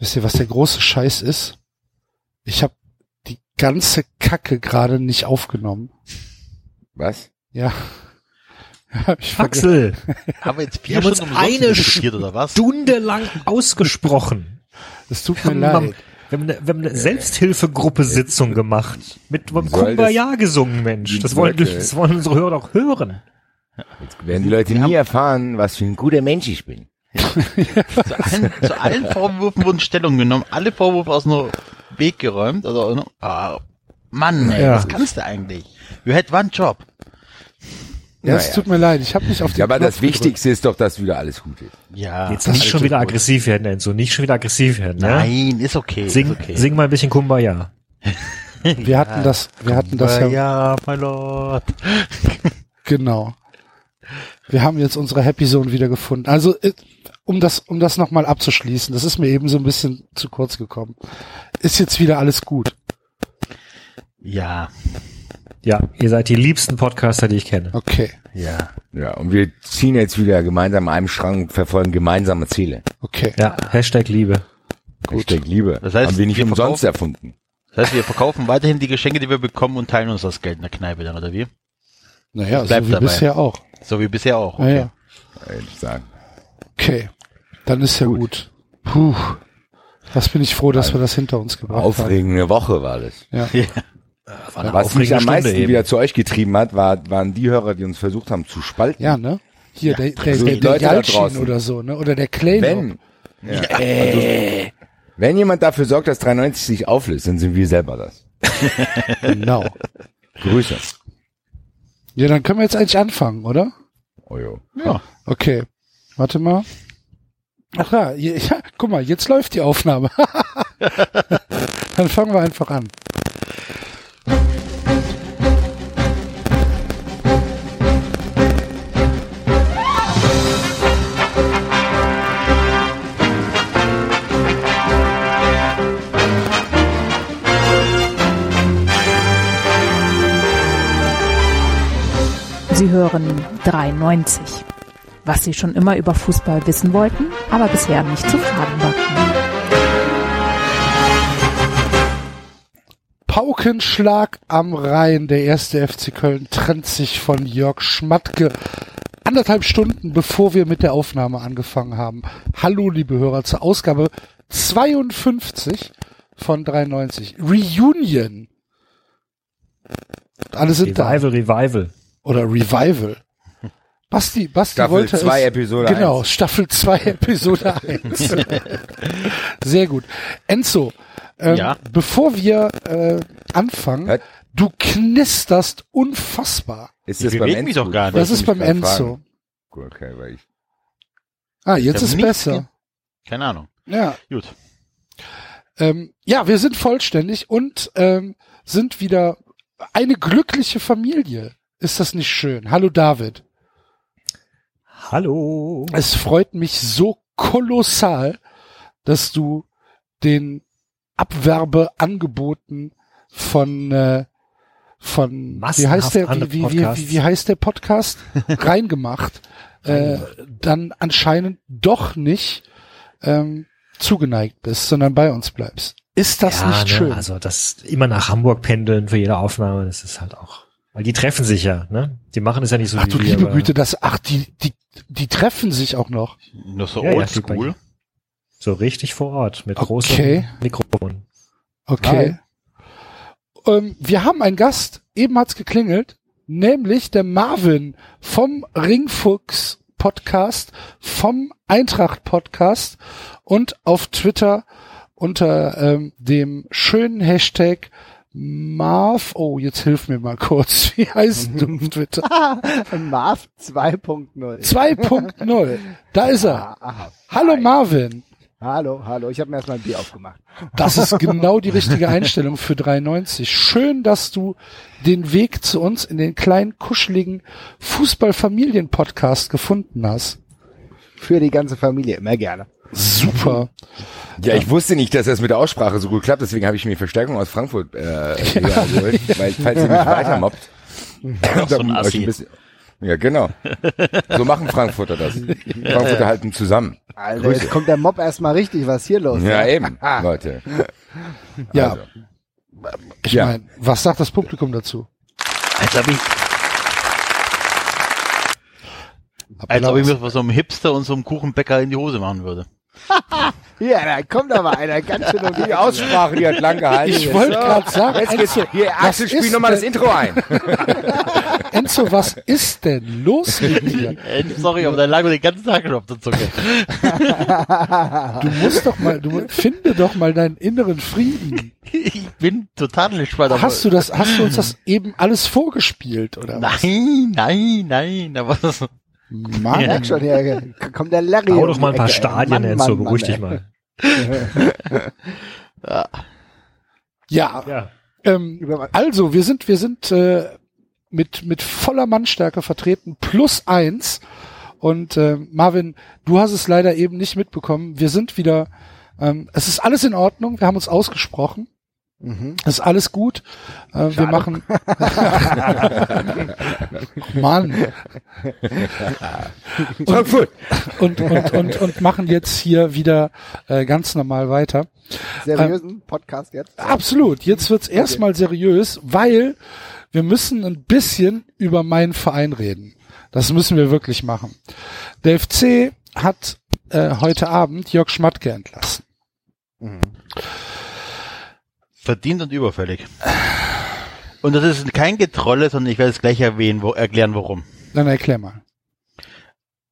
Wisst ihr, was der große Scheiß ist? Ich habe die ganze Kacke gerade nicht aufgenommen. Was? Ja. Ich. Axel, Haben wir jetzt wir vier haben uns Stunden eine diskutiert, oder was? Stunde lang ausgesprochen. Es tut Wir mir haben, leid. wir haben eine, wir haben eine Selbsthilfegruppe-Sitzung gemacht. Mit Soll Kumbaya gesungen, Mensch. Das wollen, das wollen unsere Hörer doch hören. Jetzt werden die Leute nie erfahren, was für ein guter Mensch ich bin. Zu allen, zu allen Vorwürfen wurden Stellung genommen, alle Vorwürfe aus dem Weg geräumt. Also, ah, Mann, ey, Ja. was kannst du eigentlich? You had one job. Ja, es Naja. tut mir leid. Ich habe nicht auf den Ja, aber Knopf das Wichtigste ist doch, dass wieder alles gut ist. Ja. Jetzt nicht schon wieder aggressiv werden, Enzo. Nicht schon wieder aggressiv werden, ne? Nein, ist okay. Sing, ist okay. sing mal ein bisschen Kumbaya. gedrückt. Wir hatten das, wir hatten das ja, ja, my lord. genau. Wir haben jetzt unsere Happy Zone wieder gefunden. Also, äh, um das, um das nochmal abzuschließen, das ist mir eben so ein bisschen zu kurz gekommen. Ist jetzt wieder alles gut. Ja, Ja, ihr seid die liebsten Podcaster, die ich kenne. Okay, ja. Ja, und wir ziehen jetzt wieder gemeinsam an einem Strang und verfolgen gemeinsame Ziele. okay. Ja, Hashtag Liebe. Hashtag Liebe. Das heißt, Haben wir nicht wir umsonst verkaufen- erfunden. Das heißt, wir verkaufen weiterhin die Geschenke, die wir bekommen und teilen uns das Geld in der Kneipe dann, oder wie? Naja, so Bleibt wie dabei. bisher auch. So wie bisher auch. Ja, ja. Würde ich sagen. Okay, dann ist ja gut. Puh. Was bin ich froh, dass wir das hinter uns gebracht Aufregende Woche war das. haben. Ja. War eine Was mich aufregende am meisten eben. wieder zu euch getrieben hat, war, waren die Hörer, die uns versucht haben zu spalten. ja, ne? Hier, der, der, also der, der da Jalcin oder so, ne? Oder der Kleino. Wenn, ja, also, wenn jemand dafür sorgt, dass 93 sich auflöst, dann sind wir selber das. Genau. Grüße. Ja, dann können wir jetzt eigentlich anfangen, oder? Oh, jo. Ja. Okay. Warte mal. Ach ja, ja, guck mal, jetzt läuft die Aufnahme. dann fangen wir einfach an. Sie hören 93. Was Sie schon immer über Fußball wissen wollten, aber bisher nicht zu fragen wagten. Paukenschlag am Rhein. Der erste FC Köln trennt sich von Jörg Schmatke. Anderthalb Stunden bevor wir mit der Aufnahme angefangen haben. Hallo, liebe Hörer, zur Ausgabe 52 von 93. Reunion. Alle sind da. Revival, Revival. Oder Revival. Basti, Basti Staffel wollte zwei, es, Episode Genau, eins. Staffel 2, Episode 1. Sehr gut. Enzo, ähm, Ja? bevor wir äh, anfangen, Hört- du knisterst unfassbar. Ist Ich das beim bewege mich Enzo? doch gar nicht. Das ich ist beim Enzo. Gut, Okay, weil ich, Ah, jetzt Ich ist besser. ge- Keine Ahnung. Ja. Gut. Ähm, ja, wir sind vollständig und ähm, sind wieder eine glückliche Familie. Ist das nicht schön? Hallo David. Hallo. Es freut mich so kolossal, dass du den Abwerbeangeboten von äh, von wie heißt der wie, wie, wie, wie heißt der Podcast reingemacht äh, dann anscheinend doch nicht ähm, zugeneigt bist, sondern bei uns bleibst. Ist das ja, nicht ne, schön? Also das immer nach Hamburg pendeln für jede Aufnahme, das ist halt auch. Weil die treffen sich ja, ne? Die machen es ja nicht so ach wie du liebe aber Güte, das ach die die die treffen sich auch noch. Nur so Ja, ja, oldschool. So richtig vor Ort mit Okay. großem Mikrofon. Okay. Ähm, wir haben einen Gast, eben hat's geklingelt, nämlich der Marvin vom Ringfuchs Podcast, vom Eintracht Podcast und auf Twitter unter ähm, dem schönen Hashtag Marv, oh, jetzt hilf mir mal kurz. Wie heißt du auf Twitter? Marv 2.0. 2.0. Da ist er. Ah. Hallo Marvin. Hallo, hallo. Ich habe mir erstmal ein Bier aufgemacht. Das ist genau die richtige Einstellung für 390. Schön, dass du den Weg zu uns in den kleinen, kuscheligen Fußball-Familien-Podcast gefunden hast. Für die ganze Familie, immer gerne. Super. ja, ich wusste nicht, dass das mit der Aussprache so gut klappt, deswegen habe ich mir Verstärkung aus Frankfurt äh, geholt, weil falls ihr mich weiter mobbt, so dann euch Assi. ein bisschen, ja, genau. So machen Frankfurter das. Frankfurter halten zusammen. Alter, Grüße. jetzt kommt der Mob erstmal richtig, was ist hier los? Ja, eben, Leute. Ja, Also. ich ja. meine, was sagt das Publikum dazu? Als ob ich, als ob ich mir von so einem Hipster und so einem Kuchenbäcker in die Hose machen würde. Ja, da kommt aber einer ganz schön um die Aussprache, die hat lang gehalten. Ich wollte gerade sagen, Jetzt geht's, Enzo, hier, Axel, was spiel nochmal das Intro ein. Enzo, was ist denn los mit dir? Sorry, aber da lag mir den ganzen Tag schon auf der Zunge. Du musst doch mal, du finde doch mal deinen inneren Frieden. Ich bin total entspannt. aber- Hast du das, hast du uns das eben alles vorgespielt, oder? was? Nein, nein, nein, aber das, Mann. Merk schon, hier kommt der Larry. Um doch mal ein paar Ecke. Stadien, Enzo, Mann, beruhig dich mal. Ja, Ja. ähm, Über- also wir sind, wir sind äh, mit mit voller Mannstärke vertreten, plus eins. Und äh, Marvin, du hast es leider eben nicht mitbekommen. Wir sind wieder. Ähm, es ist alles in Ordnung. Wir haben uns ausgesprochen. Mhm. Es ist alles gut. Äh, wir machen. Mann. Frankfurt. Und, und, und, und machen jetzt hier wieder äh, ganz normal weiter. Seriösen Podcast jetzt? Absolut. Jetzt wird's erstmal seriös, weil wir müssen ein bisschen über meinen Verein reden. Das müssen wir wirklich machen. Der FC hat äh, heute Abend Jörg Schmatke entlassen. Verdient und überfällig. Und das ist kein Getrolle, sondern ich werde es gleich erwähnen, wo, erklären, warum. Dann erklär mal.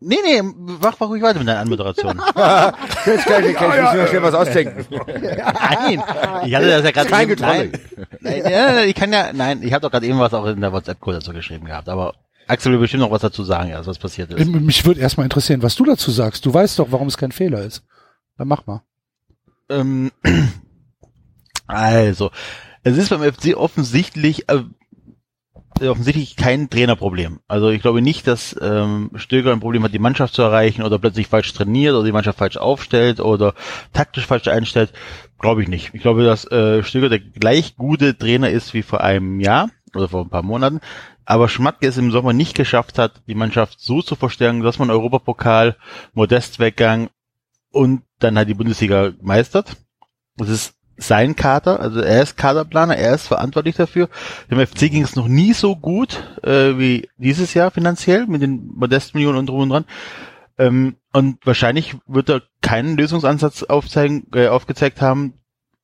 Nee, nee, mach, mach ruhig weiter mit deiner Anmoderation. Jetzt kann ich, kann ich muss mir noch schnell was ausdenken. Nein, ich hatte das ja gerade Kein eben, Getrolle. nein, nein, ja, ich kann ja, nein, ich habe doch gerade eben was auch in der WhatsApp-Code dazu geschrieben gehabt, aber Axel will bestimmt noch was dazu sagen, ja, was passiert ist. Mich würde erstmal interessieren, was du dazu sagst. Du weißt doch, warum es kein Fehler ist. Dann mach mal. Ähm, also, es ist beim FC offensichtlich, äh, offensichtlich kein Trainerproblem. Also ich glaube nicht, dass ähm, Stöger ein Problem hat, die Mannschaft zu erreichen oder plötzlich falsch trainiert oder die Mannschaft falsch aufstellt oder taktisch falsch einstellt. Glaube ich nicht. Ich glaube, dass äh, Stöger der gleich gute Trainer ist wie vor einem Jahr oder vor ein paar Monaten. Aber Schmatke es im Sommer nicht geschafft hat, die Mannschaft so zu verstärken, dass man Europapokal, Modestweggang und dann halt die Bundesliga meistert. Das ist sein Kader, also er ist Kaderplaner, er ist verantwortlich dafür. Dem FC ging es noch nie so gut äh, wie dieses Jahr finanziell mit den Modestmillionen und drum und dran. Ähm, und wahrscheinlich wird er keinen Lösungsansatz aufzeigen, äh, aufgezeigt haben,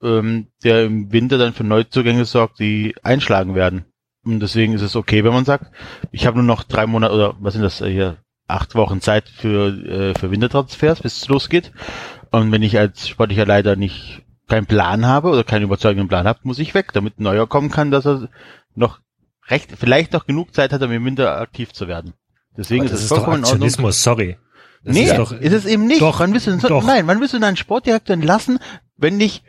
ähm, der im Winter dann für Neuzugänge sorgt, die einschlagen werden. Und deswegen ist es okay, wenn man sagt, ich habe nur noch drei Monate oder was sind das äh, hier, acht Wochen Zeit für, äh, für Wintertransfers, bis es losgeht. Und wenn ich als sportlicher Leiter nicht keinen Plan habe oder keinen überzeugenden Plan habe, muss ich weg, damit ein neuer kommen kann, dass er noch recht, vielleicht noch genug Zeit hat, um im Winter aktiv zu werden. Deswegen ist es ist doch vollkommen Ordnung. Aktionismus, sorry. Das nee, ist ist, doch- es eben nicht. doch, wann willst du so- doch. nein, wann willst du denn einen Sportdirektor entlassen, wenn nicht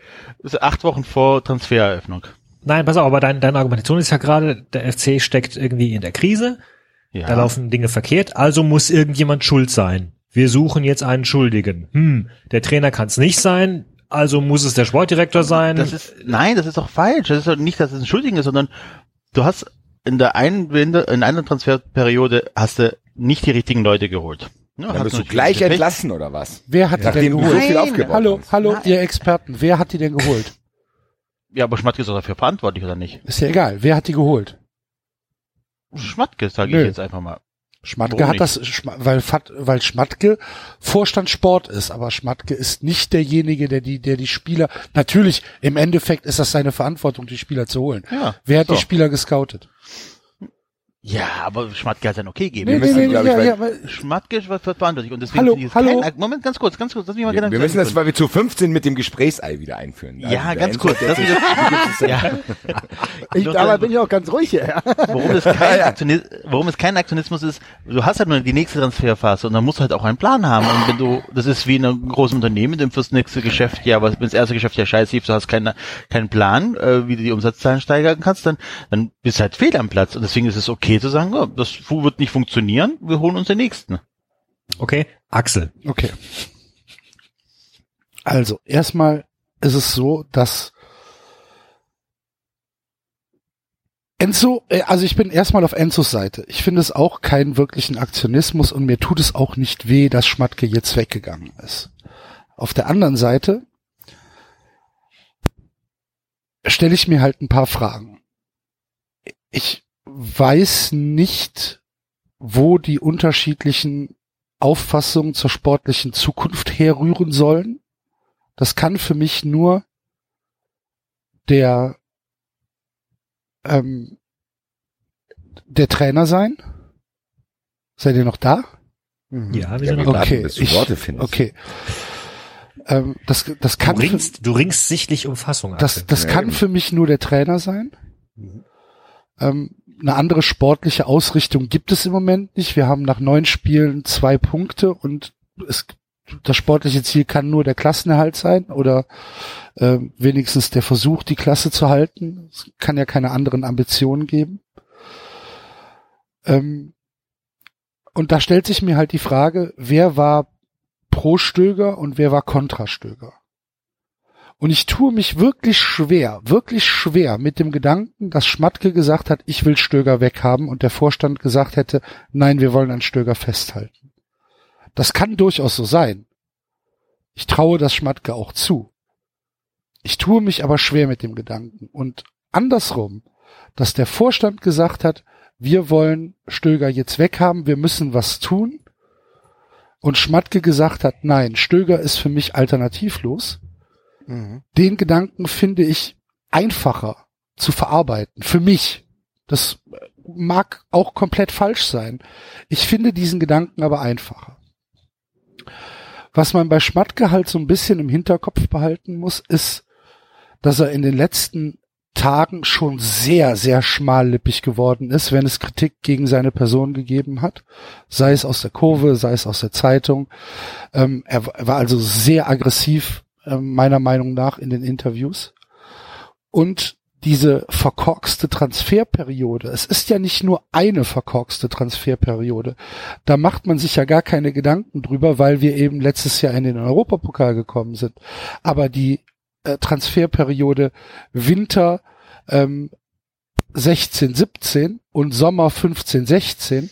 so acht Wochen vor Transfereröffnung? Nein, pass auf, aber dein, deine Argumentation ist ja gerade, der FC steckt irgendwie in der Krise, Ja. da laufen Dinge verkehrt, also muss irgendjemand schuld sein. Wir suchen jetzt einen Schuldigen. Hm, der Trainer kann es nicht sein, also muss es der Sportdirektor sein. Das ist, nein, das ist doch falsch. Das ist doch nicht, dass es ein Schuldigen ist, sondern du hast in der einen in einer Transferperiode hast du nicht die richtigen Leute geholt. Ja, Dann hast bist du gleich entlassen, oder was? Wer hat die denn du so geholt? viel aufgebaut Hallo, hast. hallo, Nein. ihr Experten. Wer hat die denn geholt? Ja, aber Schmatke ist doch dafür verantwortlich, oder nicht? Ist ja egal. Wer hat die geholt? Schmatke, sage ich jetzt einfach mal. Schmatke Warum hat das, weil, weil Schmatke Vorstand Sport ist, aber Schmatke ist nicht derjenige, der die, der die Spieler, natürlich, im Endeffekt ist das seine Verantwortung, die Spieler zu holen. Ja. Wer hat so. die Spieler gescoutet? Ja, aber Schmatke hat sein Okay gegeben. Nee, nee, müssen, nee, glaub ich, ja, weil- ja, weil, Schmatke ist verantwortlich und deswegen Hallo, hallo. kein, Moment, ganz kurz, ganz kurz, lass mich mal Wir, genau wir müssen das, weil wir zu 15 mit dem Gesprächsei wieder einführen. Ja, Also der ganz kurz, mich sich- das, ja, Ich, dabei das- bin ich auch ganz ruhig hier. Ja. Warum es, kein Aktionis warum es kein Aktionismus ist, du hast halt nur die nächste Transferphase und dann musst du halt auch einen Plan haben. Und wenn du, das ist wie in einem großen Unternehmen, dem fürs nächste Geschäft, ja, was, wenn das erste Geschäft ja scheiße lief, du hast keine, keinen Plan, äh, wie du die Umsatzzahlen steigern kannst, dann, dann bist du halt fehl am Platz. Und deswegen ist es okay zu sagen, oh, das Fu- wird nicht funktionieren, wir holen uns den nächsten. okay, Axel. okay. Also, erstmal ist es so, dass Enzo, äh, also ich bin erstmal auf Enzos Seite. Ich finde es auch keinen wirklichen Aktionismus und mir tut es auch nicht weh, dass Schmatke jetzt weggegangen ist. Auf der anderen Seite stelle ich mir halt ein paar Fragen. Ich weiß nicht, wo die unterschiedlichen Auffassungen zur sportlichen Zukunft herrühren sollen. Das kann für mich nur der ähm, der Trainer sein. Seid ihr noch da? Ja, wir sind noch Okay, bis du ich, Worte findest. okay. Ähm, das, das kann Du für, ringst, du ringst sichtlich um Fassung. das, das Ja, kann eben. für mich nur der Trainer sein. Ähm, eine andere sportliche Ausrichtung gibt es im Moment nicht. Wir haben nach neun Spielen zwei Punkte und es, das sportliche Ziel kann nur der Klassenerhalt sein oder äh, wenigstens der Versuch, die Klasse zu halten. Es kann ja keine anderen Ambitionen geben. Ähm, und da stellt sich mir halt die Frage, wer war pro Stöger und wer war kontra Stöger? Und ich tue mich wirklich schwer, wirklich schwer mit dem Gedanken, dass Schmatke gesagt hat, ich will Stöger weghaben und der Vorstand gesagt hätte, nein, wir wollen an Stöger festhalten. Das kann durchaus so sein. Ich traue das Schmatke auch zu. Ich tue mich aber schwer mit dem Gedanken. Und andersrum, dass der Vorstand gesagt hat, wir wollen Stöger jetzt weghaben, wir müssen was tun. Und Schmatke gesagt hat, nein, Stöger ist für mich alternativlos den Gedanken finde ich einfacher zu verarbeiten. Für mich. Das mag auch komplett falsch sein. Ich finde diesen Gedanken aber einfacher. Was man bei Schmatke halt so ein bisschen im Hinterkopf behalten muss, ist, dass er in den letzten Tagen schon sehr, sehr schmallippig geworden ist, wenn es Kritik gegen seine Person gegeben hat. Sei es aus der Kurve, sei es aus der Zeitung. Ähm, er, er war also sehr aggressiv ähm, meiner Meinung nach in den Interviews. Und diese verkorkste Transferperiode, es ist ja nicht nur eine verkorkste Transferperiode. Da macht man sich ja gar keine Gedanken drüber, weil wir eben letztes Jahr in den Europapokal gekommen sind. Aber die äh, Transferperiode Winter ähm, 16, 17 und Sommer 15, 16,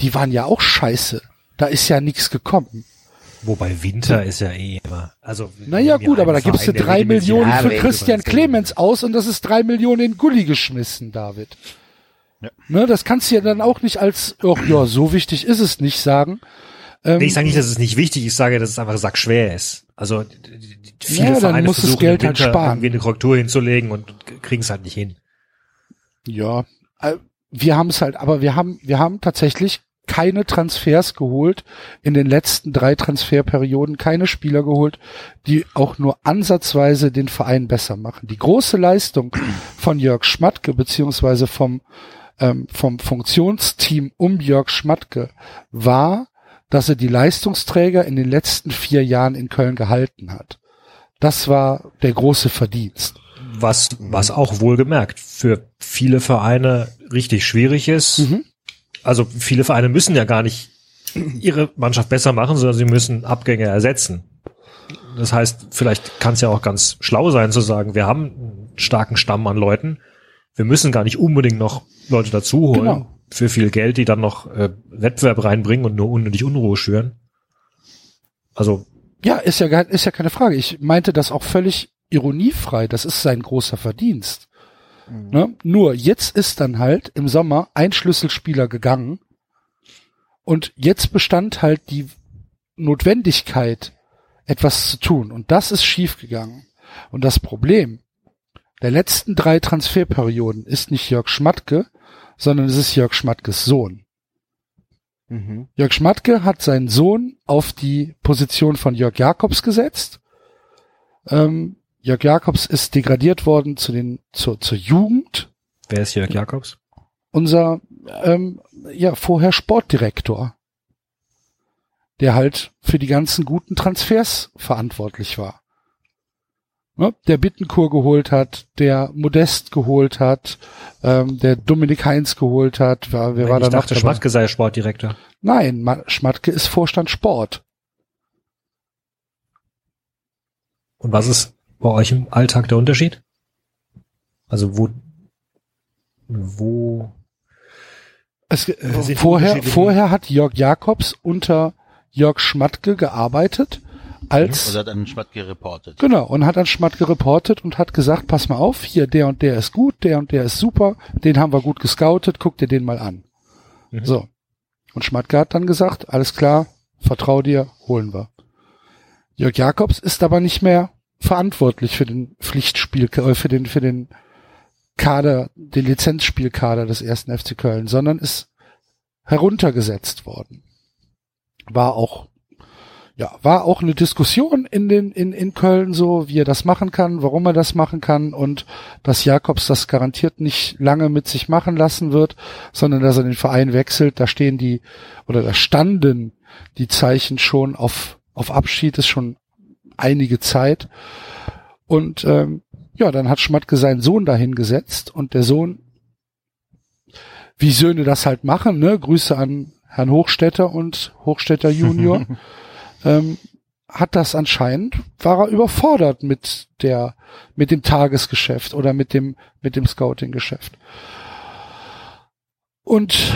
die waren ja auch scheiße. Da ist ja nichts gekommen. Wobei Winter ist ja eh immer. Also Naja gut, aber da gibst du drei Millionen für Christian Clemens aus und das ist drei Millionen in Gully geschmissen, David. Ja. Ne, das kannst du ja dann auch nicht als, ach ja, so wichtig ist es nicht sagen. Ähm, ich sage nicht, dass es nicht wichtig ist, ich sage, dass es einfach sackschwer ist. Also viele Ja, Vereine muss das versuchen Geld im halt sparen. irgendwie eine Korrektur hinzulegen und kriegen es halt nicht hin. Ja, äh, wir haben es halt, aber wir haben, wir haben tatsächlich keine Transfers geholt in den letzten drei Transferperioden, keine Spieler geholt, die auch nur ansatzweise den Verein besser machen. Die große Leistung von Jörg Schmatke beziehungsweise vom ähm, vom Funktionsteam um Jörg Schmatke war, dass er die Leistungsträger in den letzten vier Jahren in Köln gehalten hat. Das war der große Verdienst. Was, was auch wohlgemerkt für viele Vereine richtig schwierig ist. Mhm. Also viele Vereine müssen ja gar nicht ihre Mannschaft besser machen, sondern sie müssen Abgänge ersetzen. Das heißt, vielleicht kann es ja auch ganz schlau sein zu sagen, wir haben einen starken Stamm an Leuten. Wir müssen gar nicht unbedingt noch Leute dazu holen Genau. für viel Geld, die dann noch äh, Wettbewerb reinbringen und nur unnötig Unruhe schüren. Also Ja, ist ja, ist ja keine Frage. Ich meinte das auch völlig ironiefrei. Das ist sein großer Verdienst. Ne? Nur jetzt ist dann halt im Sommer ein Schlüsselspieler gegangen und jetzt bestand halt die Notwendigkeit, etwas zu tun. Und das ist schiefgegangen. Und das Problem der letzten drei Transferperioden ist nicht Jörg Schmatke, sondern es ist Jörg Schmatkes Sohn. Jörg Schmatke hat seinen Sohn auf die Position von Jörg Jakobs gesetzt. Ähm, Jörg Jakobs ist degradiert worden zu den, zur, zur Jugend. wer ist Jörg Jakobs? Unser, ähm, ja, vorher Sportdirektor. Der halt für die ganzen guten Transfers verantwortlich war. Ne? Der Bittenkur geholt hat, der Modest geholt hat, ähm, der Dominik Heinz geholt hat. Wer, wer war ich da noch dachte, dabei? Schmatke sei Sportdirektor. Nein, Ma- Schmatke ist Vorstand Sport. Und was ist bei euch im Alltag der Unterschied? Also wo Wo Es, äh, vorher, vorher hat Jörg Jakobs unter Jörg Schmatke gearbeitet als Oder hat an Schmatke reportet. Genau, und hat an Schmatke reportet und hat gesagt, pass mal auf, hier, der und der ist gut, der und der ist super, den haben wir gut gescoutet, guck dir den mal an. Mhm. So. Und Schmatke hat dann gesagt, alles klar, vertrau dir, holen wir. Jörg Jakobs ist aber nicht mehr verantwortlich für den Pflichtspiel, äh, für den, für den Kader, den Lizenzspielkader des ersten FC Köln, sondern ist heruntergesetzt worden. War auch ja, war auch eine Diskussion in den in in Köln so, wie er das machen kann, warum er das machen kann und dass Jakobs das garantiert nicht lange mit sich machen lassen wird, sondern dass er den Verein wechselt. Da stehen die oder da standen die Zeichen schon auf auf Abschied ist schon einige Zeit und ähm, ja, dann hat Schmatke seinen Sohn dahin gesetzt und der Sohn, wie Söhne das halt machen, ne? Grüße an Herrn Hochstädter und Hochstädter Junior ähm, hat das anscheinend, war er überfordert mit der, mit dem Tagesgeschäft oder mit dem, mit dem Scouting-Geschäft. Und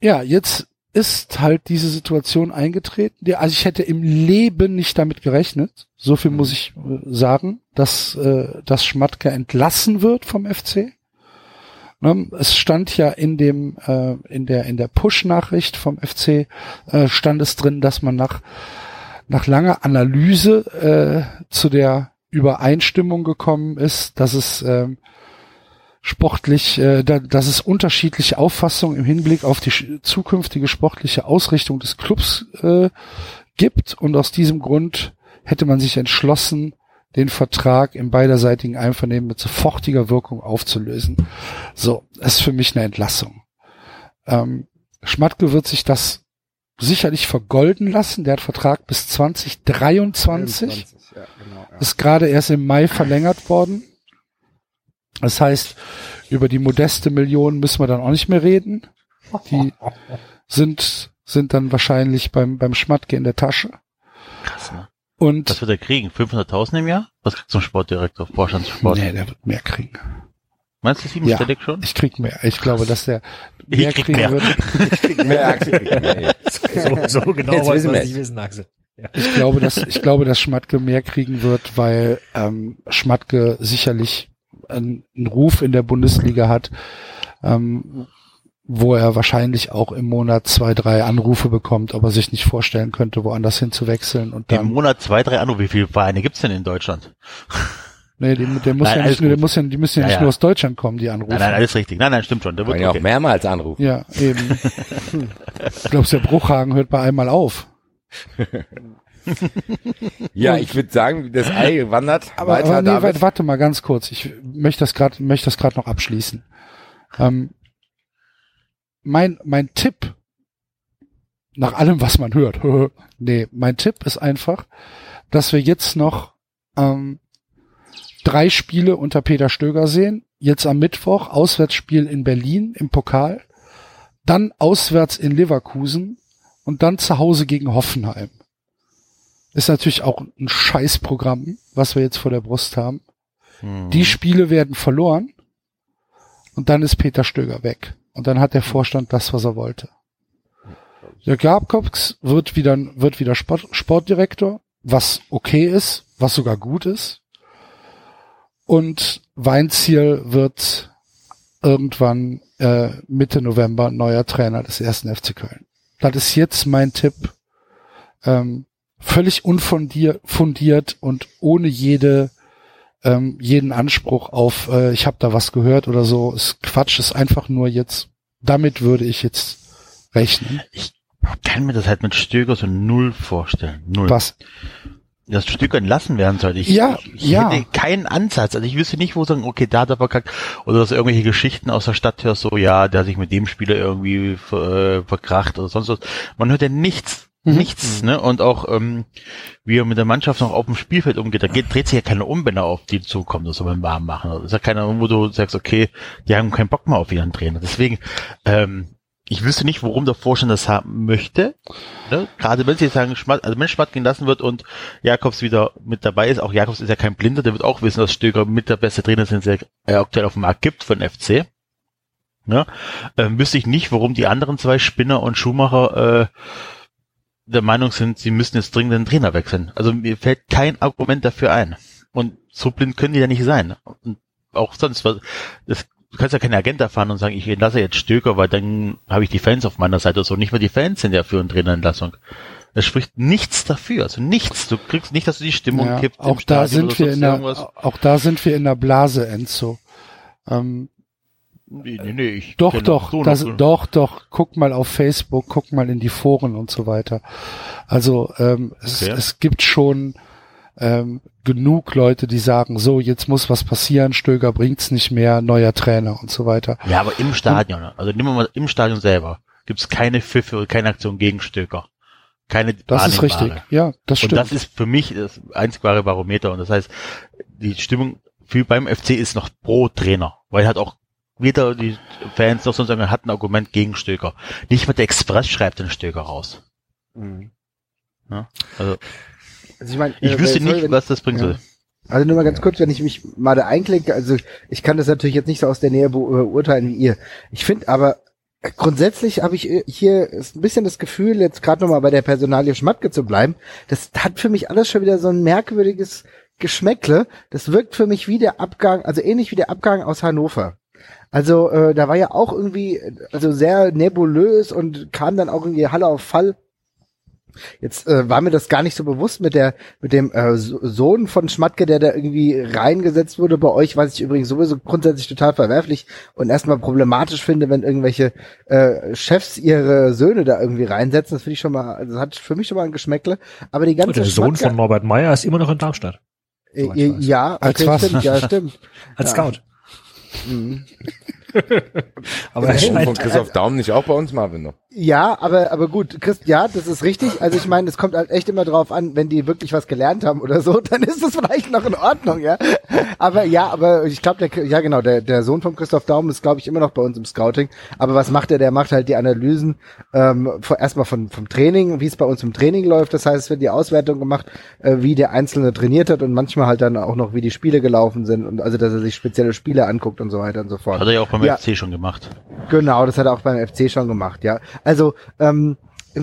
ja, jetzt ist halt diese Situation eingetreten. Die, also ich hätte im Leben nicht damit gerechnet. So viel muss ich äh, sagen, dass, äh, dass Schmatke entlassen wird vom FC. Ne, Es stand ja in dem äh, in der in der Push-Nachricht vom FC äh, stand es drin, dass man nach nach langer Analyse äh, zu der Übereinstimmung gekommen ist, dass es ähm, sportlich, äh, da, dass es unterschiedliche Auffassungen im Hinblick auf die zukünftige sportliche Ausrichtung des Clubs äh, gibt und aus diesem Grund hätte man sich entschlossen, den Vertrag im beiderseitigen Einvernehmen mit sofortiger Wirkung aufzulösen. So, das ist für mich eine Entlassung. Ähm, Schmatke wird sich das sicherlich vergolden lassen. Der hat Vertrag bis 2023 Ja, genau, ja. ist gerade erst im Mai verlängert worden. Das heißt, über die modeste Million müssen wir dann auch nicht mehr reden. Die sind, sind dann wahrscheinlich beim, beim Schmatke in der Tasche. Krass, ne? Und Was wird er kriegen? 500.000 im Jahr? Was kriegt so ein Sportdirektor, Vorstandssport? nee, der wird mehr kriegen. Meinst du siebenstellig schon? Ich krieg mehr. Ich glaube, dass der Ich mehr krieg kriegen mehr. wird. Mehr Aktien. Nee. so, so genau Jetzt es es. nicht wissen, Axel. Ja. Ich glaube, dass ich glaube, dass Schmatke mehr kriegen wird, weil ähm, Schmatke sicherlich einen, einen Ruf in der Bundesliga hat, ähm, wo er wahrscheinlich auch im Monat zwei, drei Anrufe bekommt, ob er sich nicht vorstellen könnte, woanders hin zu wechseln und Im dann. Monat zwei, drei Anrufe. Wie viele Vereine gibt's denn in Deutschland? Nee, die, der muss Nein, ja nicht nur, der muss ja, die müssen ja Ja, nicht ja. nur aus Deutschland kommen, die Anrufe. Nein, nein, alles richtig. Nein, nein, stimmt schon. Der wird ja auch okay. mehrmals anrufen. Ja, eben. ich glaube, der Bruchhagen hört bei einmal auf. Ja, ich würde sagen, das Ei wandert Aber, weiter. aber nee, warte, warte mal ganz kurz. Ich möchte das gerade, möchte das gerade noch abschließen. Ähm, mein, mein Tipp, nach allem, was man hört, nee, mein Tipp ist einfach, dass wir jetzt noch ähm, drei Spiele unter Peter Stöger sehen. Jetzt am Mittwoch Auswärtsspiel in Berlin im Pokal, dann auswärts in Leverkusen und dann zu Hause gegen Hoffenheim. Ist natürlich auch ein Scheißprogramm, was wir jetzt vor der Brust haben. Hm. Die Spiele werden verloren und dann ist Peter Stöger weg. Und dann hat der Vorstand das, was er wollte. Jörg Jakobs wird wieder, wird wieder Sport, Sportdirektor, was okay ist, was sogar gut ist. Und Weinziel wird irgendwann äh, Mitte November neuer Trainer des ersten FC Köln. Das ist jetzt mein Tipp. Ähm, völlig unfundiert fundiert und ohne jede ähm, jeden Anspruch auf, äh, ich habe da was gehört oder so, ist Quatsch, ist einfach nur jetzt, damit würde ich jetzt rechnen. Ich kann mir das halt mit Stöger so null vorstellen. Null. Was? Dass Stöger entlassen werden sollte. Ich, Ja, ich, ich ja. hätte keinen Ansatz. Also ich wüsste nicht, wo sagen, okay, da hat er verkackt. Oder dass du irgendwelche Geschichten aus der Stadt hörst, so, ja, der hat sich mit dem Spieler irgendwie ver, äh, verkracht oder sonst was. Man hört ja nichts. Mhm. Nichts, ne? Und auch, ähm, wie er mit der Mannschaft noch auf dem Spielfeld umgeht, da geht, dreht sich ja keine um, wenn er auf die zukommt, das soll man warm machen. Das ist ja keiner, wo du sagst, okay, die haben keinen Bock mehr auf ihren Trainer. Deswegen, ähm, ich wüsste nicht, warum der Vorstand das haben möchte. Ne? Gerade wenn sie jetzt sagen, Schmat, also wenn Schmatt gelassen wird und Jakobs wieder mit dabei ist, auch Jakobs ist ja kein Blinder, der wird auch wissen, dass Stöger mit der beste Trainer sind, der äh, aktuell auf dem Markt gibt von FC. ja, äh, wüsste ich nicht, warum die anderen zwei Spinner und Schumacher äh, der Meinung sind, sie müssen jetzt dringend den Trainer wechseln. Also mir fällt kein Argument dafür ein. Und so blind können die ja nicht sein. Und auch sonst, was- das, du kannst ja keine Agenda fahren und sagen, ich entlasse jetzt Stöker, weil dann habe ich die Fans auf meiner Seite. So nicht mal die Fans sind ja für eine Trainerentlassung. Es spricht nichts dafür, also nichts. Du kriegst nicht, dass du die Stimmung Ja, kippt. im auch da Stadion sind wir in der, auch da sind wir in der Blase, Enzo. Ähm, Nee, nee, nee, ich doch, doch, so das, doch, doch. Guck mal auf Facebook, guck mal in die Foren und so weiter. Also ähm, es, Okay. es gibt schon ähm, genug Leute, die sagen, so jetzt muss was passieren, Stöger bringt's nicht mehr, neuer Trainer und so weiter. Ja, aber im Stadion, also nehmen wir mal im Stadion selber, gibt's keine Pfiffe und keine Aktion gegen Stöker. Keine Das ist richtig. Ja, das Und stimmt. das ist für mich das einzig wahre Barometer. Und das heißt, die Stimmung für beim FC ist noch pro Trainer, weil halt auch weder die Fans noch sonst irgendwer hat ein Argument gegen Stöker. Nicht mal der Express schreibt den Stöker raus. Mhm. Ja? Also Also ich meine, ich äh, wüsste nicht, wenn- was das bringen ja. soll. Also nur mal ganz kurz, wenn ich mich mal da einklinke, also ich kann das natürlich jetzt nicht so aus der Nähe beu- beurteilen wie ihr. Ich finde aber grundsätzlich habe ich äh, hier ist ein bisschen das Gefühl, jetzt gerade nochmal bei der Personalie Schmatke zu bleiben, das hat für mich alles schon wieder so ein merkwürdiges Geschmäckle. Das wirkt für mich wie der Abgang, also ähnlich wie der Abgang aus Hannover. Also äh, da war ja auch irgendwie, äh, also sehr nebulös und kam dann auch irgendwie Halle auf Fall. Jetzt äh, war mir das gar nicht so bewusst mit der mit dem äh, So- Sohn von Schmatke, der da irgendwie reingesetzt wurde bei euch, was ich übrigens sowieso grundsätzlich total verwerflich und erstmal problematisch finde, wenn irgendwelche äh, Chefs ihre Söhne da irgendwie reinsetzen. Das finde ich schon mal, also das hat für mich schon mal ein Geschmäckle. Aber die ganze Und der Sohn Schmatke- von Norbert Meyer ist immer noch in Darmstadt. äh, soweit ich weiß. ja, Als okay, was? stimmt, ja, stimmt. Als Ja. Scout. Mhm. Aber Der er Sohn von scheint, Christoph Daum nicht auch bei uns, Marvin, noch. Ja, aber aber gut, Christ, ja, das ist richtig. Also ich meine, es kommt halt echt immer drauf an, wenn die wirklich was gelernt haben oder so, dann ist das vielleicht noch in Ordnung, ja. Aber ja, aber ich glaube, der ja genau, der der Sohn von Christoph Daum ist glaube ich immer noch bei uns im Scouting. Aber was macht er? Der macht halt die Analysen ähm, von, erstmal von vom Training, wie es bei uns im Training läuft. Das heißt, es wird die Auswertung gemacht, äh, wie der Einzelne trainiert hat und manchmal halt dann auch noch, wie die Spiele gelaufen sind und also dass er sich spezielle Spiele anguckt und so weiter und so fort. Hat er ja auch beim Ja. FC schon gemacht. Genau, das hat er auch beim FC schon gemacht, ja. Also ähm,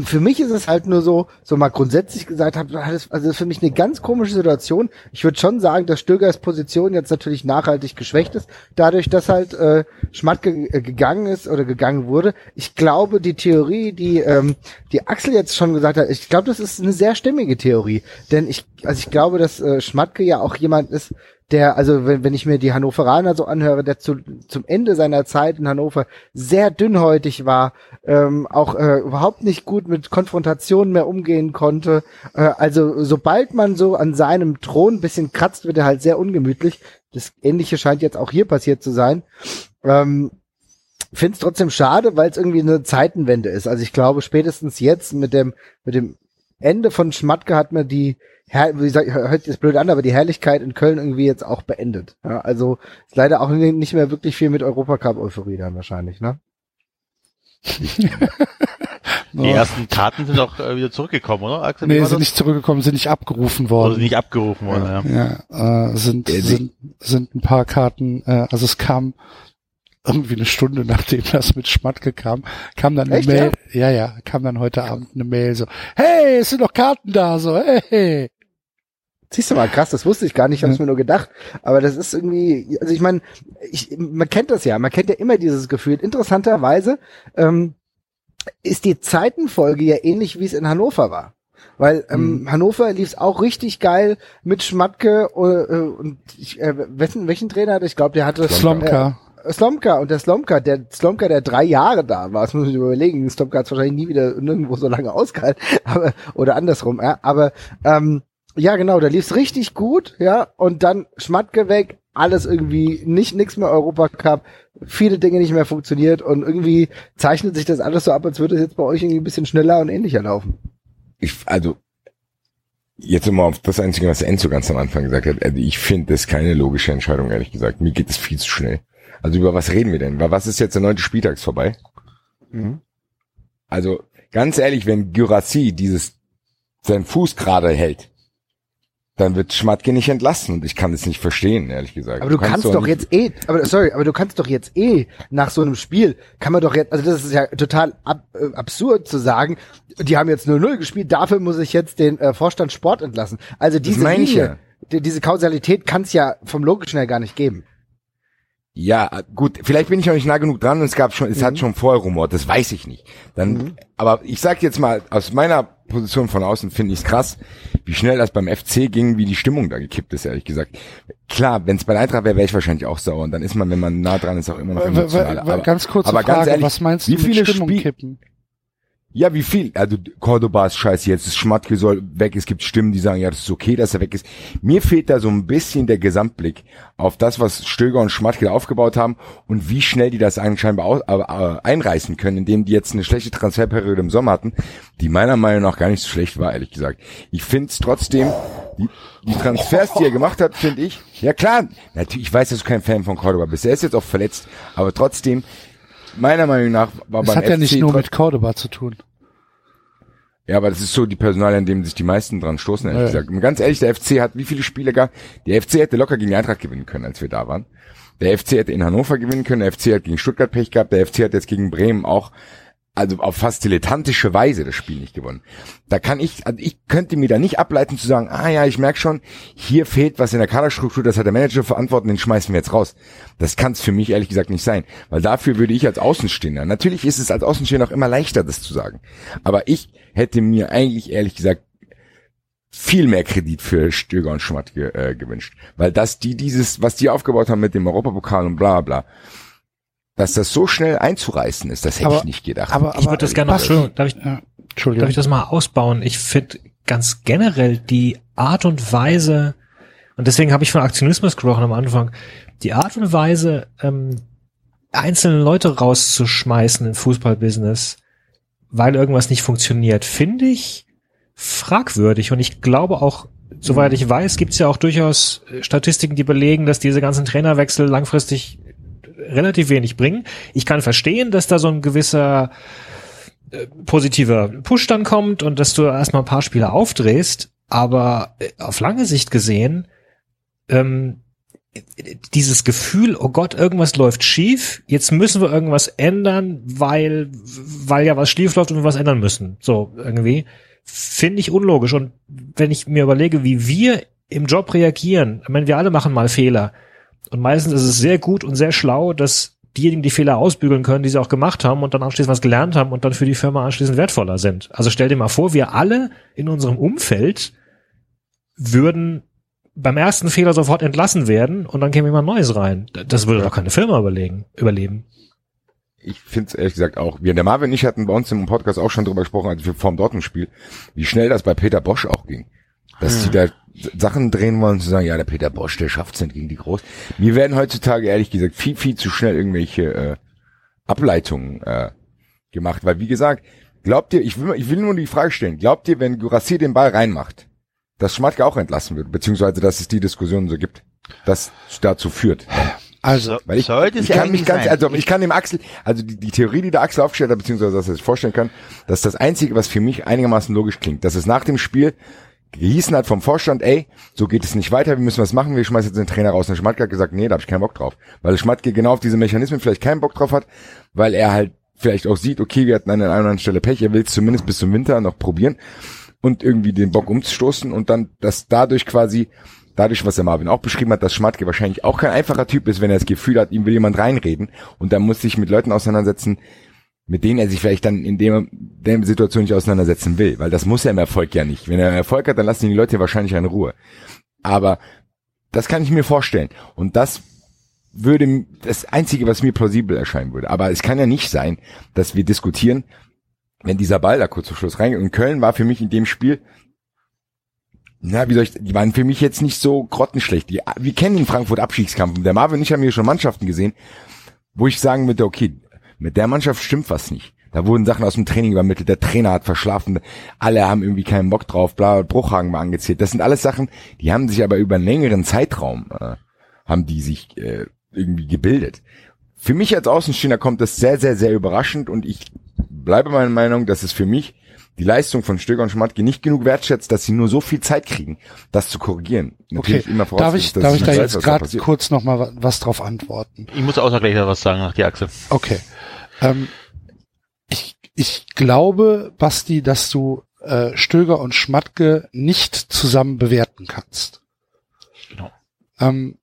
für mich ist es halt nur so, so mal grundsätzlich gesagt, hat, hat es, also für mich eine ganz komische Situation. Ich würde schon sagen, dass Stögers Position jetzt natürlich nachhaltig geschwächt ist, dadurch, dass halt äh, Schmatke äh, gegangen ist oder gegangen wurde. Ich glaube, die Theorie, die ähm, die Axel jetzt schon gesagt hat, ich glaube, das ist eine sehr stimmige Theorie, denn ich, also ich glaube, dass äh, Schmatke ja auch jemand ist, der, also wenn, wenn ich mir die Hannoveraner so anhöre, der zu, zum Ende seiner Zeit in Hannover sehr dünnhäutig war, ähm, auch äh, überhaupt nicht gut mit Konfrontationen mehr umgehen konnte. Äh, also sobald man so an seinem Thron bisschen kratzt, wird er halt sehr ungemütlich. Das Ähnliche scheint jetzt auch hier passiert zu sein. Ähm, Finde es trotzdem schade, weil es irgendwie eine Zeitenwende ist. Also ich glaube, spätestens jetzt mit dem, mit dem Ende von Schmatke hat man die, wie gesagt, hört jetzt blöd an, aber die Herrlichkeit in Köln irgendwie jetzt auch beendet. Ja, also ist leider auch nicht mehr wirklich viel mit Europacup-Euphorie dann wahrscheinlich, ne? Die ersten Karten sind auch äh, wieder zurückgekommen, oder? Axel, Nee, sind nicht zurückgekommen, sind nicht abgerufen Oder worden. nicht abgerufen worden, ja. Ja, äh, sind, Ja, sind, sind ein paar Karten, äh, also es kam irgendwie eine Stunde nachdem das mit Schmatke kam, kam dann eine Echt, Mail, ja? ja, kam dann heute Abend eine Mail so, hey, es sind noch Karten da, so, hey. Siehst du mal, krass, das wusste ich gar nicht, habe ich mir nur gedacht. Aber das ist irgendwie, also ich meine, ich, man kennt das ja, man kennt ja immer dieses Gefühl. Interessanterweise ähm, ist die Zeitenfolge ja ähnlich, wie es in Hannover war. Weil ähm, Hannover lief es auch richtig geil mit Schmatke äh, und ich, äh, wessen, welchen Trainer hatte? Ich glaube, der hatte Slomka. Äh, Slomka und der Slomka, der Slomka, der drei Jahre da war, das muss ich mir überlegen. Slomka hat es wahrscheinlich nie wieder nirgendwo so lange ausgehalten, aber oder andersrum, ja. Aber ähm, ja, genau, da lief's richtig gut, ja, und dann Schmatke weg, alles irgendwie nicht nix mehr Europacup, viele Dinge nicht mehr funktioniert und irgendwie zeichnet sich das alles so ab, als würde es jetzt bei euch irgendwie ein bisschen schneller und ähnlicher laufen. Ich, also, jetzt immer auf das Einzige, was Enzo ganz am Anfang gesagt hat. Also ich finde das keine logische Entscheidung, ehrlich gesagt. Mir geht es viel zu schnell. Also über was reden wir denn? Weil was ist jetzt der neunte Spieltags vorbei? Mhm. Also, ganz ehrlich, wenn Gyrassi dieses, seinen Fuß gerade hält, dann wird Schmatke nicht entlassen und ich kann es nicht verstehen, ehrlich gesagt. Aber du, kannst, doch nicht- jetzt eh, aber sorry, aber du kannst doch jetzt eh nach so einem Spiel, kann man doch jetzt, also das ist ja total ab, äh, absurd zu sagen, die haben jetzt 0-0 gespielt, dafür muss ich jetzt den äh, Vorstand Sport entlassen. Also diese Linie, die, diese Kausalität kann es ja vom Logischen her gar nicht geben. Ja, gut, vielleicht bin ich noch nicht nah genug dran und es gab schon, es Mhm. hat schon vorher rumort, das weiß ich nicht. Dann, aber ich sag jetzt mal, aus meiner Position von außen finde ich es krass, wie schnell das beim FC ging, wie die Stimmung da gekippt ist, ehrlich gesagt. Klar, wenn es bei Eintracht wäre, wäre ich wahrscheinlich auch sauer und dann ist man, wenn man nah dran ist, auch immer noch w- emotional. w- ganz aber Frage, ganz ehrlich, was meinst wie du mit viele Stimmung Spiel- kippen? Ja, wie viel? Also Cordoba ist scheiße, jetzt ist Schmatke soll weg. Es gibt Stimmen, die sagen, ja, das ist okay, dass er weg ist. Mir fehlt da so ein bisschen der Gesamtblick auf das, was Stöger und Schmatke da aufgebaut haben und wie schnell die das anscheinend äh, äh, einreißen können, indem die jetzt eine schlechte Transferperiode im Sommer hatten, die meiner Meinung nach gar nicht so schlecht war, ehrlich gesagt. Ich finde es trotzdem, die, die Transfers, die er gemacht hat, finde ich, ja klar, natürlich, ich weiß, dass du kein Fan von Cordoba bist, er ist jetzt auch verletzt, aber trotzdem, meiner Meinung nach war Das beim hat ja FC nicht nur mit Cordoba zu tun. Ja, aber das ist so die Personal, an dem sich die meisten dran stoßen, ehrlich Ja. gesagt. Ganz ehrlich, der FC hat wie viele Spiele gar, der FC hätte locker gegen die Eintracht gewinnen können, als wir da waren. Der FC hätte in Hannover gewinnen können, der FC hat gegen Stuttgart Pech gehabt, der FC hat jetzt gegen Bremen auch, also auf fast dilettantische Weise das Spiel nicht gewonnen. Da kann ich, also ich könnte mir da nicht ableiten zu sagen, ah ja, ich merke schon, hier fehlt was in der Kaderstruktur, das hat der Manager verantworten, den schmeißen wir jetzt raus. Das kann es für mich ehrlich gesagt nicht sein, weil dafür würde ich als Außenstehender, natürlich ist es als Außenstehender auch immer leichter, das zu sagen, aber ich hätte mir eigentlich ehrlich gesagt viel mehr Kredit für Stöger und Schmatke äh, gewünscht, weil das die dieses, was die aufgebaut haben mit dem Europapokal und bla bla, dass das so schnell einzureißen ist, das hätte Aber- ich nicht gedacht. Aber, Ich würde das gerne noch, Entschuldigung, darf ich, Ja, Entschuldigung. darf ich das mal ausbauen? Ich finde ganz generell die Art und Weise, und deswegen habe ich von Aktionismus gesprochen am Anfang, die Art und Weise, ähm, einzelne Leute rauszuschmeißen im Fußballbusiness, weil irgendwas nicht funktioniert, finde ich fragwürdig. Und ich glaube auch, soweit ich weiß, gibt es ja auch durchaus äh, Statistiken, die belegen, dass diese ganzen Trainerwechsel langfristig relativ wenig bringen. Ich kann verstehen, dass da so ein gewisser äh, positiver Push dann kommt und dass du erstmal ein paar Spiele aufdrehst, aber äh, auf lange Sicht gesehen, ähm, dieses Gefühl, oh Gott, irgendwas läuft schief, jetzt müssen wir irgendwas ändern, weil, weil ja was schief läuft und wir was ändern müssen. So, irgendwie. Finde ich unlogisch. Und wenn ich mir überlege, wie wir im Job reagieren, ich meine, wir alle machen mal Fehler. Und meistens ist es sehr gut und sehr schlau, dass diejenigen die Fehler ausbügeln können, die sie auch gemacht haben und dann anschließend was gelernt haben und dann für die Firma anschließend wertvoller sind. Also stell dir mal vor, wir alle in unserem Umfeld würden beim ersten Fehler sofort entlassen werden und dann käme jemand Neues rein. Das würde doch keine Firma überlegen, überleben. ich finde es ehrlich gesagt auch. Wir, der Marvin und ich hatten bei uns im Podcast auch schon drüber gesprochen, als wir vor dem Dortmund-Spiel, wie schnell das bei Peter Bosch auch ging. Dass die da Sachen drehen wollen, zu sagen, ja, der Peter Bosch, der schafft's nicht gegen die Groß. Mir werden heutzutage ehrlich gesagt viel, viel zu schnell irgendwelche äh, Ableitungen äh, gemacht. Weil, wie gesagt, glaubt ihr, ich will, ich will nur die Frage stellen, glaubt ihr, wenn Gurassi den Ball reinmacht, dass Schmatke auch entlassen wird, beziehungsweise dass es die Diskussion so gibt, das dazu führt? Also, Weil ich, Sollte es ich ja kann mich ganz, sein. also ich kann dem Axel, also die, die Theorie, die der Axel aufgestellt hat, beziehungsweise dass er sich vorstellen kann, dass das Einzige, was für mich einigermaßen logisch klingt, dass es nach dem Spiel gehießen hat vom Vorstand, ey, so geht es nicht weiter, wir müssen was machen, wir schmeißen jetzt den Trainer raus. Und Schmatke hat gesagt, nee, da habe ich keinen Bock drauf. Weil Schmatke genau auf diese Mechanismen vielleicht keinen Bock drauf hat, weil er halt vielleicht auch sieht, okay, wir hatten an der einen oder anderen Stelle Pech, er will es zumindest bis zum Winter noch probieren und irgendwie den Bock umzustoßen und dann, dass dadurch quasi, dadurch, was der Marvin auch beschrieben hat, dass Schmatke wahrscheinlich auch kein einfacher Typ ist, wenn er das Gefühl hat, ihm will jemand reinreden und dann muss sich mit Leuten auseinandersetzen, mit denen er sich vielleicht dann in dem, der Situation nicht auseinandersetzen will, weil das muss er im Erfolg ja nicht. Wenn er Erfolg hat, dann lassen ihn die Leute wahrscheinlich in Ruhe. Aber das kann ich mir vorstellen und das würde das einzige, was mir plausibel erscheinen würde. Aber es kann ja nicht sein, dass wir diskutieren, wenn dieser Ball da kurz vor Schluss reingeht. Und Köln war für mich in dem Spiel, na, wie soll ich, die waren für mich jetzt nicht so grottenschlecht. Die, wir kennen den Frankfurt Abstiegskampf. Der Marvin und ich haben hier schon Mannschaften gesehen, wo ich sagen würde, okay, mit der Mannschaft stimmt was nicht. Da wurden Sachen aus dem Training übermittelt, der Trainer hat verschlafen, alle haben irgendwie keinen Bock drauf, bla, Bruchhagen war angezählt. Das sind alles Sachen, die haben sich aber über einen längeren Zeitraum, äh, haben die sich äh, irgendwie gebildet. Für mich als Außenstehender kommt das sehr, sehr, sehr überraschend und ich bleibe meiner Meinung, dass es für mich die Leistung von Stöger und Schmatke nicht genug wertschätzt, dass sie nur so viel Zeit kriegen, das zu korrigieren. Okay, immer darf ich, darf ich da jetzt gerade kurz noch mal wa- was drauf antworten? Ich muss außer gleich was sagen nach die Achse. Okay. Ähm, ich, ich glaube, Basti, dass du äh, Stöger und Schmatke nicht zusammen bewerten kannst. Genau. Ähm,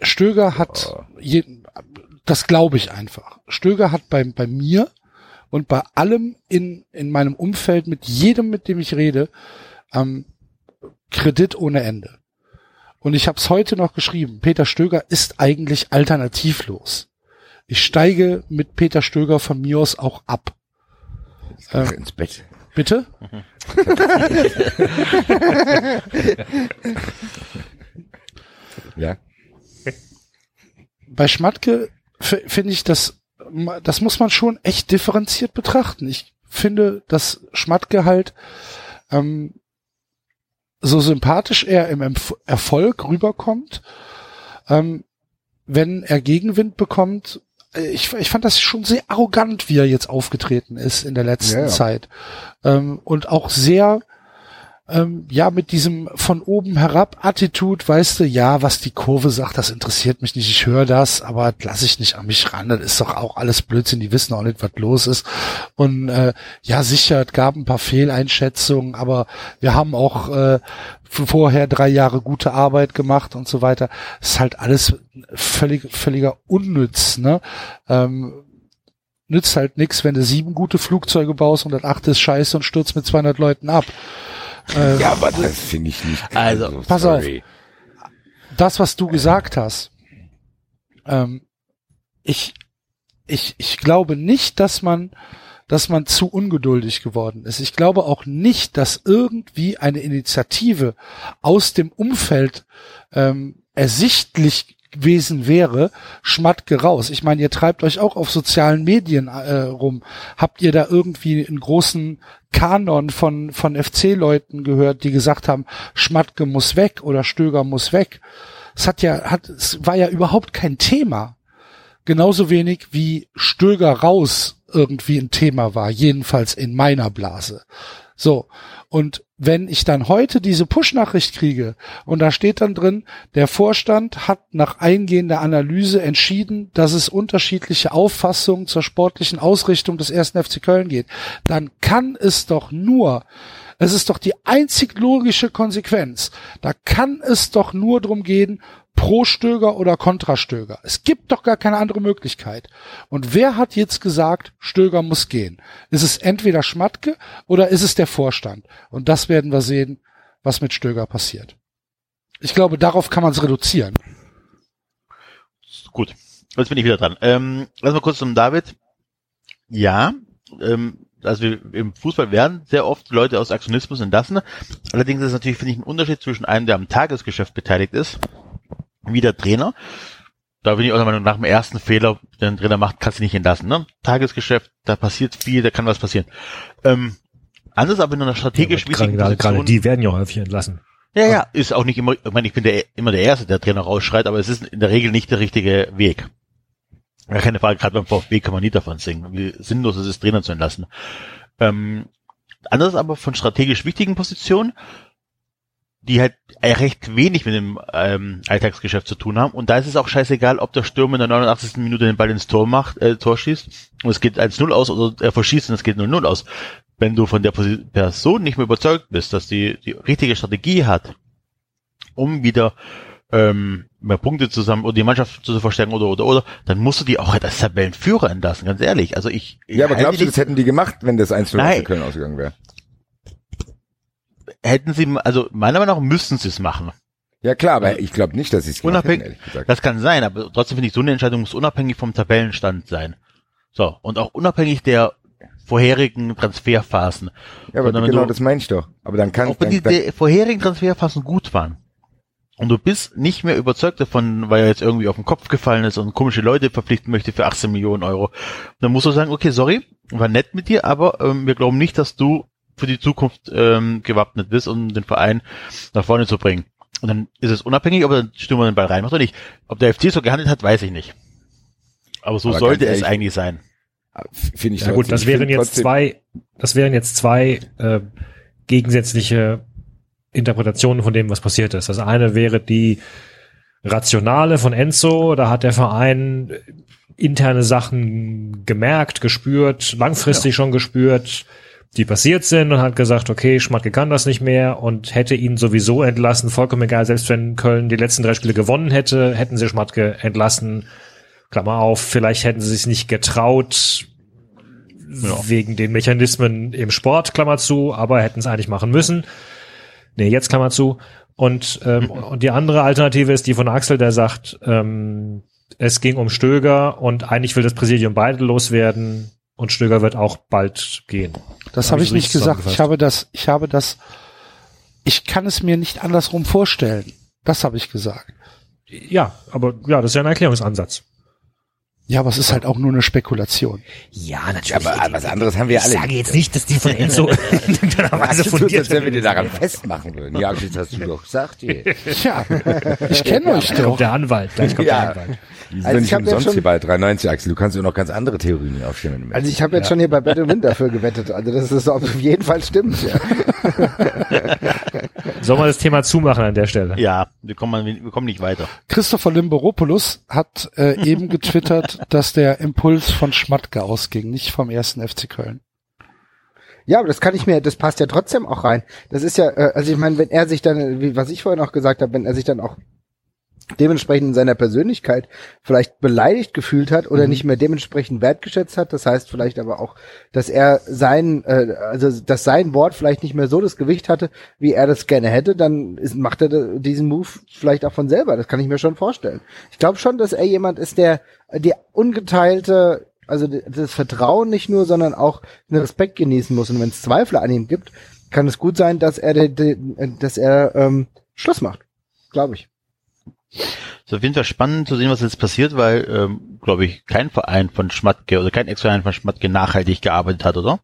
Stöger hat, je, das glaube ich einfach. Stöger hat bei, bei mir und bei allem in, in meinem Umfeld, mit jedem, mit dem ich rede, ähm, Kredit ohne Ende. Und ich habe es heute noch geschrieben. Peter Stöger ist eigentlich alternativlos. Ich steige mit Peter Stöger von mir aus auch ab. Ach, ins Bett. Bitte? Ja. Bei Schmatke finde ich das, das muss man schon echt differenziert betrachten. Ich finde, dass Schmatke halt ähm, so sympathisch er im Erfolg rüberkommt, ähm, wenn er Gegenwind bekommt. Äh, Ich, ich fand das schon sehr arrogant, wie er jetzt aufgetreten ist in der letzten Ja, ja. Zeit. Ähm, und auch sehr, ähm, ja, mit diesem von oben herab Attitude, weißt du, ja, was die Kurve sagt, das interessiert mich nicht, ich höre das, aber lass ich nicht an mich ran, das ist doch auch alles Blödsinn, die wissen auch nicht, was los ist. Und äh, ja, sicher, es gab ein paar Fehleinschätzungen, aber wir haben auch äh, vorher drei Jahre gute Arbeit gemacht und so weiter. Das ist halt alles völlig, völliger Unnütz, ne? Ähm, nützt halt nix, wenn du sieben gute Flugzeuge baust und das achte ist scheiße und stürzt mit 200 Leuten ab. Äh, Ja, aber das finde ich nicht. Also, pass sorry. das, was du gesagt hast, ähm, ich, ich, ich glaube nicht, dass man, dass man zu ungeduldig geworden ist. Ich glaube auch nicht, dass irgendwie eine Initiative aus dem Umfeld ähm, ersichtlich gewesen wäre, Schmatke raus. Ich meine, ihr treibt euch auch auf sozialen Medien äh, rum. Habt ihr da irgendwie einen großen Kanon von, von FC-Leuten gehört, die gesagt haben, Schmatke muss weg oder Stöger muss weg? Es hat ja, hat, es war ja überhaupt kein Thema. Genauso wenig wie Stöger raus irgendwie ein Thema war, jedenfalls in meiner Blase. So. Und wenn ich dann heute diese Push-Nachricht kriege und da steht dann drin, der Vorstand hat nach eingehender Analyse entschieden, dass es unterschiedliche Auffassungen zur sportlichen Ausrichtung des ersten FC Köln geht, dann kann es doch nur, es ist doch die einzig logische Konsequenz, da kann es doch nur drum gehen, pro Stöger oder kontra Stöger. Es gibt doch gar keine andere Möglichkeit. Und wer hat jetzt gesagt, Stöger muss gehen? Ist es entweder Schmatke oder ist es der Vorstand? Und das werden wir sehen, was mit Stöger passiert. Ich glaube, darauf kann man es reduzieren. Gut, jetzt bin ich wieder dran. Ähm, lass mal kurz zum David. Ja, ähm, also wir, im Fußball werden sehr oft Leute aus Aktionismus entlassen. Allerdings ist es natürlich, finde ich, ein Unterschied zwischen einem, der am Tagesgeschäft beteiligt ist, wie der Trainer. Da bin ich auch der Meinung, nach dem ersten Fehler, den ein Trainer macht, kannst du nicht entlassen. Ne? Tagesgeschäft, da passiert viel, da kann was passieren. Ähm, anders aber in einer strategisch Ja, gerade, wichtigen gerade, gerade Position. die werden ja häufig entlassen. Ja, ja, ist auch nicht immer, ich meine, ich bin der, immer der Erste, der Trainer rausschreit, aber es ist in der Regel nicht der richtige Weg. Ja, keine Frage, gerade beim VfB kann man nie davon singen, wie sinnlos es ist, Trainer zu entlassen. Ähm, anders aber von strategisch wichtigen Positionen, die halt recht wenig mit dem ähm, Alltagsgeschäft zu tun haben. Und da ist es auch scheißegal, ob der Stürmer in der 89. Minute den Ball ins Tor macht, äh, Tor schießt und es geht 1-0 aus oder er verschießt und es geht 0-0 aus. Wenn du von der Person nicht mehr überzeugt bist, dass die die richtige Strategie hat, um wieder ähm, mehr Punkte zusammen oder die Mannschaft zu verstärken oder oder oder, dann musst du die auch halt als Tabellenführer entlassen, ganz ehrlich. Also ich, ich Ja, aber glaubst du, das hätten die gemacht, wenn das 1 Nein. für Köln ausgegangen wäre? Hätten sie, also meiner Meinung nach müssten sie es machen. Ja klar, aber ich glaube nicht, dass sie es gemacht hätten, Unabhängig, ehrlich gesagt. das kann sein, aber trotzdem finde ich, so eine Entscheidung muss unabhängig vom Tabellenstand sein. So, und auch unabhängig der vorherigen Transferphasen. Ja, aber sondern genau du- das meine ich doch. Aber dann kann Auch wenn dann, die, dann, die vorherigen Transferphasen gut waren. Und du bist nicht mehr überzeugt davon, weil er jetzt irgendwie auf den Kopf gefallen ist und komische Leute verpflichten möchte für 18 Millionen Euro. Dann musst du sagen, okay, sorry, war nett mit dir, aber ähm, wir glauben nicht, dass du für die Zukunft ähm, gewappnet bist, um den Verein nach vorne zu bringen. Und dann ist es unabhängig, ob er Stürmer den Ball reinmacht oder nicht. Ob der FC so gehandelt hat, weiß ich nicht. Aber so Aber sollte es ehrlich, eigentlich sein. Finde ich Ja gut, das wären jetzt zwei, das wären jetzt zwei äh, gegensätzliche Interpretationen von dem, was passiert ist. Das eine wäre die rationale von Enzo, da hat der Verein äh, interne Sachen gemerkt, gespürt, langfristig schon gespürt, die passiert sind und hat gesagt, okay, Schmatke kann das nicht mehr und hätte ihn sowieso entlassen, vollkommen egal, selbst wenn Köln die letzten drei Spiele gewonnen hätte, hätten sie Schmatke entlassen. Klammer auf, vielleicht hätten sie sich nicht getraut, wegen den Mechanismen im Sport, Klammer zu, aber hätten es eigentlich machen müssen. Nee, jetzt Klammer zu. Und, ähm, und die andere Alternative ist die von Axel, der sagt, ähm, es ging um Stöger und eigentlich will das Präsidium beide loswerden und Stöger wird auch bald gehen. Das Hab habe ich nicht gesagt. Ich habe das, ich habe das, ich kann es mir nicht andersrum vorstellen. Das habe ich gesagt. Ja, aber ja, das ist ja ein Erklärungsansatz. Ja, aber es ist halt auch nur eine Spekulation. Ja, natürlich. Aber was anderes haben wir ich alle. sage jetzt nicht, dass die von Enzo in irgendeiner Weise fundiert als wenn wir sind. den daran festmachen würden. Ja, das hast du doch gesagt. hier. Ja, ich kenne euch Gleich kommt doch. der Anwalt, gleich kommt Ja. der Anwalt. Die sind Also ich nicht hab jetzt umsonst schon- hier bei 93, Axel. Du kannst ja noch ganz andere Theorien aufstellen. wenn du Also ich habe jetzt schon hier bei Battle Wind dafür gewettet. Also das ist auf jeden Fall stimmt. Ja. Sollen wir das Thema zumachen an der Stelle? Ja, wir kommen, wir kommen nicht weiter. Christopher Limberopoulos hat äh, eben getwittert, dass der Impuls von Schmatke ausging, nicht vom ersten FC Köln. Ja, aber das kann ich mir, das passt ja trotzdem auch rein. Das ist ja, äh, also ich meine, wenn er sich dann, wie was ich vorhin auch gesagt habe, wenn er sich dann auch dementsprechend in seiner Persönlichkeit vielleicht beleidigt gefühlt hat oder nicht mehr dementsprechend wertgeschätzt hat, das heißt vielleicht aber auch, dass er sein, äh, also dass sein Wort vielleicht nicht mehr so das Gewicht hatte, wie er das gerne hätte, dann ist, macht er diesen Move vielleicht auch von selber. Das kann ich mir schon vorstellen. Ich glaube schon, dass er jemand ist, der die ungeteilte also das Vertrauen nicht nur, sondern auch den Respekt genießen muss. Und wenn es Zweifel an ihm gibt, kann es gut sein, dass er, dass er ähm, Schluss macht. Glaube ich. Es ist auf jeden Fall spannend zu sehen, was jetzt passiert, weil, ähm, glaube ich, kein Verein von Schmatke oder kein Ex-Verein von Schmatke nachhaltig gearbeitet hat, oder?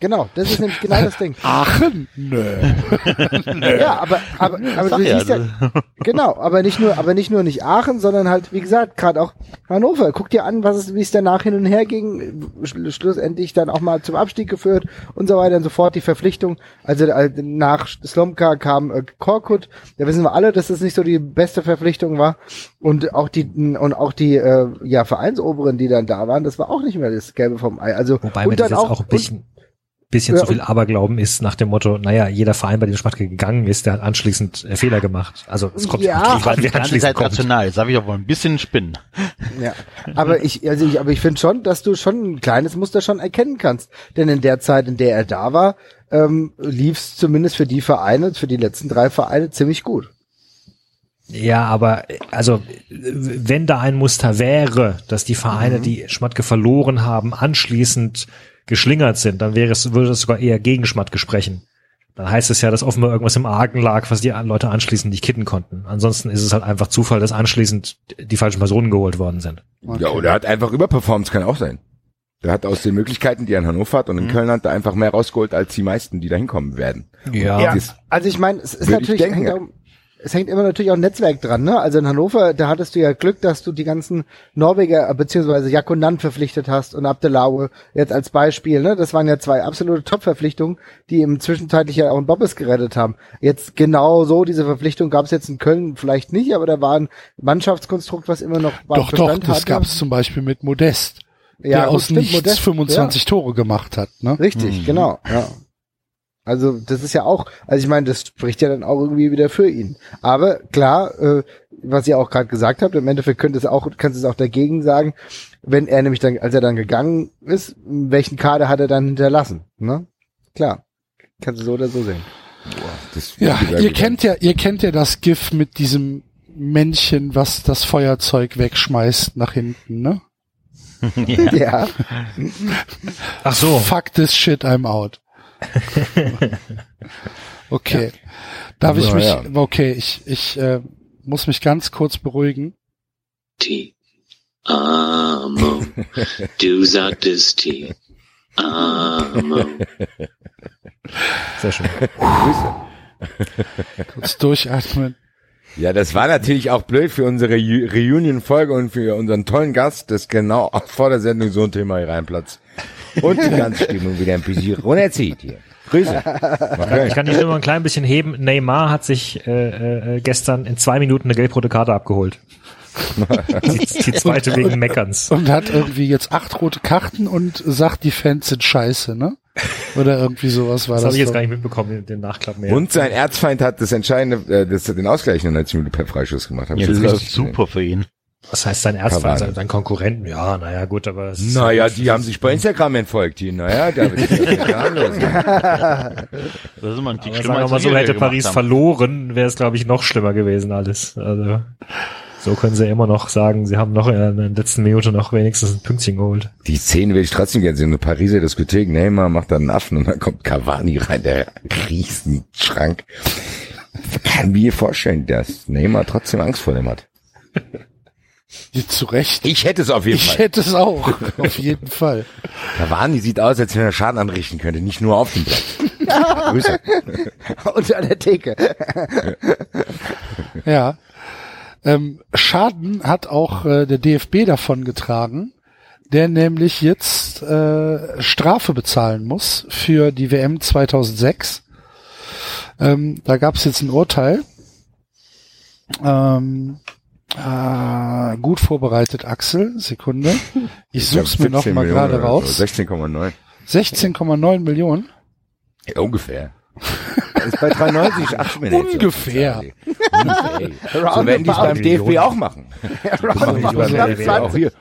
Genau, das ist nämlich genau das Ding. Aachen? Nö. Ja, aber aber aber Sag du ja, siehst ja, genau, aber nicht nur, aber nicht nur nicht Aachen, sondern halt wie gesagt gerade auch Hannover. Guck dir an, was es, wie es danach hin und her ging, Sch- schlussendlich dann auch mal zum Abstieg geführt und so weiter und so fort. Die Verpflichtung, also äh, nach Slomka kam äh, Korkut. Da wissen wir alle, dass das nicht so die beste Verpflichtung war und auch die und auch die äh, ja Vereinsoberen, die dann da waren, das war auch nicht mehr das Gelbe vom Ei. Also Wobei und das dann jetzt auch, ein bisschen, bisschen Ja, zu viel Aberglauben ist nach dem Motto, naja, jeder Verein, bei dem Schmatke gegangen ist, der hat anschließend äh, Fehler gemacht. Also es kommt Ja, Die wir ganze anschließend kommt. rational. Jetzt darf ich auch wohl ein bisschen spinnen. Ja, aber ich, also ich, aber ich finde schon, dass du schon ein kleines Muster schon erkennen kannst. Denn in der Zeit, in der er da war, ähm, lief es zumindest für die Vereine, für die letzten drei Vereine ziemlich gut. Ja, aber also wenn da ein Muster wäre, dass die Vereine, die Schmatke verloren haben, anschließend geschlingert sind, dann wäre es, würde es sogar eher gegen Schmatke sprechen. Dann heißt es ja, dass offenbar irgendwas im Argen lag, was die Leute anschließend nicht kitten konnten. Ansonsten ist es halt einfach Zufall, dass anschließend die falschen Personen geholt worden sind. Ja, oder er hat einfach überperformt, kann auch sein. Der hat aus den Möglichkeiten, die er in Hannover hat und in Köln hat, da einfach mehr rausgeholt als die meisten, die da hinkommen werden. Ja, Das- also ich meine, es ist Würde ich natürlich, denken, hängt ja. Es hängt immer natürlich auch ein Netzwerk dran, ne? Also in Hannover, da hattest du ja Glück, dass du die ganzen Norweger äh, beziehungsweise Jakonan verpflichtet hast und Abdelaue jetzt als Beispiel, ne? Das waren ja zwei absolute Top-Verpflichtungen, die im zwischenzeitlich ja auch einen Bobbes gerettet haben. Jetzt genau so diese Verpflichtung gab es jetzt in Köln vielleicht nicht, aber da war ein Mannschaftskonstrukt, was immer noch Doch, doch, Bestand das hatte. gab es zum Beispiel mit Modest, ja, der aus stimmt, nichts Modest, 25 Tore gemacht hat. Ne? Ja, richtig, genau, ja. Also das ist ja auch, also ich meine, das spricht ja dann auch irgendwie wieder für ihn. Aber klar, äh, was ihr auch gerade gesagt habt, im Endeffekt könnte es auch, kannst du es auch dagegen sagen, wenn er nämlich dann, als er dann gegangen ist, welchen Kader hat er dann hinterlassen? Ne? Klar, kannst du so oder so sehen. Das Ja, ihr gut. kennt ja, ihr kennt ja das GIF mit diesem Männchen, was das Feuerzeug wegschmeißt nach hinten, ne? Ja, Ach so. Fuck this shit, I'm out. okay. Darf ich Ja, mich, ja. okay, ich, ich äh, muss mich ganz kurz beruhigen. T. Amo. Du sagtest T. Amo. Sehr schön. Grüße. Kurz durchatmen. Ja, das war natürlich auch blöd für unsere Reunion-Folge und für unseren tollen Gast, dass genau vor der Sendung so ein Thema hier reinplatzt. Und die ganze Stimmung wieder ein bisschen runterzieht hier. Grüße. Mach Ich kann die nur ein klein bisschen heben. Neymar hat sich äh, äh, gestern in zwei Minuten eine gelb-rote Karte abgeholt. die, die zweite wegen Meckerns. Und hat irgendwie jetzt acht rote Karten und sagt, die Fans sind scheiße, ne? Oder irgendwie sowas war Das das. habe ich jetzt doch. gar nicht mitbekommen, den, Nachklapp mehr. Und sein Erzfeind hat das entscheidende, äh, das, den Ausgleich in der 90 Minute per Freischuss gemacht. Ja, das richtig ist super für ihn. Was heißt sein Erzfeind? Cavani. Sein, sein Konkurrenten? Ja, naja, gut, aber es ist- Naja, die haben sich bei Instagram entfolgt, die. Naja, da wird ja harmlos. Das ist immer ein Tick Aber sagen wir mal so, hätte Paris haben. verloren, wäre es, glaube ich, noch schlimmer gewesen alles. Also so können sie immer noch sagen, sie haben noch in der letzten Minute noch wenigstens ein Pünktchen geholt. Die Szene will ich trotzdem gerne sehen. Eine Pariser Diskothek, Neymar macht da einen Affen und dann kommt Cavani rein, der riesen Schrank. Kann mir vorstellen, dass Neymar trotzdem Angst vor dem hat. Zu Recht. Ich hätte es auf jeden Ich Fall. hätte es auch, auf jeden Fall. Cavani sieht aus, als wenn er Schaden anrichten könnte, nicht nur auf dem Platz. Grüße. Unter der Theke. Ja. Ähm, Schaden hat auch äh, der DFB davon getragen, der nämlich jetzt äh, Strafe bezahlen muss für die WM 2006. Ähm, da gab es jetzt ein Urteil. Ähm, äh, gut vorbereitet, Axel. Sekunde. Ich such's mir noch 17 mal Millionen gerade raus. So, 16,9. 16,9 Millionen. Ja, ungefähr. ist bei 3,90 8 Minuten. Ungefähr. Ungefähr. So werden die es beim DFB auch machen. DFB auch hier.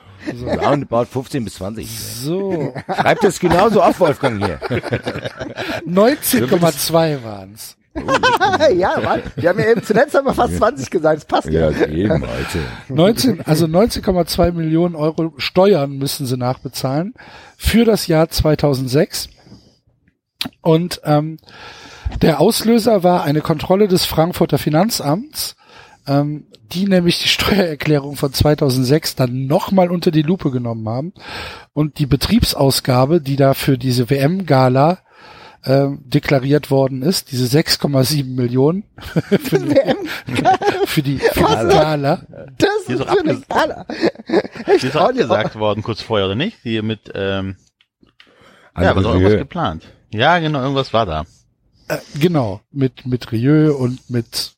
Roundabout 15 bis 20. So, Schreibt das genauso auf, Wolfgang, hier. 19,2 waren's. ja, Mann. Wir haben ja eben zuletzt haben wir fast 20 gesagt. Das passt ja. Ja, eben, Alter. 19, also 19,2 Millionen Euro Steuern müssen sie nachbezahlen für das Jahr 2006. Und ähm, der Auslöser war eine Kontrolle des Frankfurter Finanzamts, ähm, die nämlich die Steuererklärung von 2006 dann nochmal unter die Lupe genommen haben und die Betriebsausgabe, die da für diese WM-Gala äh, deklariert worden ist, diese 6,7 Millionen für, die- für die für die Gala. Das Die ist für eine Skala. Die ist auch abgesagt worden kurz vorher, oder nicht? Die mit, ähm, ja, war doch irgendwas geplant. Ja, genau, irgendwas war da. Äh, genau, mit, mit Rieu und mit,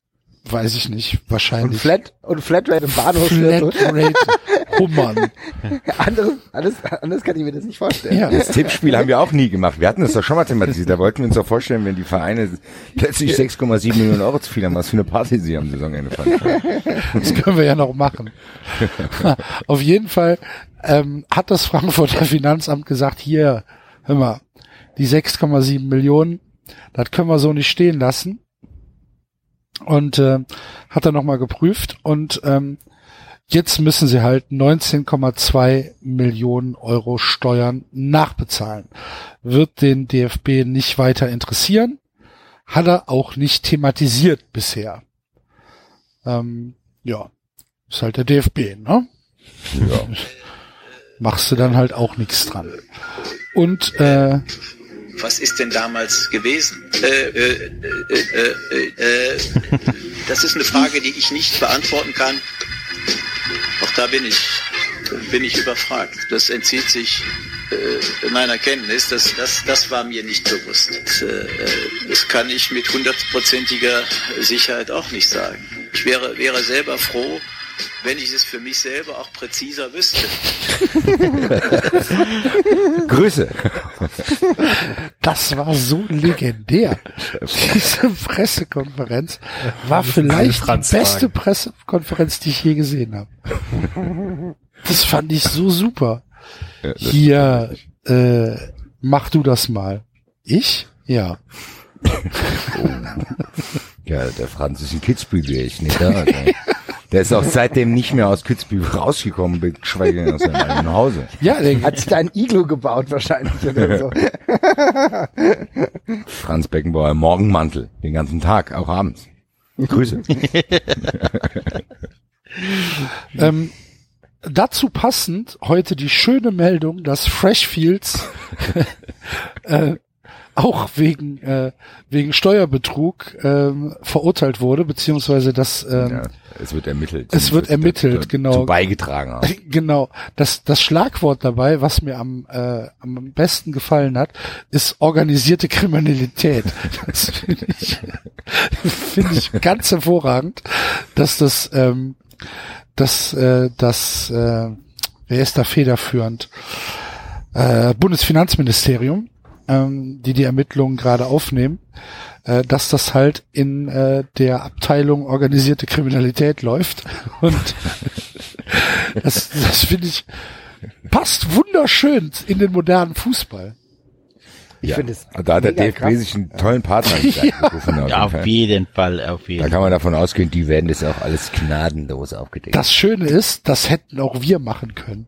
weiß ich nicht, Und wahrscheinlich Flat, und Flatrate im Bahnhofsviertel. Flatrate Hummern. Anderes, alles, anders kann ich mir das nicht vorstellen. Ja, Das Tippspiel haben wir auch nie gemacht. Wir hatten das doch schon mal thematisiert. Da wollten wir uns doch vorstellen, wenn die Vereine plötzlich 6,7 Millionen Euro zu viel haben, was für eine Party sie am Saisonende fanden. das können wir ja noch machen. Auf jeden Fall ähm, hat das Frankfurter Finanzamt gesagt, hier, hör mal, die 6,7 Millionen, das können wir so nicht stehen lassen. Und äh, hat er nochmal geprüft und ähm, jetzt müssen sie halt 19,2 Millionen Euro Steuern nachbezahlen. Wird den DFB nicht weiter interessieren, hat er auch nicht thematisiert bisher. Ähm, ja, ist halt der DFB, ne? Ja. Machst du dann halt auch nichts dran. Und äh, Was ist denn damals gewesen? Äh, äh, äh, äh, äh, das ist eine Frage, die ich nicht beantworten kann. Auch da bin ich, bin ich überfragt. Das entzieht sich äh, meiner Kenntnis. Das, das, das war mir nicht bewusst. Das, äh, das kann ich mit hundertprozentiger Sicherheit auch nicht sagen. Ich wäre, wäre selber froh, wenn ich es für mich selber auch präziser wüsste. Grüße. das war so legendär. Diese Pressekonferenz war vielleicht die beste. Pressekonferenz, die ich je gesehen habe. Das fand ich so super. Hier, äh, mach du das mal. Ich? Ja. Ja, der Franz ist in Kitzbühel, ist nicht da. Der, der ist auch seitdem nicht mehr aus Kitzbühel rausgekommen, geschweige denn aus seinem eigenen Hause. Ja, der, Hat sich da ein Iglu gebaut wahrscheinlich oder so. Franz Beckenbauer, Morgenmantel, den ganzen Tag, auch abends. Grüße. Ähm, dazu passend heute die schöne Meldung, dass Freshfields äh, auch wegen äh, wegen Steuerbetrug ähm, verurteilt wurde, beziehungsweise das ähm, Ja, es wird ermittelt. Es wird ermittelt, genau. Zu beigetragen haben. Genau. Das, das Schlagwort dabei, was mir am, äh, am besten gefallen hat, ist organisierte Kriminalität. Das finde ich, finde ich ganz hervorragend, dass das, ähm, dass äh, das, äh, wer ist da federführend? Äh, Bundesfinanzministerium, ähm, die die Ermittlungen gerade aufnehmen, äh, dass das halt in äh, der Abteilung organisierte Kriminalität läuft. Und das, das finde ich passt wunderschön in den modernen Fußball. Ich Ja. finde es Da hat der DFB krass. sich einen tollen Partner gerufen, auf Ja, auf jeden Fall. jeden Fall, auf jeden Da kann man davon ausgehen, die werden das auch alles gnadenlos aufgedeckt. Das Schöne ist, das hätten auch wir machen können.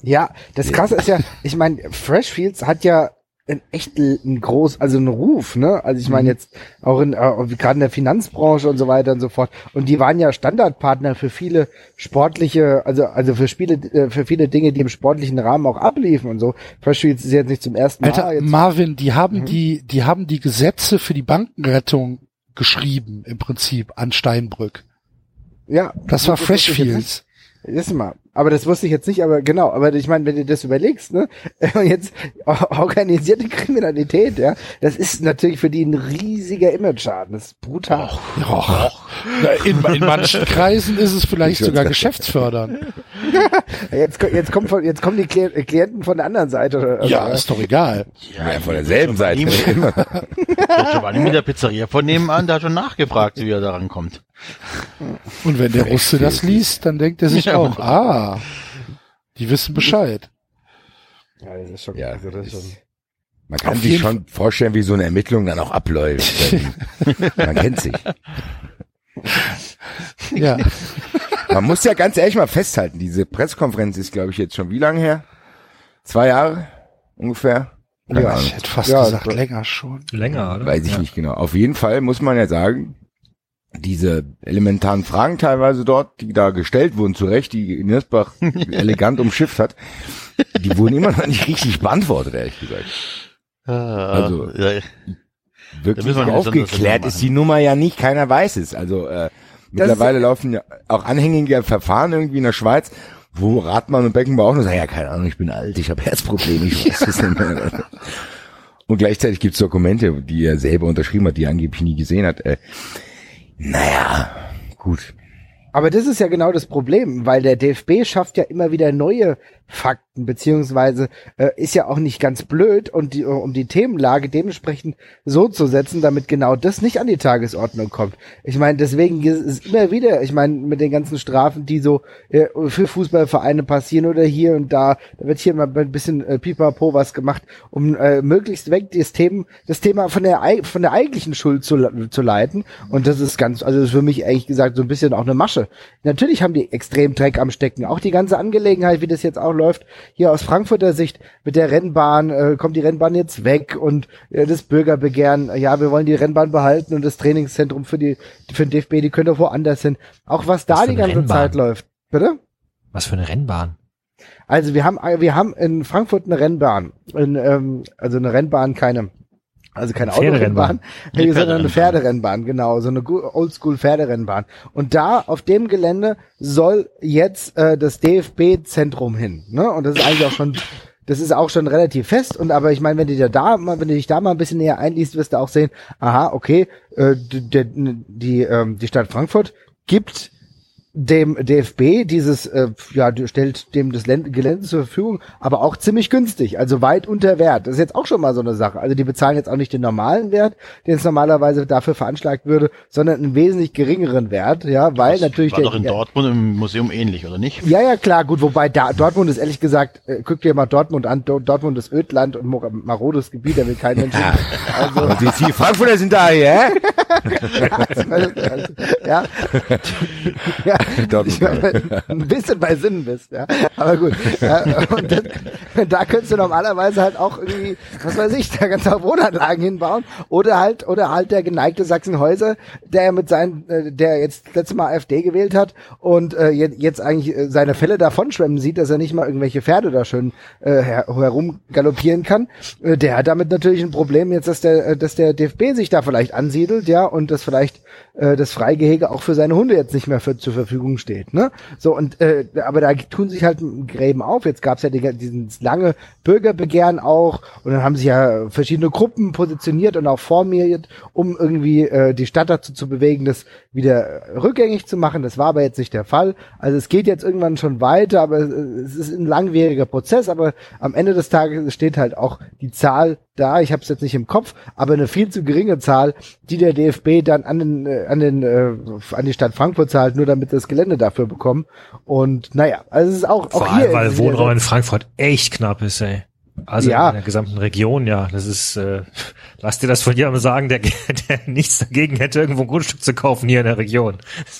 Ja, das Krasse ist ja, ich meine, Freshfields hat ja ein echt ein groß, also einen Ruf, ne? Also ich meine jetzt auch in äh, gerade in der Finanzbranche und so weiter und so fort. Und die waren ja Standardpartner für viele sportliche, also also für Spiele, äh, für viele Dinge, die im sportlichen Rahmen auch abliefen und so. Freshfields ist jetzt nicht zum ersten Mal. Alter, jetzt, Marvin, die haben Mhm. die, die haben die Gesetze für die Bankenrettung geschrieben, im Prinzip, an Steinbrück. ja, Das war nicht. Freshfields. Wissen mal. Aber das wusste ich jetzt nicht, aber genau, aber ich meine, wenn du das überlegst, ne, und jetzt organisierte Kriminalität, ja, das ist natürlich für die ein riesiger Image-Schaden. Das ist brutal. Ja, in, in manchen Kreisen ist es vielleicht Ich sogar geschäftsfördernd. Jetzt, jetzt kommen von, jetzt kommen die Kli- Klienten von der anderen Seite. oder- Ja, ist doch egal. Ja, von derselben Seite. Der Giovanni mit der Pizzeria von nebenan, der hat schon nachgefragt, wie er daran kommt. Und wenn der Russe das liest, dann denkt er sich Ja. auch, ah, die wissen Bescheid. Ja, das ist schon, Ja, also das ist schon. Man kann sich schon vorstellen, wie so eine Ermittlung dann auch abläuft. Man kennt sich. Ja, Man muss ja ganz ehrlich mal festhalten, diese Pressekonferenz ist, glaube ich, jetzt schon wie lange her? Zwei Jahre ungefähr? Ja, ich hätte fast Ja, gesagt, länger schon. Länger, oder? Weiß ich ja. nicht genau. Auf jeden Fall muss man ja sagen, diese elementaren Fragen teilweise dort, die da gestellt wurden, zu Recht, die Niersbach elegant umschifft hat, die wurden immer noch nicht richtig beantwortet, ehrlich gesagt. Also- ja, Wirklich wir aufgeklärt ist die Nummer ja nicht, keiner weiß es. Also äh, mittlerweile laufen ja auch anhängige Verfahren irgendwie in der Schweiz, wo Radmann und Beckenbauer auch nur sagen, ja, keine Ahnung, ich bin alt, ich habe Herzprobleme, ich weiß es nicht mehr. Und gleichzeitig gibt's Dokumente, die er selber unterschrieben hat, die er angeblich nie gesehen hat. Äh, naja, gut. Aber das ist ja genau das Problem, weil der DFB schafft ja immer wieder neue Fakten, beziehungsweise äh, ist ja auch nicht ganz blöd und die, um die Themenlage dementsprechend so zu setzen, damit genau das nicht an die Tagesordnung kommt. Ich meine, deswegen ist es immer wieder, ich meine, mit den ganzen Strafen, die so äh, für Fußballvereine passieren oder hier und da, da wird hier mal ein bisschen äh, pipapo was gemacht, um äh, möglichst weg das Thema, das Thema von der von der eigentlichen Schuld zu, zu leiten. Und das ist ganz, also ist für mich ehrlich gesagt so ein bisschen auch eine Masche. Natürlich haben die extrem Dreck am Stecken. Auch die ganze Angelegenheit, wie das jetzt auch läuft, hier aus Frankfurter Sicht mit der Rennbahn, äh, kommt die Rennbahn jetzt weg und äh, das Bürgerbegehren, äh, ja, wir wollen die Rennbahn behalten und das Trainingszentrum für die für den DFB, die können doch woanders hin. Auch was da Was die ganze Rennbahn? Zeit läuft. Bitte? Was für eine Rennbahn. Also wir haben wir haben in Frankfurt eine Rennbahn, in, ähm, also eine Rennbahn, keine, also keine Pferderennbahn. Autorennbahn, nee, Eine sondern eine Pferderennbahn. Pferderennbahn, genau, so eine gu- Oldschool Pferderennbahn. Und da auf dem Gelände soll jetzt äh, das DFB-Zentrum hin, ne? Und das ist eigentlich auch schon das ist auch schon relativ fest und aber ich meine, wenn du dir da mal, wenn du dich da mal ein bisschen näher einliest, wirst du auch sehen, aha, okay, äh, d- der, die ähm, die Stadt Frankfurt gibt dem DFB dieses, äh, ja, die stellt dem das Län- Gelände zur Verfügung, aber auch ziemlich günstig, also weit unter Wert. Das ist jetzt auch schon mal so eine Sache. Also die bezahlen jetzt auch nicht den normalen Wert, den es normalerweise dafür veranschlagt würde, sondern einen wesentlich geringeren Wert, ja, weil natürlich war der, doch in ja, Dortmund im Museum ähnlich, oder nicht? ja, ja, klar, gut, wobei da, Dortmund ist ehrlich gesagt, äh, guck dir mal Dortmund an, Do Dortmund ist Ödland und marodes Gebiet, da will kein Mensch. Also, Und die, die Frankfurter sind da, ja? ja. ja. Ich meine, ein bisschen bei Sinnen bist, ja. Aber gut. Ja, und das, da könntest du normalerweise halt auch irgendwie, was weiß ich, da du auch Wohnanlagen hinbauen. Oder halt, oder halt der geneigte Sachsenhäuser, der mit seinen, äh, der jetzt letztes Mal AfD gewählt hat und äh, jetzt, eigentlich äh, seine Fälle davon schwemmen sieht, dass er nicht mal irgendwelche Pferde da schön äh, her herumgaloppieren kann. Äh, der hat damit natürlich ein Problem jetzt, dass der, dass der DFB sich da vielleicht ansiedelt, ja, und dass vielleicht äh, das Freigehege auch für seine Hunde jetzt nicht mehr für, zur Verfügung steht. Ne? So und äh, aber da tun sich halt Gräben auf. Jetzt gab es ja die, diesen lange Bürgerbegehren auch und dann haben sich ja verschiedene Gruppen positioniert und auch formiert, um irgendwie äh, die Stadt dazu zu bewegen, das wieder rückgängig zu machen. Das war aber jetzt nicht der Fall. Also es geht jetzt irgendwann schon weiter, aber es ist ein langwieriger Prozess. Aber am Ende des Tages steht halt auch die Zahl da, ich habe es jetzt nicht im Kopf, aber eine viel zu geringe Zahl, die der DFB dann an den äh, an den äh, an die Stadt Frankfurt zahlt, nur damit das Gelände dafür bekommen. Und naja, also es ist auch Vor auch allem, hier weil Wohnraum in Frankfurt echt knapp ist, ey. Also Ja. in der gesamten Region, ja. Das ist, äh, lass dir das von jemandem sagen, der, der nichts dagegen hätte, irgendwo ein Grundstück zu kaufen hier in der Region.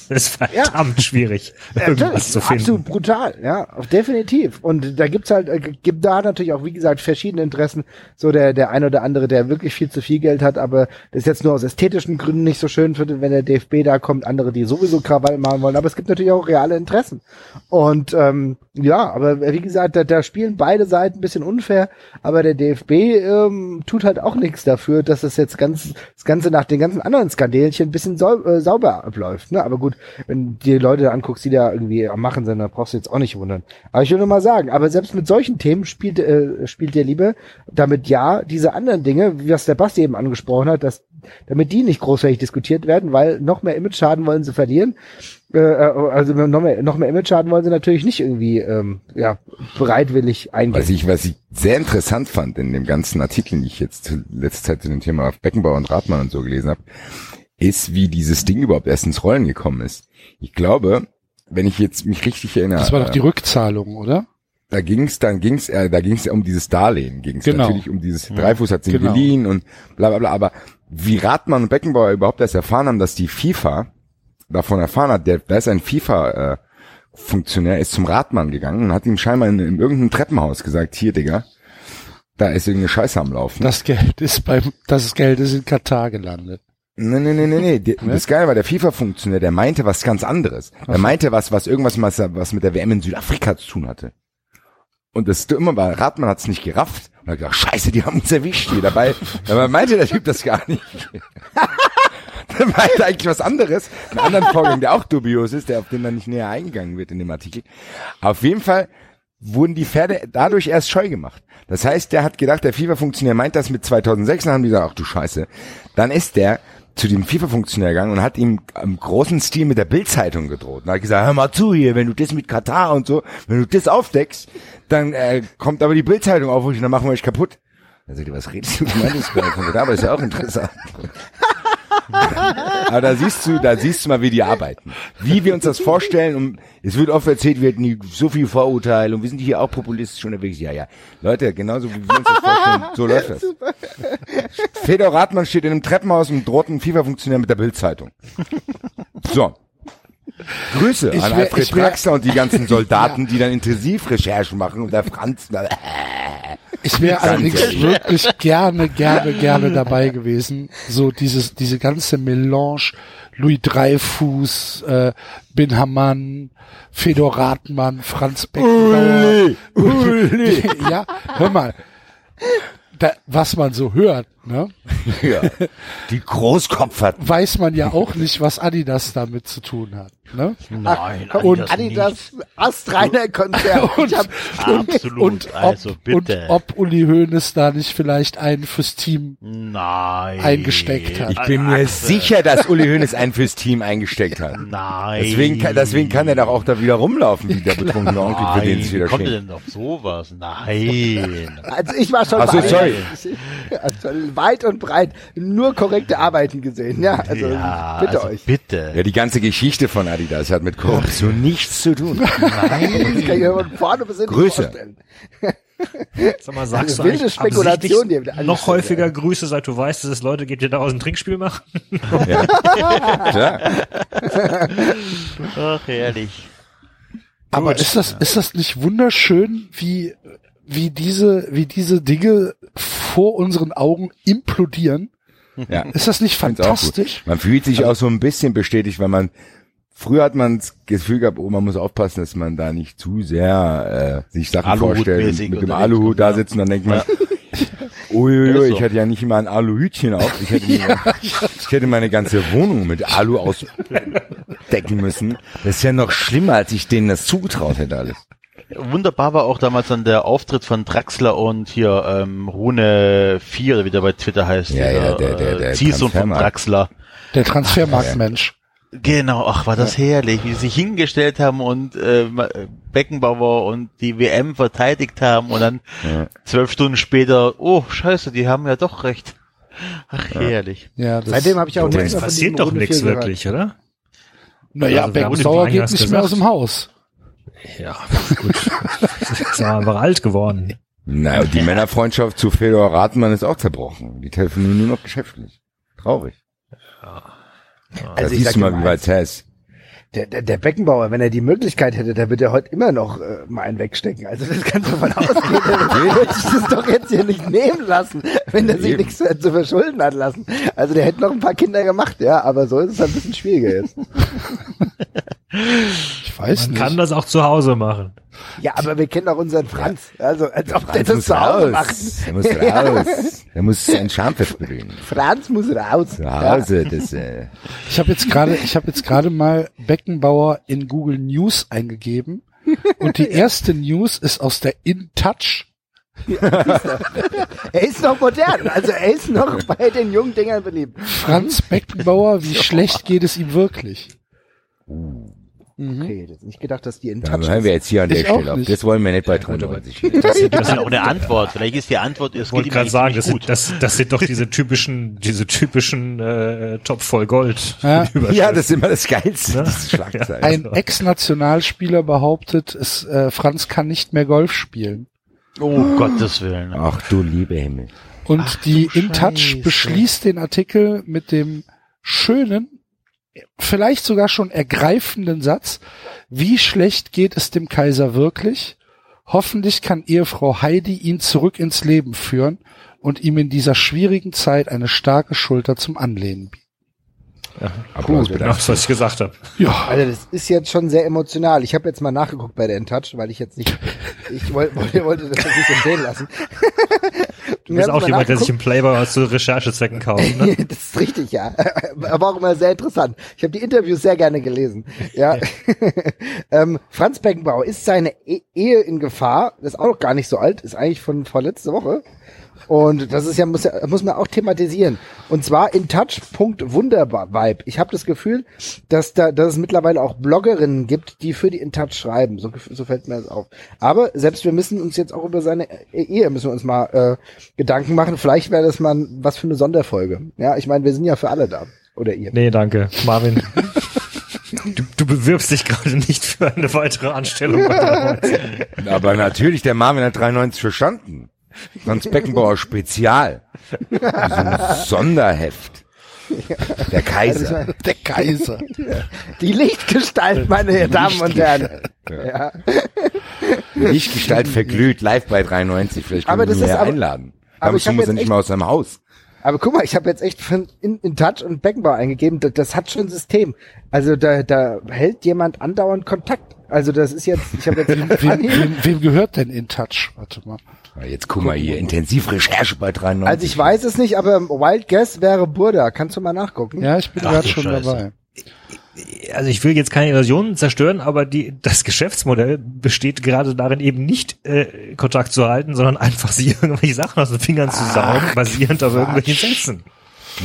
Das ist verdammt schwierig, Ja, irgendwas zu finden. Absolut brutal, ja, definitiv. Und da gibt's halt, äh, gibt da natürlich auch, wie gesagt, verschiedene Interessen. So der, der ein oder andere, der wirklich viel zu viel Geld hat, aber das jetzt nur aus ästhetischen Gründen nicht so schön findet, wenn der DFB da kommt, andere, die sowieso Krawall machen wollen. Aber es gibt natürlich auch reale Interessen. Und ähm, ja, aber wie gesagt, da, da spielen beide Seiten ein bisschen unfair, aber der DFB ähm, tut halt auch nichts dafür, dass es jetzt ganz das Ganze nach den ganzen anderen Skandälchen ein bisschen sau äh, sauber abläuft. Ne? Aber gut, wenn die Leute da anguckst, die da irgendwie am Machen sind, dann brauchst du jetzt auch nicht wundern. Aber ich will nur mal sagen, aber selbst mit solchen Themen spielt, äh, spielt der Liebe, damit ja diese anderen Dinge, wie was der Basti eben angesprochen hat, dass damit die nicht großflächig diskutiert werden, weil noch mehr Image-Schaden wollen sie verlieren. Äh, äh, also noch mehr, noch mehr Image-Schaden wollen sie natürlich nicht irgendwie ähm, ja, bereitwillig eingehen. Was ich, was ich sehr interessant fand in dem ganzen Artikel, den ich jetzt zu- letzte Zeit zu dem Thema Beckenbauer und Radmann und so gelesen habe, ist, wie dieses Ding überhaupt erst ins Rollen gekommen ist. Ich glaube, wenn ich jetzt mich richtig erinnere, Das war doch die äh, Rückzahlung, oder? da ging's dann ging's äh, da ging's ja um dieses Darlehen, ging's Genau. natürlich um dieses Dreifuß hat sie Genau. geliehen und bla bla bla. Aber wie Radmann und Beckenbauer überhaupt erst erfahren haben, dass die FIFA davon erfahren hat, der, da ist ein FIFA äh, Funktionär ist zum Radmann gegangen und hat ihm scheinbar in, in irgendeinem Treppenhaus gesagt, hier Digga, da ist irgendeine Scheiße am Laufen. Das Geld ist beim, das Geld ist in Katar gelandet. Nee, nee, nee, nee, nee. Das Geile war, der FIFA-Funktionär, der meinte was ganz anderes. Der meinte was, was irgendwas was, was mit der WM in Südafrika zu tun hatte. Und das Dumme war, Radmann hat es nicht gerafft. Und hat gesagt, scheiße, die haben uns erwischt hier dabei. Dabei meinte der Typ das gar nicht. der meinte eigentlich was anderes. Einen anderen Vorgang, der auch dubios ist, der auf den dann nicht näher eingegangen wird in dem Artikel. Auf jeden Fall wurden die Pferde dadurch erst scheu gemacht. Das heißt, der hat gedacht, der FIFA-Funktionär meint das mit 2006, dann haben die gesagt, ach du Scheiße. Dann ist der zu dem FIFA-Funktionär gegangen und hat ihm im großen Stil mit der Bildzeitung gedroht. Und hat gesagt, hör mal zu hier, wenn du das mit Katar und so, wenn du das aufdeckst, dann äh, kommt aber die Bildzeitung auf und dann machen wir euch kaputt. Da sagt er, was redest du? Von Katar, aber ist ja auch interessant. Aber da siehst du, da siehst du mal, wie die arbeiten. Wie wir uns das vorstellen und es wird oft erzählt, wir hätten nie so viel Vorurteile und wir sind hier auch populistisch unterwegs. Ja, ja. Leute, genauso wie wir uns das vorstellen, so läuft das. Fedor Radmann steht in einem Treppenhaus und droht einen FIFA-Funktionär mit der Bildzeitung. So. Grüße Ich an wär- Alfred Draxler und die ganzen Soldaten, die dann Intensivrecherchen machen und der Franz. Ich wäre allerdings wirklich gerne, gerne, gerne dabei gewesen. So dieses, diese ganze Melange, Louis Dreifuß, äh, Bin Hamann, Fedor Rathmann, Franz Beckenbauer. Uli. ja, hör mal. Da, was man so hört, ne, Ja. Die Großkopferten. weiß man ja auch nicht, was Adidas damit zu tun hat. Ne? Nein, und Adidas Adidas astreiner Konzern. Und, Absolut, und, ob, also bitte. und ob Uli Hoeneß da nicht vielleicht einen fürs Team Nein. eingesteckt hat. Ich bin mir sicher, dass Uli Hoeneß einen fürs Team eingesteckt hat. Nein. Deswegen kann, deswegen kann er doch auch da wieder rumlaufen, wie der betrunkene Onkel, für den es wieder wie kommt denn auf sowas? Nein. also ich war schon Ach so, weit, sorry. Weit und breit nur korrekte Arbeiten gesehen. Ja, also ja, bitte also euch. bitte. Ja, die ganze Geschichte von Adidas hat mit Korruption nichts zu tun. Das kann ich mir von vorne bis hinten Grüße. vorstellen. Sag mal, sagst Also du wilde Spekulation, wir noch häufiger Grüße, seit du weißt, dass es Leute gibt, die daraus ein Trinkspiel machen? Ja. Klar. Ach, herrlich. Aber ist das, ist das nicht wunderschön, wie, wie diese, wie diese Dinge vor unseren Augen implodieren? Ja. Ist das nicht fantastisch? Man fühlt sich auch so ein bisschen bestätigt, weil man früher hat man das Gefühl gehabt, oh, man muss aufpassen, dass man da nicht zu sehr äh, sich Sachen vorstellt und Aluhut-mäßig mit dem Aluhut da ja. sitzt und dann denkt man, uiuiui, so. ich hatte ja nicht immer ein Aluhütchen auf, ich hätte, mir, ich hätte meine ganze Wohnung mit Alu ausdecken müssen. Das ist ja noch schlimmer, als ich denen das zugetraut hätte alles. Wunderbar war auch damals dann der Auftritt von Draxler und hier ähm, Rune 4, oder wie der bei Twitter heißt. Ja, ja, der- der- der äh, Ziehsohn von. Draxler. Der Transfermarktmensch. Genau, ach, war das herrlich, wie sie sich hingestellt haben und äh, Beckenbauer und die WM verteidigt haben und dann Ja. zwölf Stunden später, oh scheiße, die haben ja doch recht. Ach, herrlich. Ja, das, Seitdem habe ich auch nichts es mehr von passiert doch nichts wirklich, oder? naja, Also, Beckenbauer geht nicht mehr aus gesagt. dem Haus. Ja, gut. ist ja einfach alt geworden. Na, und die Männerfreundschaft zu Fedor Rathmann ist auch zerbrochen. Die telefonieren nur noch geschäftlich. Traurig. Da Also ich siehst sag du mal, wie weit ist. Der, der, der Beckenbauer, wenn er die Möglichkeit hätte, der wird ja heute immer noch äh, mal einen wegstecken. Also das kannst du davon ausgehen. Der wird sich das doch jetzt hier nicht nehmen lassen, wenn er sich Eben. nichts zu verschulden hat lassen. Also der hätte noch ein paar Kinder gemacht, ja, aber so ist es ein bisschen schwieriger jetzt. Ich weiß Man nicht. kann das auch zu Hause machen. Ja, aber wir kennen auch unseren Franz. Also als ob der das muss zu Hause raus. macht. Der muss raus. Der muss sein Charme versprühen. Franz muss raus. Zu Ja. Das, äh, Ich habe jetzt gerade, ich habe jetzt gerade mal Beckenbauer in Google News eingegeben und die erste News ist aus der InTouch. Er ist noch modern. Also er ist noch bei den jungen Dingern beliebt. Franz Beckenbauer, wie schlecht geht es ihm wirklich? Mhm. Okay, hätte nicht gedacht, dass die in Touch hören wir jetzt hier an der Ich Stelle auf. Das wollen wir nicht bei 93. Das ist ja auch eine Antwort. Vielleicht ist die Antwort, es Ich wollte gerade sagen, das sind, das, das sind doch diese typischen, diese typischen äh, Top voll Gold. Ja. Ja, das ist immer das Geilste. diese Schlagzeilen. Ein Ex-Nationalspieler behauptet, es, äh, Franz kann nicht mehr Golf spielen. Oh, Gottes Willen. Ach du liebe Himmel. Und Ach die InTouch beschließt den Artikel mit dem schönen, vielleicht sogar schon ergreifenden Satz, wie schlecht geht es dem Kaiser wirklich? Hoffentlich kann Ehefrau Heidi ihn zurück ins Leben führen und ihm in dieser schwierigen Zeit eine starke Schulter zum Anlehnen bieten. Applaus Genau was ich gesagt habe. Ja, Also das ist jetzt schon sehr emotional. Ich habe jetzt mal nachgeguckt bei der InTouch, weil ich jetzt nicht, ich wollte, wollte, wollte das nicht empfehlen lassen. Du bist auch jemand, der sich im Playboy zu Recherchezwecken kauft, ne? das ist richtig, ja. Aber auch immer sehr interessant. Ich habe die Interviews sehr gerne gelesen. Ja. ähm, Franz Beckenbauer ist seine e Ehe in Gefahr. Das ist auch noch gar nicht so alt. Ist eigentlich von vorletzte Woche. Und das ist ja muss, ja, muss man auch thematisieren. Und zwar in touch.wundervibe. Ich habe das Gefühl, dass da, dass es mittlerweile auch Bloggerinnen gibt, die für die InTouch schreiben. So, so fällt mir das auf. Aber selbst wir müssen uns jetzt auch über seine Ehe müssen wir uns mal äh, Gedanken machen. Vielleicht wäre das mal was für eine Sonderfolge. Ja, ich meine, wir sind ja für alle da. Oder ihr. Nee, danke. Marvin. Du, du bewirbst dich gerade nicht für eine weitere Anstellung. bei 93. Aber natürlich, der Marvin hat 93 verstanden. Sonst Beckenbauer Spezial. So ein Sonderheft. Der Kaiser. der Kaiser. Die Lichtgestalt, meine Damen und Herren. Ja. Lichtgestalt verglüht, live bei 93. Vielleicht können Aber wir das ihn einladen. aber Aber ich muss er jetzt nicht echt- mal aus seinem Haus. Aber guck mal, ich habe jetzt echt von in, in Touch und Beckenbauer eingegeben. Das, das hat schon System. Also da, da hält jemand andauernd Kontakt. Also das ist jetzt, ich habe jetzt Wem, wem, wem gehört denn InTouch? Warte mal. Ja, Jetzt guck mal hier, Intensivrecherche bei 93. Also ich weiß es nicht, aber Wild Guess wäre Burda. Kannst du mal nachgucken? Ja, ich bin Ach gerade schon Scheiße. dabei. Also ich will jetzt keine Illusionen zerstören, aber die, das Geschäftsmodell besteht gerade darin, eben nicht äh, Kontakt zu halten, sondern einfach sich irgendwelche Sachen aus den Fingern zu saugen, basierend auf irgendwelchen Sätzen.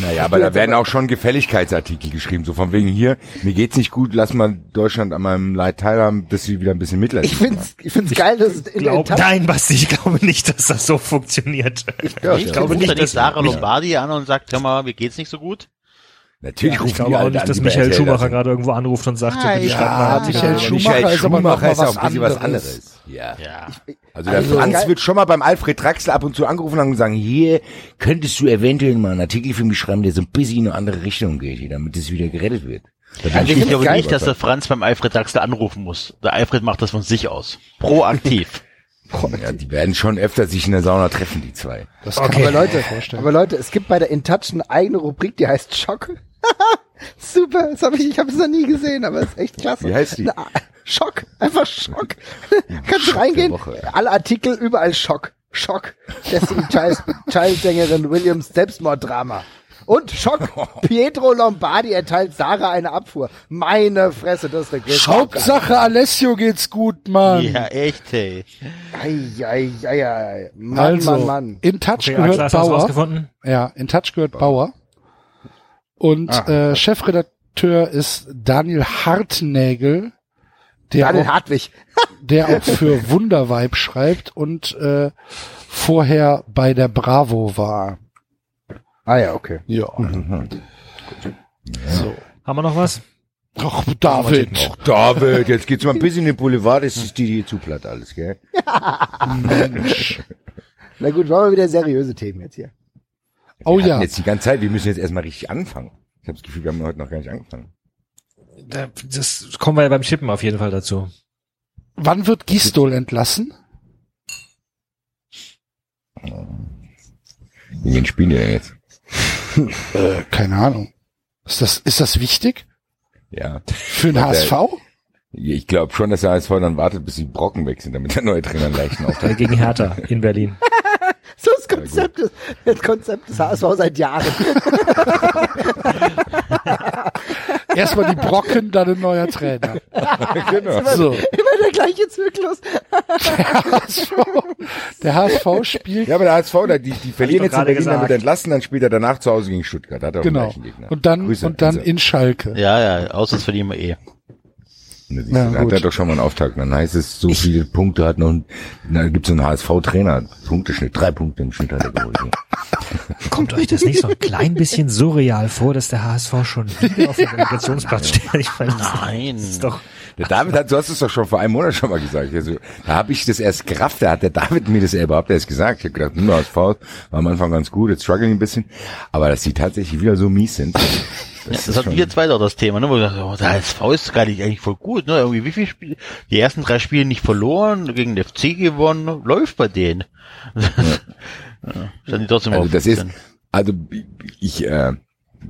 Naja, aber da werden auch schon Gefälligkeitsartikel geschrieben, so von wegen hier, mir geht's nicht gut, lass mal Deutschland an meinem Leid teilhaben, dass sie wieder ein bisschen Mitleid Ich find's, ich find's geil, dass es Glaub, nein, Basti, ich glaube nicht, dass das so funktioniert. Ja, ich ich glaube nicht dass Sarah Lombardi an und sagt, hör mal, mir geht's nicht so gut? Natürlich Ich rufen glaube auch nicht, dass Michael Schumacher gerade irgendwo anruft und sagt, Ja, bitte ja, mal Ja, Artikel. Michael Aber Schumacher Michael ist aber noch Schumacher mal ist ja was auch ein bisschen was anderes. Ja. Ja. Also der Also, Franz wird schon mal beim Alfred Draxler ab und zu angerufen haben und sagen, hier könntest du eventuell mal einen Artikel für mich schreiben, der so ein bisschen in eine andere Richtung geht, damit es wieder gerettet wird. Also ich glaube nicht, dass der Franz beim Alfred Draxler anrufen muss. Der Alfred macht das von sich aus. Proaktiv. ja, die werden schon öfter sich in der Sauna treffen, die zwei. Das Okay. kann Aber man Leute, mir vorstellen. aber Leute, es gibt bei der InTouch eine eigene Rubrik, die heißt Schock. Super, das habe ich, ich habe es noch nie gesehen, aber es ist echt klasse. Wie heißt die? Na, Schock, einfach Schock. Kannst du Schock reingehen, alle Artikel überall Schock, Schock. Destiny Child, Child-Sängerin Williams Selbstmorddrama. Und Schock, Pietro Lombardi erteilt Sarah eine Abfuhr. Meine Fresse, das ist der größte Hauptsache Alessio geht's gut, Mann. Ja, echt, ey. Ei, ei, ei, ei. Mann, also, Mann, Mann. in Touch Okay, gehört Axel, hast du was Bauer. Ja, in Touch gehört Bauer. Und Ah. äh, Chefredakteur ist Daniel Hartnägel, der, Daniel auch, Hartwig. der auch für Wunderweib schreibt und äh, vorher bei der Bravo war. Ah ja, okay. Ja. So. Haben wir noch was? Ach, David. Ach, David, jetzt geht's mal ein bisschen in den Boulevard, das ist die hier zu platt alles, gell? Mensch. Na gut, wollen wir wieder seriöse Themen jetzt hier. Oh ja. Jetzt die ganze Zeit, wir müssen jetzt erstmal richtig anfangen. Ich habe das Gefühl, wir haben heute noch gar nicht angefangen. Da- Das kommen wir ja beim Chippen auf jeden Fall dazu. Wann wird Gistol entlassen? Wie wen spielen die denn jetzt? Äh, keine Ahnung. Ist das, ist das wichtig Ja. für den Der- HSV? Ich glaube schon, dass der HSV dann wartet, bis die Brocken weg sind, damit der neue Trainer einen leichten Auftrag Äh, Gegen Hertha in Berlin. So das Konzept, des, das Konzept des HSV seit Jahren. Erstmal die Brocken, dann ein neuer Trainer. genau. So. Immer der gleiche Zyklus. Der HSV, der HSV spielt Ja, aber der HSV, die, die verlieren jetzt in gerade Berlin, gesagt. entlassen, dann spielt er danach zu Hause gegen Stuttgart. Hat er genau. Und dann Grüße, und dann in Schalke. Ja, ja, auswärts verlieren wir eh. Siehst Ja, hat er doch schon mal einen Auftakt. Dann heißt es, so viele Punkte hat noch, da gibt's so einen HSV-Trainer, Punkteschnitt, drei Punkte im Schnitt hat er geholt. Kommt euch das nicht so ein klein bisschen surreal vor, dass der HSV schon wieder auf dem Relegationsplatz steht? Ich meine, Nein. das ist doch Der David hat, du hast es doch schon vor einem Monat schon mal gesagt. Also, da habe ich das erst gerafft, da hat der David mir das überhaupt erst gesagt. Ich habe gedacht, hm, HSV war am Anfang ganz gut, jetzt struggling ein bisschen. Aber dass die tatsächlich wieder so mies sind. Ja, das hatten wir zwei doch das Thema, ne? Wo wir gesagt, oh, der HSV ist gar nicht eigentlich voll gut, ne? Irgendwie wie viel Spiele, die ersten drei Spiele nicht verloren, gegen den FC gewonnen, läuft bei denen. Ja. Stand die trotzdem Also das ist, 15. also ich äh,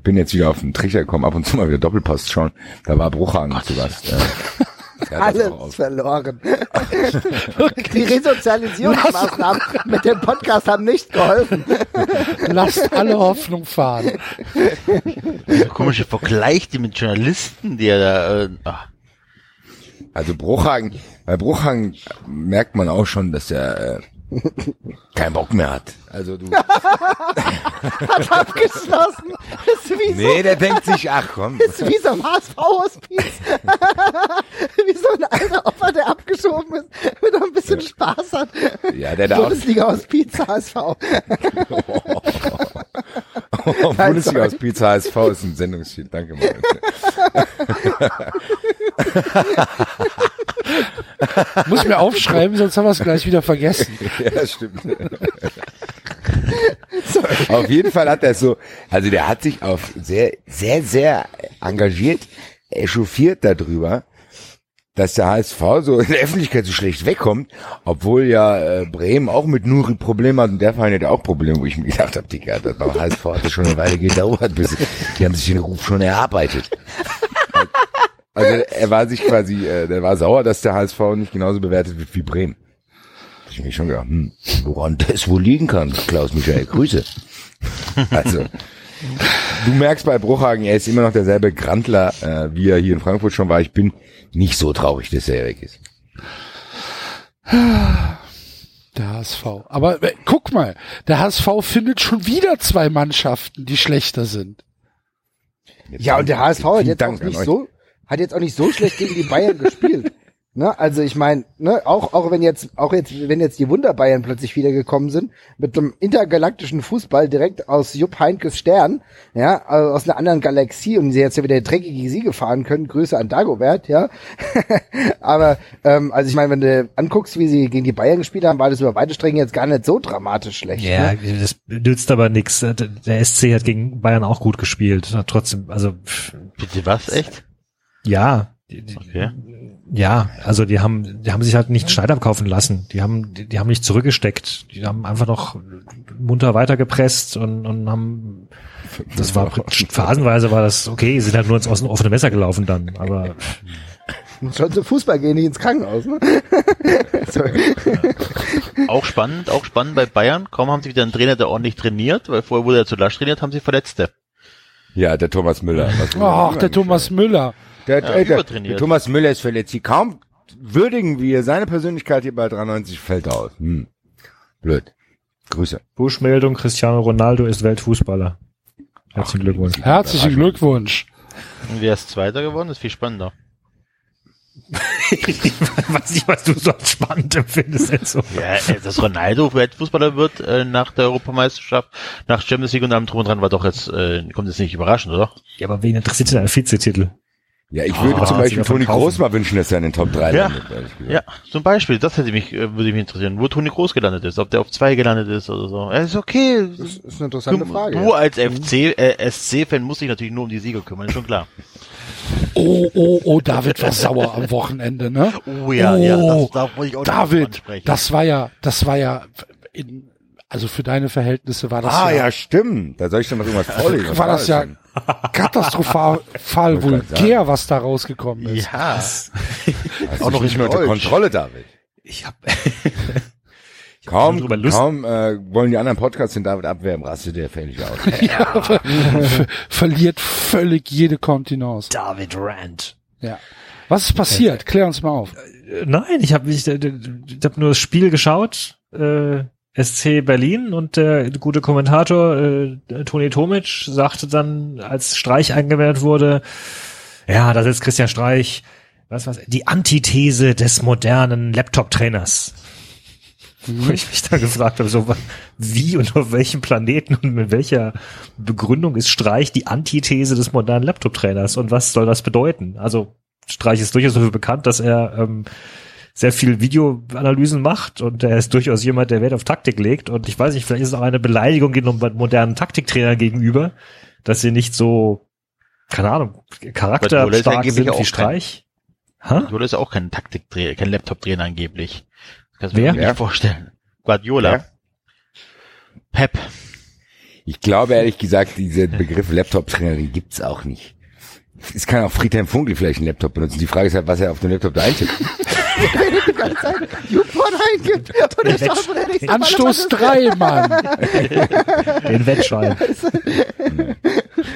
bin jetzt wieder auf den Trichter gekommen, ab und zu mal wieder Doppelpost schauen. Da war Bruchhagen zu Gast. Äh, Alles verloren. Die Resozialisierungsmaßnahmen mit dem Podcast haben nicht geholfen. Lasst alle Hoffnung fahren. So komische Vergleich, die mit Journalisten, die er da, äh, ach, Also Bruchhagen, bei Bruchhagen merkt man auch schon, dass er äh, keinen Bock mehr hat. Also du, Hat abgeschlossen. Ist wie so, nee, der denkt sich, ach komm, ist wie so ein HSV-Hospiz. wie so ein alter Opfer, der abgeschoben ist, wenn er ein bisschen Spaß hat. ja, der da Bundesliga-Hospiz HSV. Bundesliga aus Pizza HSV ist ein Sendungsstil. Danke mal. Muss mir aufschreiben, sonst haben wir es gleich wieder vergessen. ja, stimmt. auf jeden Fall hat er so, also der hat sich auf sehr, sehr, sehr engagiert, echauffiert darüber, dass der HSV so in der Öffentlichkeit so schlecht wegkommt, obwohl ja äh, Bremen auch mit Nuri Probleme hat und der Verein hat auch Probleme, wo ich mir gedacht habe, Digga, das beim HSV hat das schon eine Weile gedauert, bis die haben sich den Ruf schon erarbeitet. Also er war sich quasi, äh, der war sauer, dass der HSV nicht genauso bewertet wird wie Bremen. Hab Ich mir schon gedacht, hm, woran das wohl liegen kann, Klaus Michael, Grüße. Also, du merkst bei Bruchhagen, er ist immer noch derselbe Grantler, äh, wie er hier in Frankfurt schon war. Ich bin nicht so traurig, dass er weg ist. Der HSV. Aber äh, guck mal, der HSV findet schon wieder zwei Mannschaften, die schlechter sind. Jetzt Ja, und der HSV hat jetzt auch nicht so, hat jetzt auch nicht so schlecht gegen die Bayern gespielt. Ne, also ich meine, ne, auch auch wenn jetzt auch jetzt wenn jetzt die Wunderbayern plötzlich wiedergekommen sind mit einem intergalaktischen Fußball direkt aus Jupp Heinkes Stern, ja, also aus einer anderen Galaxie und sie jetzt ja wieder dreckige Siege fahren können, Grüße an Dagobert, ja. Aber ähm, also ich meine, wenn du anguckst, wie sie gegen die Bayern gespielt haben, war das über weite Strecken jetzt gar nicht so dramatisch schlecht. Ja, Ne? das nützt aber nichts. Der SC hat gegen Bayern auch gut gespielt. Hat trotzdem, also pff, Bitte was, echt? ja, Okay. ja, also die haben, die haben sich halt nicht Schneider kaufen lassen. Die haben, die, die haben nicht zurückgesteckt. Die haben einfach noch munter weitergepresst und, und haben, das war phasenweise war das okay. Sind halt nur ins offene Messer gelaufen dann, aber Muss schon zum Fußball gehen, nicht ins Krankenhaus, ne? Sorry. Auch spannend, auch spannend bei Bayern. Kaum haben sie wieder einen Trainer, der ordentlich trainiert, weil vorher wurde er zu lasch trainiert, haben sie Verletzte. Ja, der Thomas Müller. Ach, der Thomas Müller. Der, Ja, ey, der, der Thomas Müller ist verletzt. Hier kaum würdigen wir seine Persönlichkeit hier bei 93 fällt aus. Hm. Blöd. Grüße. Buschmeldung, Cristiano Ronaldo ist Weltfußballer. Herzlichen Glückwunsch. Herzlichen Glückwunsch. Und wer ist Zweiter geworden? Das ist viel spannender. weiß nicht, was du so als spannend empfindest, Enzo. Ja, äh, dass Ronaldo Weltfußballer wird äh, nach der Europameisterschaft, nach Champions League und allem drum und dran war doch jetzt, äh, kommt jetzt nicht überraschend, oder? Ja, aber wen interessiert denn ein Vizetitel? Ja, ich würde Ah, zum Beispiel Toni. Groß mal wünschen, dass er in den Top 3 Ja. landet. Ja, zum Beispiel, das hätte mich, äh, würde mich interessieren, wo Toni Groß gelandet ist, ob der auf zwei gelandet ist oder so. Ja, ist okay. Das ist eine interessante Du, Frage. du ja. als FC, äh, SC-Fan musst dich natürlich nur um die Sieger kümmern, ist schon klar. Oh, oh, oh, David war sauer am Wochenende, ne? Oh ja, ja, das darf man ich auch David, das war ja, das war ja, in, also für deine Verhältnisse war das Ah, ja, ja, stimmt. Da soll ich dann noch irgendwas vorlesen. Was war das ja denn? Katastrophal vulgär, was da rausgekommen ist. ja, Auch noch nicht mehr unter. Kontrolle, David. Ich hab, Kaum, drüber Lust- kaum äh, wollen die anderen Podcasts den David abwerben, rastet der völlig aus. Ja, ver ver verliert völlig jede Kontinence. David Rand. Ja. Was ist passiert? Klär uns mal auf. Äh, Nein, ich habe ich, äh, ich hab nur das Spiel geschaut, äh, SC Berlin und der gute Kommentator äh, Toni Tomic sagte dann, als Streich eingewendet wurde, ja, da sitzt Christian Streich, was was, die Antithese des modernen Laptop-Trainers. Wo ich mich dann gefragt habe, so wie und auf welchem Planeten und mit welcher Begründung ist Streich die Antithese des modernen Laptop-Trainers und was soll das bedeuten? Also Streich ist durchaus dafür bekannt, dass er ähm, sehr viel Videoanalysen macht und er ist durchaus jemand, der Wert auf Taktik legt und ich weiß nicht, vielleicht ist es auch eine Beleidigung den modernen Taktiktrainer gegenüber, dass sie nicht so, keine Ahnung, angeblich sind wie kein- Streich. Ha? Guardiola ist auch kein Taktiktrainer, kein Laptop-Trainer angeblich. Das kannst du Wer? mir nicht vorstellen. Guardiola. Wer? Pep. Ich glaube ehrlich gesagt, dieser Begriff Laptop-Trainer den gibt's auch nicht. Es kann auch Friedhelm Funkel vielleicht einen Laptop benutzen. Die Frage ist halt, was er auf dem Laptop da eintippt. die ganze Zeit Newport eingibt. Und ich dachte, von der nächsten Mal, Anstoß drei, Mann. Den Wettschein.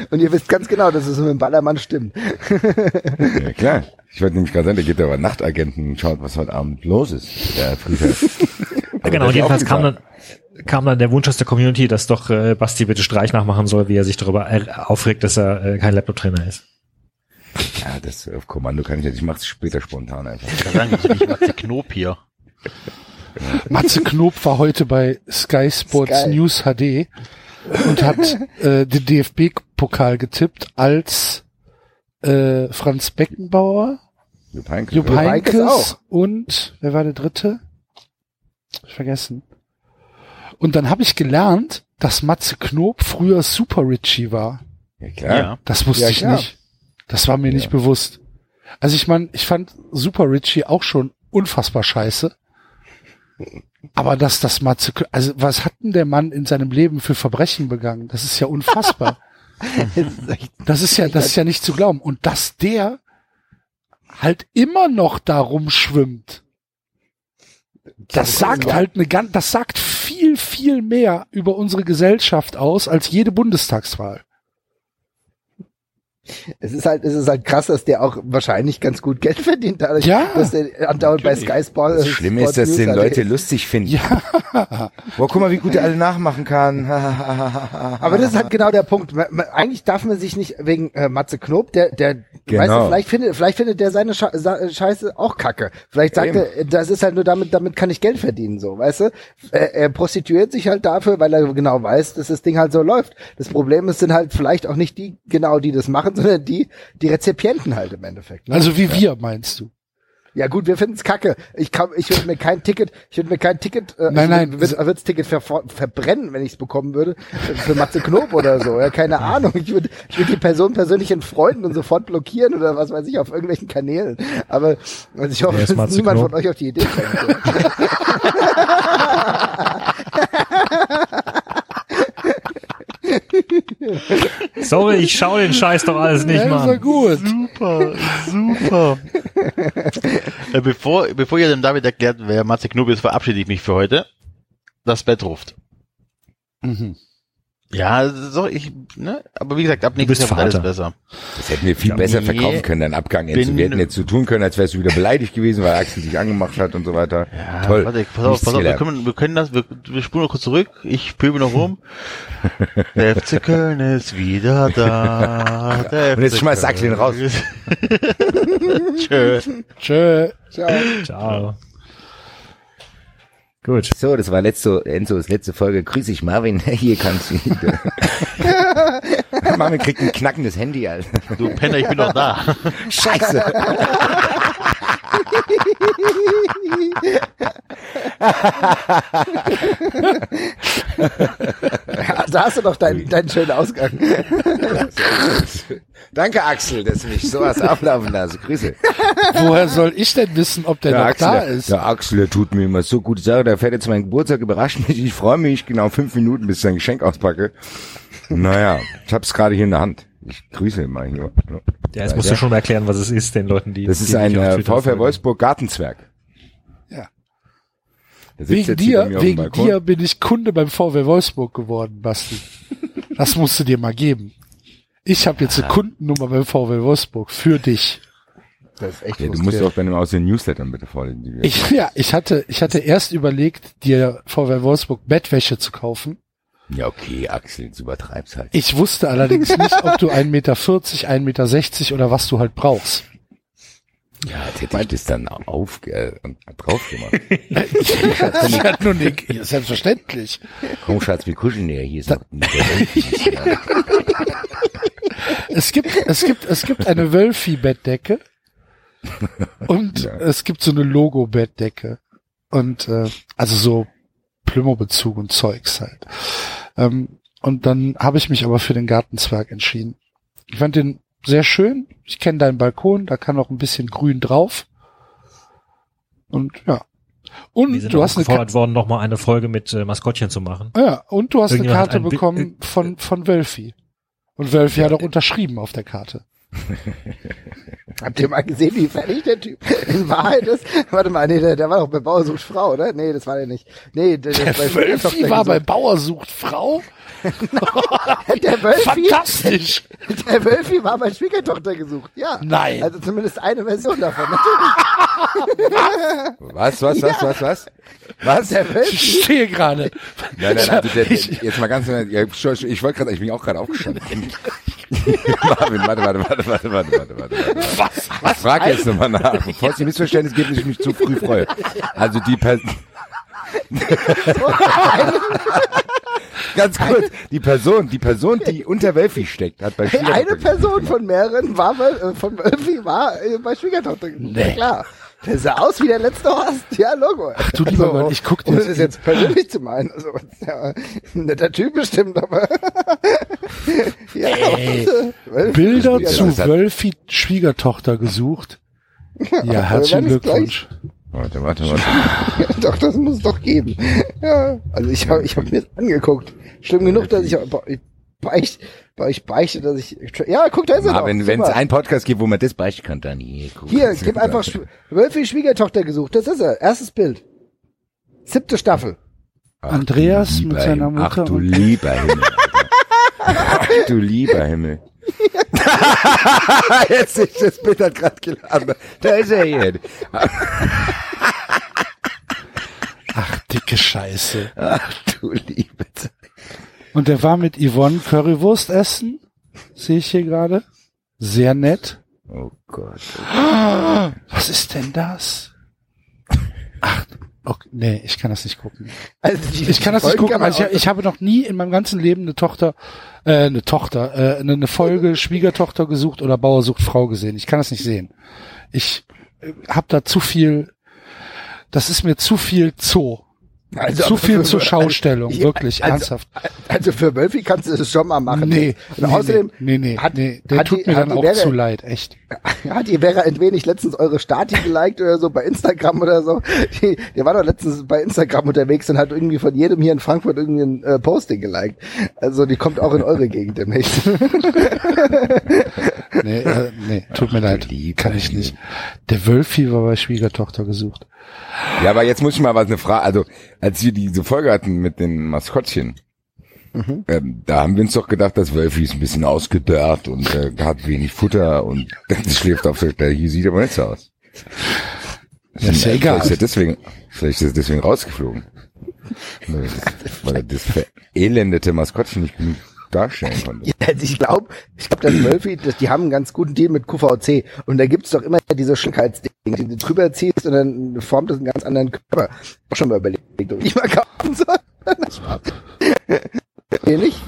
Und ihr wisst ganz genau, dass es mit dem Ballermann stimmt. Ja, klar. Ich wollte nämlich gerade sagen, der geht aber Nachtagenten und schaut, was heute Abend los ist. Der. Ja, genau, und jedenfalls auch kam dann, kam dann der Wunsch aus der Community, dass doch äh, Basti bitte Streich nachmachen soll, wie er sich darüber er- aufregt, dass er äh, kein Laptop-Trainer ist. Ja, das auf Kommando kann ich jetzt. Ich mach's später spontan einfach. Ich kann sagen, das ist nicht Matze Knob hier. Matze Knob war heute bei Sky Sports Sky. News HD und hat äh, den DFB-Pokal getippt als äh, Franz Beckenbauer, Jupp Heynckes, Jupp? Heynckes und wer war der dritte? Hab Ich vergessen. Und dann habe ich gelernt, dass Matze Knob früher Super Richie war. Ja, klar. Ja. Das wusste Ja, ich klar. nicht. Das war mir nicht bewusst. Also ich meine, ich fand Super Richie auch schon unfassbar scheiße. Aber dass das Matze, Kn- also was hat denn der Mann in seinem Leben für Verbrechen begangen? Das ist ja unfassbar. das ist ja, das ist ja nicht zu glauben. Und dass der halt immer noch da rumschwimmt. Das sagt halt eine ganz, das sagt viel, viel mehr über unsere Gesellschaft aus als jede Bundestagswahl. Es ist halt, es ist halt krass, dass der auch wahrscheinlich ganz gut Geld verdient, dadurch, Ja, dass der andauernd bei Sky Sport. Das Schlimme ist, dass den Leute lustig finden. Ja, Boah, guck mal, wie gut er alle nachmachen kann. Aber das ist halt genau der Punkt. Man, man, eigentlich darf man sich nicht wegen äh, Matze Knob, der, der, Genau. weißt du, vielleicht findet, vielleicht findet der seine Sche Sa- Scheiße auch kacke. Vielleicht sagt Eben. er, das ist halt nur damit, damit kann ich Geld verdienen, so, weißt du? Er, er prostituiert sich halt dafür, weil er genau weiß, dass das Ding halt so läuft. Das Problem ist, sind halt vielleicht auch nicht die, genau, die das machen, sondern die, die Rezipienten halt im Endeffekt. Ne? also wie wir, meinst du? Ja gut, wir finden's kacke. Ich kann, ich würde mir kein Ticket, ich würde mir kein Ticket, äh, Nein, ich nein. würde würd das Ticket ver verbrennen, wenn ich es bekommen würde, für Matze Knob oder so. Ja, keine Ahnung. Ich würde, ich würde die Person persönlich entfreunden und sofort blockieren oder was weiß ich auf irgendwelchen Kanälen. Aber also ich hoffe, dass niemand Knob? von euch auf die Idee kommt. Sorry, ich schau den Scheiß doch alles nicht, ja, Mann. gut. Super, super. äh, bevor, bevor ihr dem David erklärt, wer Matze Knob ist, verabschiede ich mich für heute. Das Bett ruft. Mhm. Ja, so, ich, ne, aber wie gesagt, ab nächstes Jahr wird alles besser. Das hätten wir viel besser nee. verkaufen können, deinen Abgang. Bin- Wir hätten jetzt so tun können, als wärst du wieder beleidigt gewesen, weil Axel dich angemacht hat und so weiter. Ja, Toll. Warte, pass auf, Nichts pass auf, wir können, wir können das, wir, wir spulen noch kurz zurück. Ich pöbel noch rum. Der FC Köln ist wieder da. Der Und jetzt schmeißt Axel ihn raus. Tschö. Tschö. Ciao. Ciao. Gut. So, das war letzte, Enzos letzte Folge. Grüß dich, Marvin. Hier kannst du wieder. Marvin kriegt ein knackendes Handy, Alter. Du Penner, ich bin noch da. Scheiße. Da hast du doch deinen, deinen schönen Ausgang. Danke, Axel, dass du mich sowas ablaufen lässt. Grüße. Woher soll ich denn wissen, ob der Der noch Axel, da ist? der Axel, der tut mir immer so gute Sache. Der fährt jetzt meinen Geburtstag, überrascht mich. Ich freue mich genau fünf Minuten, bis ich sein Geschenk auspacke. Naja, ich hab's gerade hier in der Hand. Ich grüße ihn mal hier. Ja, jetzt musst du schon mal erklären, was es ist, den Leuten, die. Das die ist ein nicht auf äh, folgen. Wolfsburg Gartenzwerg. Ja. Wegen dir, wegen dir bin ich Kunde beim VW Wolfsburg geworden, Basti. Das musst du dir mal geben. Ich habe jetzt eine Kundennummer beim VW Wolfsburg für dich. Das ist echt Ja, du musst auch dann aus den Newslettern bitte vorlesen. Die wir Ich, ja, ich hatte, ich hatte erst überlegt, dir VW Wolfsburg Bettwäsche zu kaufen. Ja, okay, Axel, du übertreibst halt. Ich wusste allerdings nicht, ob du 1,40 Meter, 1,60 Meter oder was du halt brauchst. Ja, hätte ich das dann auf, äh, drauf gemacht. Ich hatte nur eine, ja, selbstverständlich. Komm, Schatz, wir kuscheln ja. Hier ist noch ein ja. Es gibt, es gibt, es gibt eine Wölfi-Bettdecke und Ja. es gibt so eine Logo-Bettdecke und äh, also so Plümo-Bezug und Zeugs halt. Ähm, und dann habe ich mich aber für den Gartenzwerg entschieden. Ich fand den sehr schön. Ich kenne deinen Balkon, da kann noch ein bisschen Grün drauf. Und ja. Und du hast eine gefordert worden, nochmal eine Folge mit äh, Maskottchen zu machen. ja, und du hast eine Karte ein bekommen äh, von von Wölfi. Und Wölfi hat auch unterschrieben auf der Karte. Habt ihr mal gesehen, wie fertig der Typ in Wahrheit ist? Warte mal, nee, der, der war doch bei Bauer sucht Frau, oder? Nee, das war der nicht. Nee, der, der, Der bei Wölfi war bei gesucht. Bauer sucht Frau. der Wölfi, Fantastisch. der Wölfi war bei Schwiegertochter gesucht. Ja. Nein. Also zumindest eine Version davon. Was, was, was, was, was? Was? Der Wölfi, Ich stehe gerade. Nein, nein, also der, der, Ich- jetzt mal ganz, ja, ich, ich wollte gerade, ich bin auch gerade aufgestanden. Marvin, warte, warte, warte, warte, warte, warte, warte. Was? Ich frage jetzt nochmal nach, bevor es ein Missverständnis gibt und ich mich zu früh freue. Also die Person, ganz kurz, die Person, die Person, die unter Wölfi steckt, hat bei Schwiegertochter eine Person von mehreren war bei, äh, von Wölfi war äh, bei Schwiegertochter. Nee. Ja, klar. Der sah aus wie der letzte Horst. Ja, Logo. Ach du lieber Gott, ich guck dir Ohne das- das jetzt persönlich zu meinen. Also, ja, netter Typ bestimmt, aber. ja, Ey. Wölfi Bilder ist zu Wölfi Schwiegertochter gesucht. Ja, herzlichen Glückwunsch. Warte, warte, warte. Ja, doch, das muss es doch geben. Ja, also ich habe ich hab mir das angeguckt. Schlimm genug, dass ich, ich ich beichte, dass ich, ja, guck, da ist er Aber doch. wenn es einen Podcast gibt, wo man das beichten kann, dann hier, guck. Hier, gib einfach Wölfi Schwiegertochter gesucht. Das ist er. Erstes Bild. Siebte Staffel. Ach, Andreas mit seiner Himmel. Mutter Ach du und- lieber Himmel. Ach du lieber Himmel. Jetzt sehe ich das Bild hat gerade geladen. Da ist er hier. Ach, dicke Scheiße. Ach du liebe Zeit. Und der war mit Yvonne Currywurst essen. Sehe ich hier gerade. Sehr nett. Oh Gott. Was ist denn das? Ach, okay, nee, ich kann das nicht gucken. Also die Ich kann das nicht gucken. Also ich, ich habe noch nie in meinem ganzen Leben eine Tochter, äh, eine Tochter, äh, eine, eine Folge Schwiegertochter gesucht oder Bauer sucht Frau gesehen. Ich kann das nicht sehen. Ich äh, habe da zu viel. Das ist mir zu viel Zoo. Also, zu viel für- zur Schaustellung, Ja, wirklich also- ernsthaft. Also für Wölfi kannst du das schon mal machen. Nee, Und nee, außerdem nee, nee, hat, nee, der hat tut die, mir dann auch Vera, zu leid, echt. Hat die Vera Entwen nicht letztens eure Stati geliked oder so bei Instagram oder so? Die, der war doch letztens bei Instagram unterwegs und hat irgendwie von jedem hier in Frankfurt irgendwie ein äh, Posting geliked. Also die kommt auch in eure Gegend demnächst. Nee, äh, nee, tut mir leid, kann ich nicht. Der Wölfi war bei Schwiegertochter gesucht. Ja, aber jetzt muss ich mal was eine Frage. Also, als wir diese Folge hatten mit den Maskottchen, ähm, da haben wir uns doch gedacht, dass Wölfi ist ein bisschen ausgedörrt und äh, hat wenig Futter und schläft auf der Stelle. Hier sieht aber nicht so aus. Ja, ist ja egal. Vielleicht ist er deswegen, vielleicht ist er deswegen rausgeflogen. Weil das- Weil er das verelendete Maskottchen nicht genug darstellen konnte. Also ich glaube, ich glaube, das Wölfi, das, die haben einen ganz guten Deal mit QVC. Und da gibt's doch immer diese Schönheitsdinge, die du drüber ziehst und dann formt das einen ganz anderen Körper. Auch schon mal überlegt, ob ich mal kaufen soll. Nicht?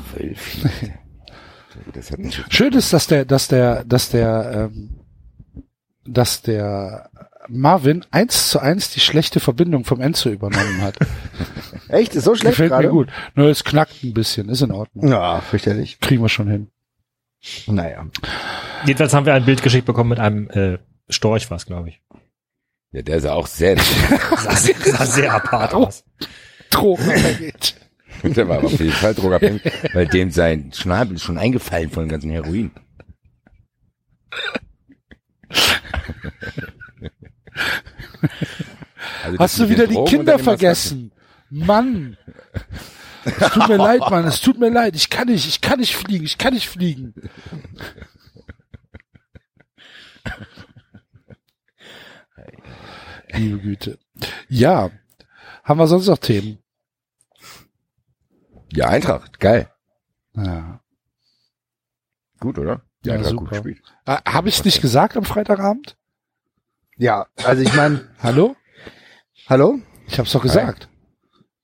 Das nicht Schön ist, dass der, dass der, dass der, ähm, dass der Marvin eins zu eins die schlechte Verbindung vom Enzo übernommen hat. Echt? Ist so schlecht Gefällt gerade? mir gut. Nur es knackt ein bisschen, ist in Ordnung. Ja, fürchterlich. Kriegen wir schon hin. Naja. Jedenfalls haben wir ein Bild geschickt bekommen mit einem äh, Storch, was glaube ich. Ja, der ist ja auch sehr, Sah sehr, sah sehr apart aus. Drogenabhängig. der war aber auf jeden Fall drogabhängig, weil dem sein Schnabel ist schon eingefallen von dem ganzen Heroin. Also Hast du wieder die Drogen Kinder vergessen? Mann. Es tut mir leid, Mann. Es tut mir leid. Ich kann nicht, ich kann nicht fliegen. Ich kann nicht fliegen. Liebe Güte. Ja. Haben wir sonst noch Themen? Ja, Eintracht, geil. Ja. Gut, oder? Ja, Eintracht super. gut gespielt. Äh, Habe ich nicht gesagt am Freitagabend? Ja, also ich meine, Hallo? hallo? Ich hab's doch gesagt.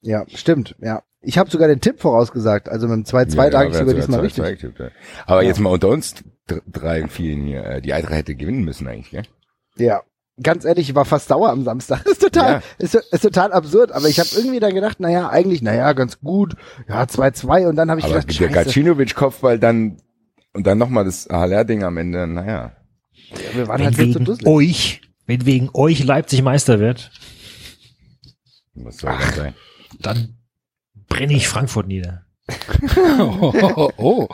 Ja, stimmt, ja. Ich habe sogar den Tipp vorausgesagt, also mit dem 2-2 Ja, lag ich ja, sogar diesmal richtig. getippt, ja. Aber jetzt mal unter uns dr- drei und vielen hier. äh, Die Eintracht hätte gewinnen müssen eigentlich, gell? Ja. Ganz ehrlich, ich war fast sauer am Samstag. Ist total, Ja. ist, ist total absurd, aber ich habe irgendwie dann gedacht, naja, eigentlich, naja, ganz gut. Ja, 2-2 und dann habe ich Aber gedacht, der scheiße, Gacinovic-Kopfball dann und dann nochmal das HLR-Ding am Ende, naja. wir waren Wenn halt viel zu dusselig. euch, wenn wegen euch Leipzig Meister wird, Was soll das sein? dann brenne ich Frankfurt nieder. Oh, oh, oh.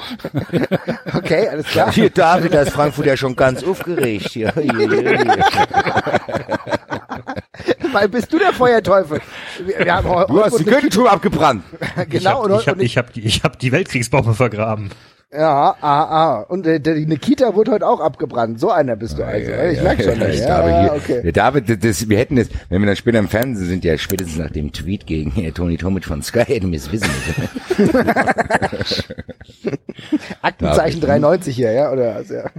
Okay, alles klar. Hier, David, da ist Frankfurt ja schon ganz aufgeregt. Hier. Weil bist du der Feuerteufel? Wir, wir haben Du hast eine- Kirchenturm abgebrannt. genau und, ich habe und ich hab, die- ich hab die Weltkriegsbombe vergraben. Ja, ah, ah. Und äh, der, die Nikita wurde heute auch abgebrannt. So einer bist du also. Ja, ich ja, merk schon. ja, Ja, ich ja, okay. David, das, wir hätten jetzt, wenn wir dann später im Fernsehen sind, ja spätestens nach dem Tweet gegen äh, Toni Tomic von Sky hätten wir es wissen müssen. Aktenzeichen David. 93 hier, ja? Oder was, ja.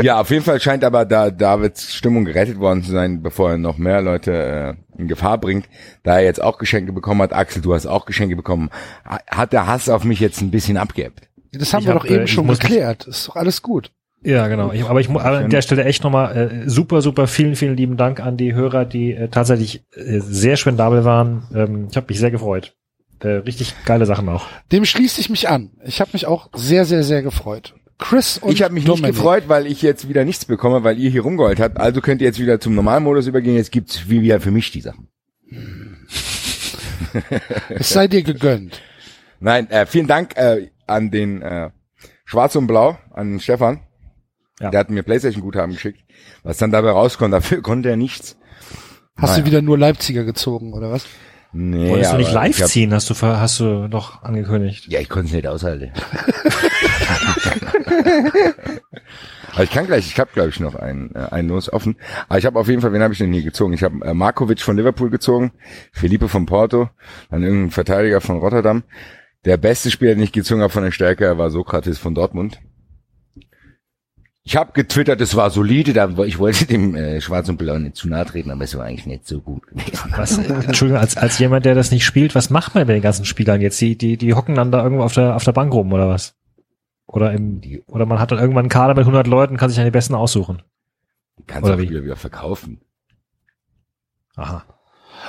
ja, auf jeden Fall scheint aber da Davids Stimmung gerettet worden zu sein, bevor er noch mehr Leute äh, in Gefahr bringt. Da er jetzt auch Geschenke bekommen hat, Axel, du hast auch Geschenke bekommen, ha- hat der Hass auf mich jetzt ein bisschen abgeebbt. Das haben Ich wir hab, doch eben äh, schon geklärt. Ist doch alles gut. Ja, genau. Ich, aber ich muss an der Stelle echt nochmal äh, super, super vielen, vielen lieben Dank an die Hörer, die äh, tatsächlich äh, sehr spendabel waren. Ähm, ich habe mich sehr gefreut. Äh, richtig geile Sachen auch. Dem schließe ich mich an. Ich habe mich auch sehr, sehr, sehr gefreut. Chris und ich habe mich Dominik. nicht gefreut, weil ich jetzt wieder nichts bekomme, weil ihr hier rumgeheult habt. Also könnt ihr jetzt wieder zum Normalmodus übergehen. Jetzt gibt's wie wieder für mich die Sachen. Es sei dir gegönnt. Nein, äh, vielen Dank äh, an den äh, Schwarz und Blau, an den Stefan. Ja. Der hat mir Playstation-Guthaben geschickt. Was dann dabei rauskommt, dafür konnte er nichts. Hast Naja. du wieder nur Leipziger gezogen, oder was? Nee, Wolltest du nicht live hab- ziehen, hast du, hast du noch angekündigt. Ja, ich konnte es nicht aushalten. Aber ich kann gleich, ich habe glaube ich noch einen, äh, einen Los offen. Aber ich habe auf jeden Fall, wen habe ich denn hier gezogen? Ich habe äh, Markovic von Liverpool gezogen, Felipe von Porto, dann irgendein Verteidiger von Rotterdam. Der beste Spieler, den ich gezogen habe von der Stärke, war Sokrates von Dortmund. Ich habe getwittert, es war solide, da, ich wollte dem äh, Schwarz und Blau nicht zu nahe treten, aber es war eigentlich nicht so gut gewesen. Was, Entschuldigung, als, als jemand, der das nicht spielt, was macht man mit den ganzen Spielern jetzt? Die, die, die hocken dann da irgendwo auf der, auf der Bank rum, oder was? Oder im, oder man hat dann irgendwann einen Kader mit 100 Leuten, kann sich dann die besten aussuchen. Kannst Oder du auch wie? Wieder verkaufen. Aha.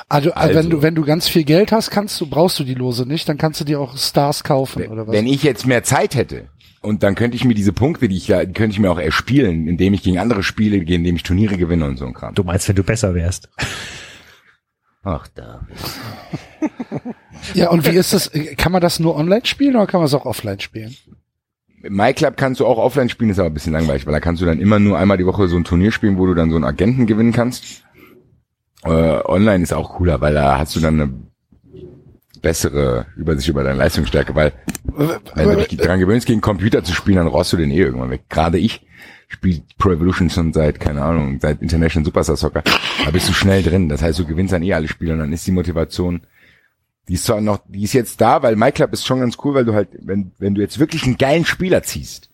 Also, also, wenn Also. du wenn du ganz viel Geld hast, kannst du brauchst du die Lose nicht, dann kannst du dir auch Stars kaufen oder was? Wenn ich jetzt mehr Zeit hätte und dann könnte ich mir diese Punkte, die ich da, die könnte ich mir auch erspielen, indem ich gegen andere spiele, indem ich Turniere gewinne und so ein Kram. Du meinst, wenn du besser wärst. Ach da. ja, und wie ist das? Kann man das nur online spielen oder kann man es auch offline spielen? MyClub kannst du auch offline spielen, ist aber ein bisschen langweilig, weil da kannst du dann immer nur einmal die Woche so ein Turnier spielen, wo du dann so einen Agenten gewinnen kannst. Äh, online ist auch cooler, weil da hast du dann eine bessere Übersicht über deine Leistungsstärke, weil wenn du dich daran gewöhnst, gegen Computer zu spielen, dann rost du den eh irgendwann weg. Gerade ich spiele Pro Evolution schon seit, keine Ahnung, seit International Superstar Soccer. Da bist du schnell drin. Das heißt, du gewinnst dann eh alle Spiele und dann ist die Motivation, die ist zwar noch, die ist jetzt da, weil MyClub ist schon ganz cool, weil du halt, wenn, wenn du jetzt wirklich einen geilen Spieler ziehst,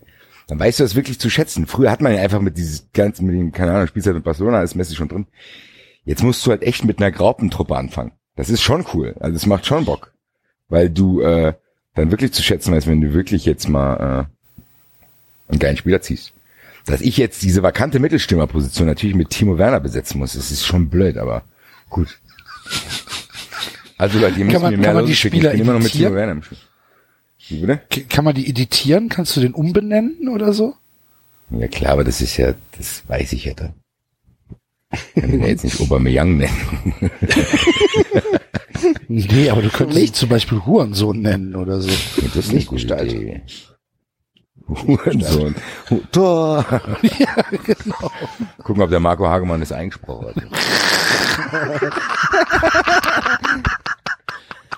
dann weißt du das wirklich zu schätzen. Früher hat man ja einfach mit dieses ganzen, mit dem, keine Ahnung, Spielzeit mit Barcelona, ist Messi schon drin. Jetzt musst du halt echt mit einer Graupentruppe anfangen. Das ist schon cool. Also es macht schon Bock. Weil du äh, dann wirklich zu schätzen weißt, wenn du wirklich jetzt mal äh, einen geilen Spieler ziehst. Dass ich jetzt diese vakante Mittelstürmerposition natürlich mit Timo Werner besetzen muss, das ist schon blöd, aber gut. Also Leute, ihr müsst man- mir mehr kann man Leute die schicken. Ich Spieler bin immer noch mit editieren? Timo Werner im Spiel. Wie bitte? K- Kann man die editieren? Kannst du den umbenennen oder so? Ja klar, aber das ist ja, das weiß ich ja dann. Ich kann ihn ja jetzt nicht Aubameyang nennen. Nee, aber du könntest ihn zum Beispiel Hurensohn nennen oder so. Das ist nicht gestaltet. Hurensohn. Hu- Tor. ja, genau. Gucken, ob der Marco Hagemann das eingesprochen hat.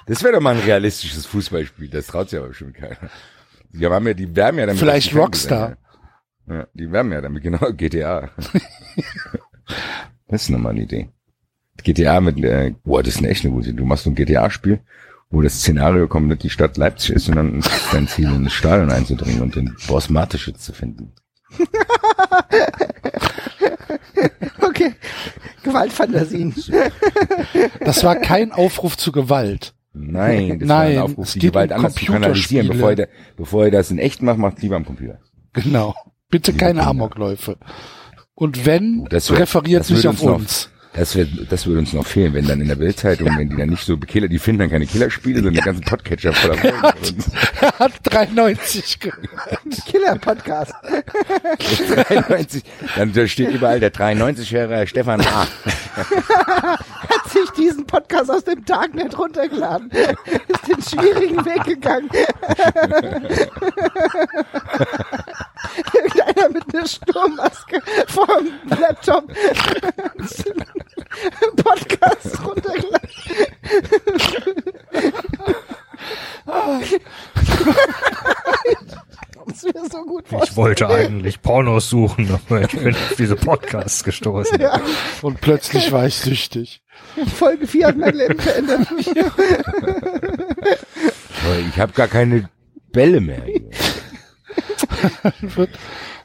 Das wäre doch mal ein realistisches Fußballspiel. Das traut sich aber bestimmt keiner. Die haben ja, die werben ja damit. Vielleicht Rockstar. Ja, die werben ja damit, genau, GTA. das ist nochmal eine Idee. GTA mit, äh, boah, das ist eine echt eine gute Idee. Du machst so ein GTA-Spiel, wo das Szenario komplett die Stadt Leipzig ist und dann ist dein Ziel, in das Stadion einzudringen und den Boss Mateschitz zu finden. Okay. Gewaltfantasien. Das war kein Aufruf zu Gewalt. Nein, das Nein, war ein Aufruf, die Gewalt um anders zu kanalisieren. Bevor ihr, bevor ihr das in echt macht, macht lieber am Computer. Genau. Bitte Liebe keine Kinder. Amokläufe. Und wenn, Das wär- referiert das würde auf uns noch- uns. Das wird, das würde uns noch fehlen, wenn dann in der Bildzeitung, wenn die dann nicht so Killer, die finden dann keine Killerspiele, sondern den ganzen Podcatcher voller von uns. Er hat 93 gehört. Killer-Podcast. 93, dann da steht überall der 93-jährige Stefan A. Hat sich diesen Podcast aus dem Darknet runtergeladen. Ist den schwierigen Weg gegangen. Irgendeiner mit einer Sturmmaske vorm Laptop. Podcast runtergeladen. Das wäre so gut Ich wollte eigentlich Pornos suchen, aber ich bin auf diese Podcasts gestoßen. Ja, Und plötzlich war ich süchtig. Folge 4 hat mein Leben verändert. Ich habe gar keine Bälle mehr.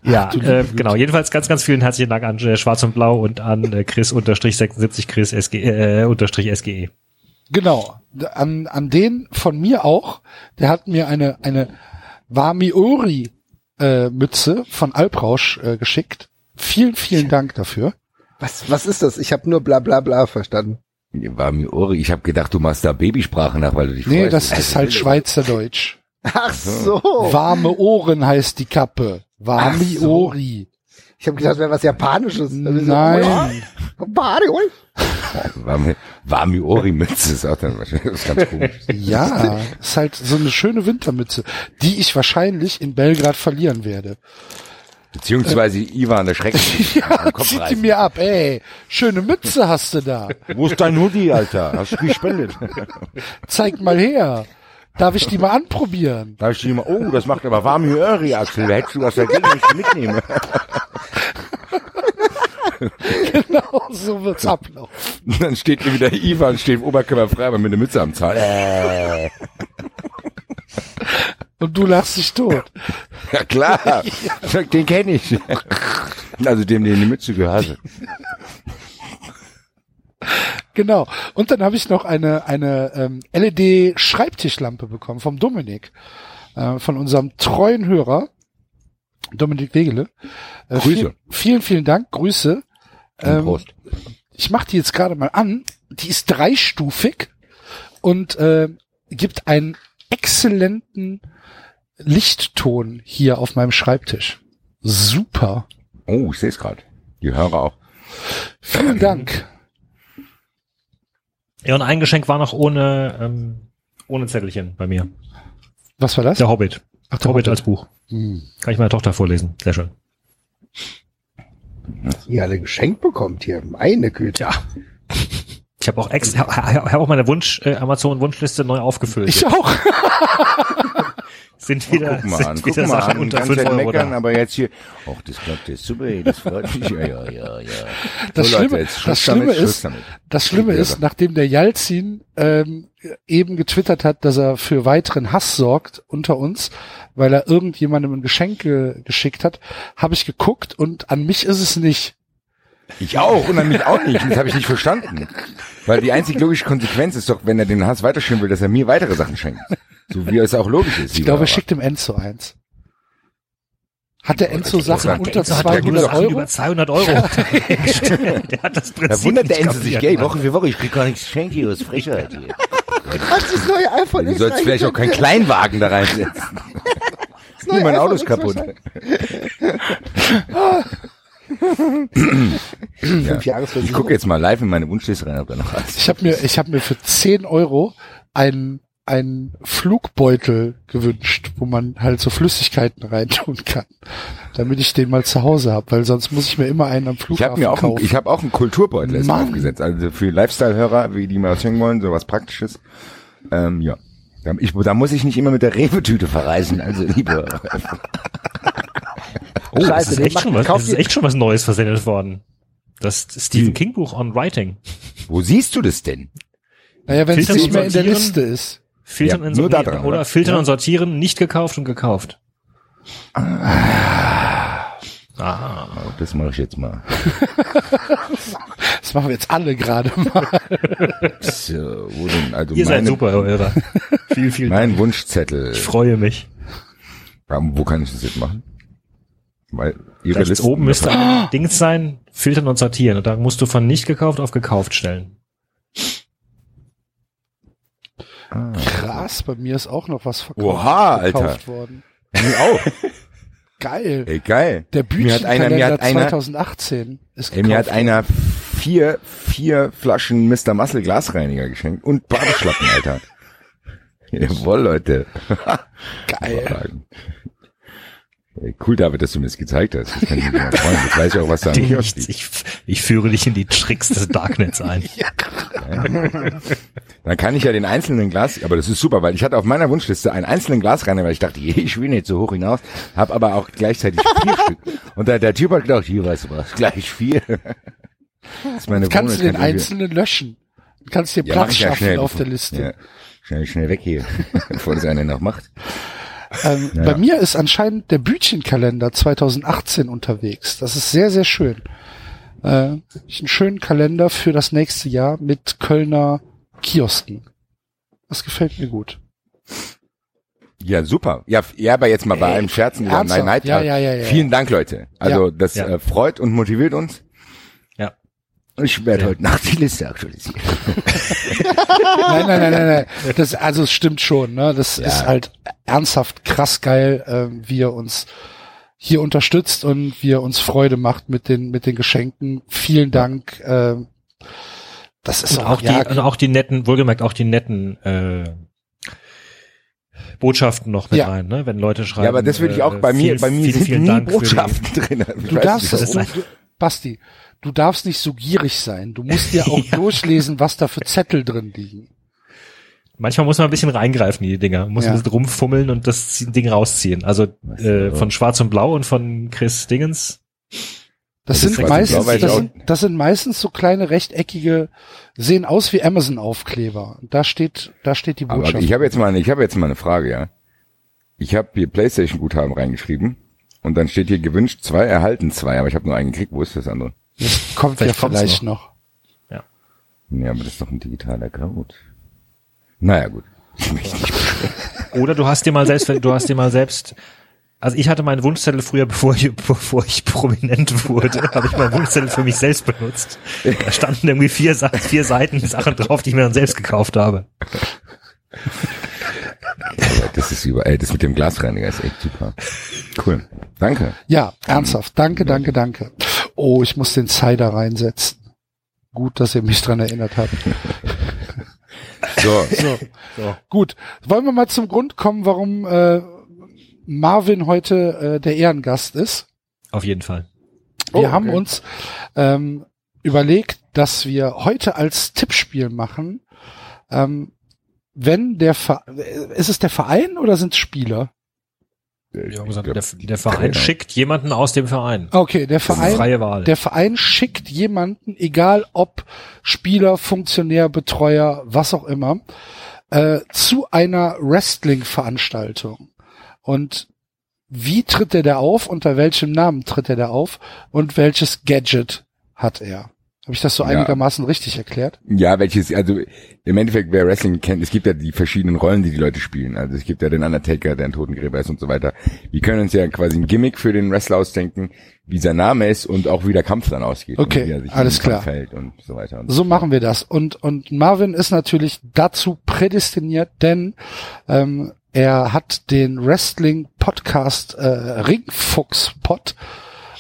Ja, äh, genau. Jedenfalls ganz, ganz vielen herzlichen Dank an äh, Schwarz und Blau und an äh, Chris unterstrich 76 Chris SG, äh, unterstrich SGE. Genau. An, an den von mir auch. Der hat mir eine, eine Wamiori äh, Mütze von Alprausch äh, geschickt. Vielen, vielen Dank dafür. Was, was ist das? Ich habe nur bla bla bla verstanden. War mir Ori. Ich habe gedacht, du machst da Babysprache nach, weil du dich Nee, freust. das ist halt Schweizerdeutsch. Ach so. Warme Ohren heißt die Kappe. Ach so. Ori. Ich habe gedacht, das wäre was Japanisches. Nein. Bariol. War mir, war mir Ori-Mütze, ist auch dann wahrscheinlich ganz komisch. Ja, ist halt so eine schöne Wintermütze, die ich wahrscheinlich in Belgrad verlieren werde. Beziehungsweise Ivan der Schrecken. Ja, am Kopf zieht die reißen. mir ab, ey. Schöne Mütze hast du da. Wo ist dein Hoodie, Alter? Hast du gespendet? Zeig mal her. Darf ich die mal anprobieren? Da hab ich dir immer, oh, das macht aber warme Öri, Axel. Da hättest du was dagegen, wenn ich die mitnehme. genau, so wird's ablaufen. Und dann steht hier wieder Ivan, steht im Oberkörper frei, aber mit einer Mütze am Zahn. Und du lachst dich tot. Ja klar, den kenne ich. Also dem, den die Mütze gehört. Genau. Und dann habe ich noch eine, eine ähm, LED-Schreibtischlampe bekommen vom Dominik, äh, von unserem treuen Hörer, Dominik Wegele. Äh, Grüße. Vielen, vielen, vielen Dank, Grüße. Ähm, Prost. ich mache die jetzt gerade mal an. Die ist dreistufig und äh, gibt einen exzellenten Lichtton hier auf meinem Schreibtisch. Super. Oh, ich sehe es gerade. Die Hörer auch. Vielen Dank. Ja, und ein Geschenk war noch ohne, ähm, ohne Zettelchen bei mir. Was war das? Der Hobbit. Ach, Der Hobbit als Buch. Hm. Kann ich meiner Tochter vorlesen. Sehr schön. Ihr alle geschenkt bekommt hier. Meine Güte. Ja. Ich habe auch ex, hab, auch meine Wunsch äh, Amazon Wunschliste neu aufgefüllt. Ich auch. sind wieder, guck mal sind an, guck wieder mal Sachen an. unter Ganze 5 Zeit Euro meckern, da. aber jetzt hier, ach, das klappt jetzt super, das freut mich. Ja, ja, ja, ja. Das so, Schlimme- Leute, jetzt das Schlimme damit, ist-. Das Schlimme ist, nachdem der Jalzin ähm, eben getwittert hat, dass er für weiteren Hass sorgt unter uns, weil er irgendjemandem ein Geschenk ge geschickt hat, habe ich geguckt und an mich ist es nicht. Ich auch und an mich auch nicht. Das habe ich nicht verstanden. Weil die einzig logische Konsequenz ist doch, wenn er den Hass weiterschirmen will, dass er mir weitere Sachen schenkt. So wie es auch logisch ist. Ich glaube, er schickt dem Enzo eins. Hat der Enzo Sachen unter Enzo hat 200 Sachen Euro? Über 200 Euro. der hat das Prinzip Da wundert der Enzo sich, gell. Woche für Woche, ich krieg gar nichts geschenkt hier, was Frechheit hier. Hast du das neue iPhone Du sollst vielleicht auch keinen? Kleinwagen da reinsetzen. Neue Mein Auto ist kaputt. Fünf Jahre Ich gucke jetzt mal live in meine Wunschliste rein, ob da noch was Ich habe mir, ich habe mir für 10 Euro einen einen Flugbeutel gewünscht, wo man halt so Flüssigkeiten reintun kann, damit ich den mal zu Hause habe, weil sonst muss ich mir immer einen am Ich Flughafen habe mir auch, ein, kaufen. ich habe auch einen Kulturbeutel aufgesetzt. Also für Lifestyle-Hörer, wie die mal was hören wollen, sowas Praktisches. Ähm, ja. Da, ich, da muss ich nicht immer mit der Rewe-Tüte verreisen, also lieber. Oh, das Scheiße, ist, den echt schon was, das ist echt schon was Neues versendet worden. Das Stephen Wie? King Buch on Writing. Wo siehst du das denn? naja, wenn es nicht mehr in der. Liste ist. Filtern Ja, und sortieren. dran, oder oder? filtern Ja. und sortieren, nicht gekauft und gekauft. Ah. Oh, das mache ich jetzt mal. Das machen wir jetzt alle gerade mal. So, wo denn? Also Ihr seid meine, super, Herr Hörer. viel, viel Dank. Mein Wunschzettel. Ich freue mich. Wo kann ich das jetzt machen? Weil ihre Rechts Listen oben müsste ein Dings sein, filtern und sortieren. Und da musst du von nicht gekauft auf gekauft stellen. Ah. Krass, bei mir ist auch noch was verkauft, Oha, gekauft Alter. worden. Mir auch. Geil. Ey, geil. Der Büchenkalender hat einer, 2018 ist ey, mir hat gekauft einer vier, vier Flaschen Mr. Muscle Glasreiniger geschenkt und Badeschlappen, Alter. Jawohl, Leute. Geil. Ey, Cool, David, dass du mir das gezeigt hast. Das kann ich mir mal freuen. Jetzt weiß ich auch, was da steht. Ich, ich führe dich in die Tricks des Darknets ein. Dann kann ich ja den einzelnen Glas, aber das ist super, weil ich hatte auf meiner Wunschliste einen einzelnen Glasreiniger, weil ich dachte, je, ich will nicht so hoch hinaus, habe aber auch gleichzeitig vier Stück. Und da, der Typ hat gedacht, hier, weißt du was, gleich vier. Das ist meine Kannst du Wohnung, den einzelnen löschen. Du kannst dir Ja, Platz ja schaffen schnell, auf bevor- der Liste. Ja, schnell, schnell weg hier, bevor das einer noch macht. Ähm, Ja. Bei mir ist anscheinend der Bütchenkalender 2018 unterwegs. Das ist sehr, sehr schön. Äh, einen schönen Kalender für das nächste Jahr mit Kölner Kiosken. Das gefällt mir gut. Ja, super. Ja, ja, aber jetzt mal bei Ey, allem Scherzen? Nein, Nein, Ja, ja, ja, ja. Vielen Dank, Leute. Also Ja. das Ja. Äh, freut und motiviert uns. Ja. Ich werde Ja. heute Nacht die Liste aktualisieren. Nein, nein, nein, nein, nein. Das, also es stimmt schon. Ne? Das Ja. ist halt ernsthaft krass geil, äh, wie er uns hier unterstützt und wie er uns Freude macht mit den mit den Geschenken. Vielen Dank. Äh, das ist Und auch, auch die, ja, und auch die netten, wohlgemerkt auch die netten äh, Botschaften noch mit Ja. rein, ne? Wenn Leute schreiben. ja, aber das würde ich auch äh, bei mir, viel- bei mir vielen, sind vielen nie Dank für die- Botschaften drin. Du darfst, das du, Basti, du darfst nicht so gierig sein. Du musst dir auch Ja. durchlesen, was da für Zettel drin liegen. Manchmal muss man ein bisschen reingreifen in die Dinger, muss Ja. ein bisschen rumfummeln und das Ding rausziehen. Also äh, von Schwarz und Blau und von Chris Dingens. Das sind meistens, blau das sind, das sind meistens so kleine rechteckige, sehen aus wie Amazon-Aufkleber. Da steht, da steht die Aber Botschaft. ich habe jetzt mal, eine, ich habe jetzt mal eine Frage, ja. Ich habe hier PlayStation-Guthaben reingeschrieben und dann steht hier gewünscht zwei, erhalten zwei, aber ich habe nur einen gekriegt. Wo ist das andere? kommt Vielleicht ja vielleicht noch. Nee, aber das ist doch ein digitaler Code. Naja, gut. Oder du hast dir mal selbst, du hast dir mal selbst, also ich hatte meinen Wunschzettel früher, bevor ich, bevor ich prominent wurde, habe ich meinen Wunschzettel für mich selbst benutzt. Da standen irgendwie vier, vier Seiten Sachen drauf, die ich mir dann selbst gekauft habe. Das ist über, ey, das mit dem Glasreiniger ist echt super. Cool. Danke. Ja, ernsthaft. Danke, danke, danke. Oh, ich muss den Cider reinsetzen. Gut, dass ihr mich dran erinnert habt. So, So. Gut. Wollen wir mal zum Grund kommen, warum äh, Marvin heute äh, der Ehrengast ist? Auf jeden Fall. Wir Oh, haben okay. uns ähm, überlegt, dass wir heute als Tippspiel machen, ähm, wenn der Ver äh, ist es der Verein oder sind es Spieler? Haben gesagt, Ja, der, der Verein Trainer. schickt jemanden aus dem Verein. Okay, der Verein freie Wahl. Der Verein schickt jemanden, egal ob Spieler, Funktionär, Betreuer, was auch immer, äh, zu einer Wrestling-Veranstaltung. Und wie tritt er da auf? Unter welchem Namen tritt er da auf? Und welches Gadget hat er? Habe ich das so Ja. einigermaßen richtig erklärt? Ja, welches, also im Endeffekt, wer Wrestling kennt, es gibt ja die verschiedenen Rollen, die die Leute spielen. Also es gibt ja den Undertaker, der ein Totengräber ist und so weiter. Wir können uns ja quasi ein Gimmick für den Wrestler ausdenken, wie sein Name ist und auch wie der Kampf dann ausgeht. Okay, und wie er sich alles klar. Und so weiter. Und So machen wir das. Und, und Marvin ist natürlich dazu prädestiniert, denn ähm, er hat den Wrestling-Podcast äh, Ringfuchs-Pod.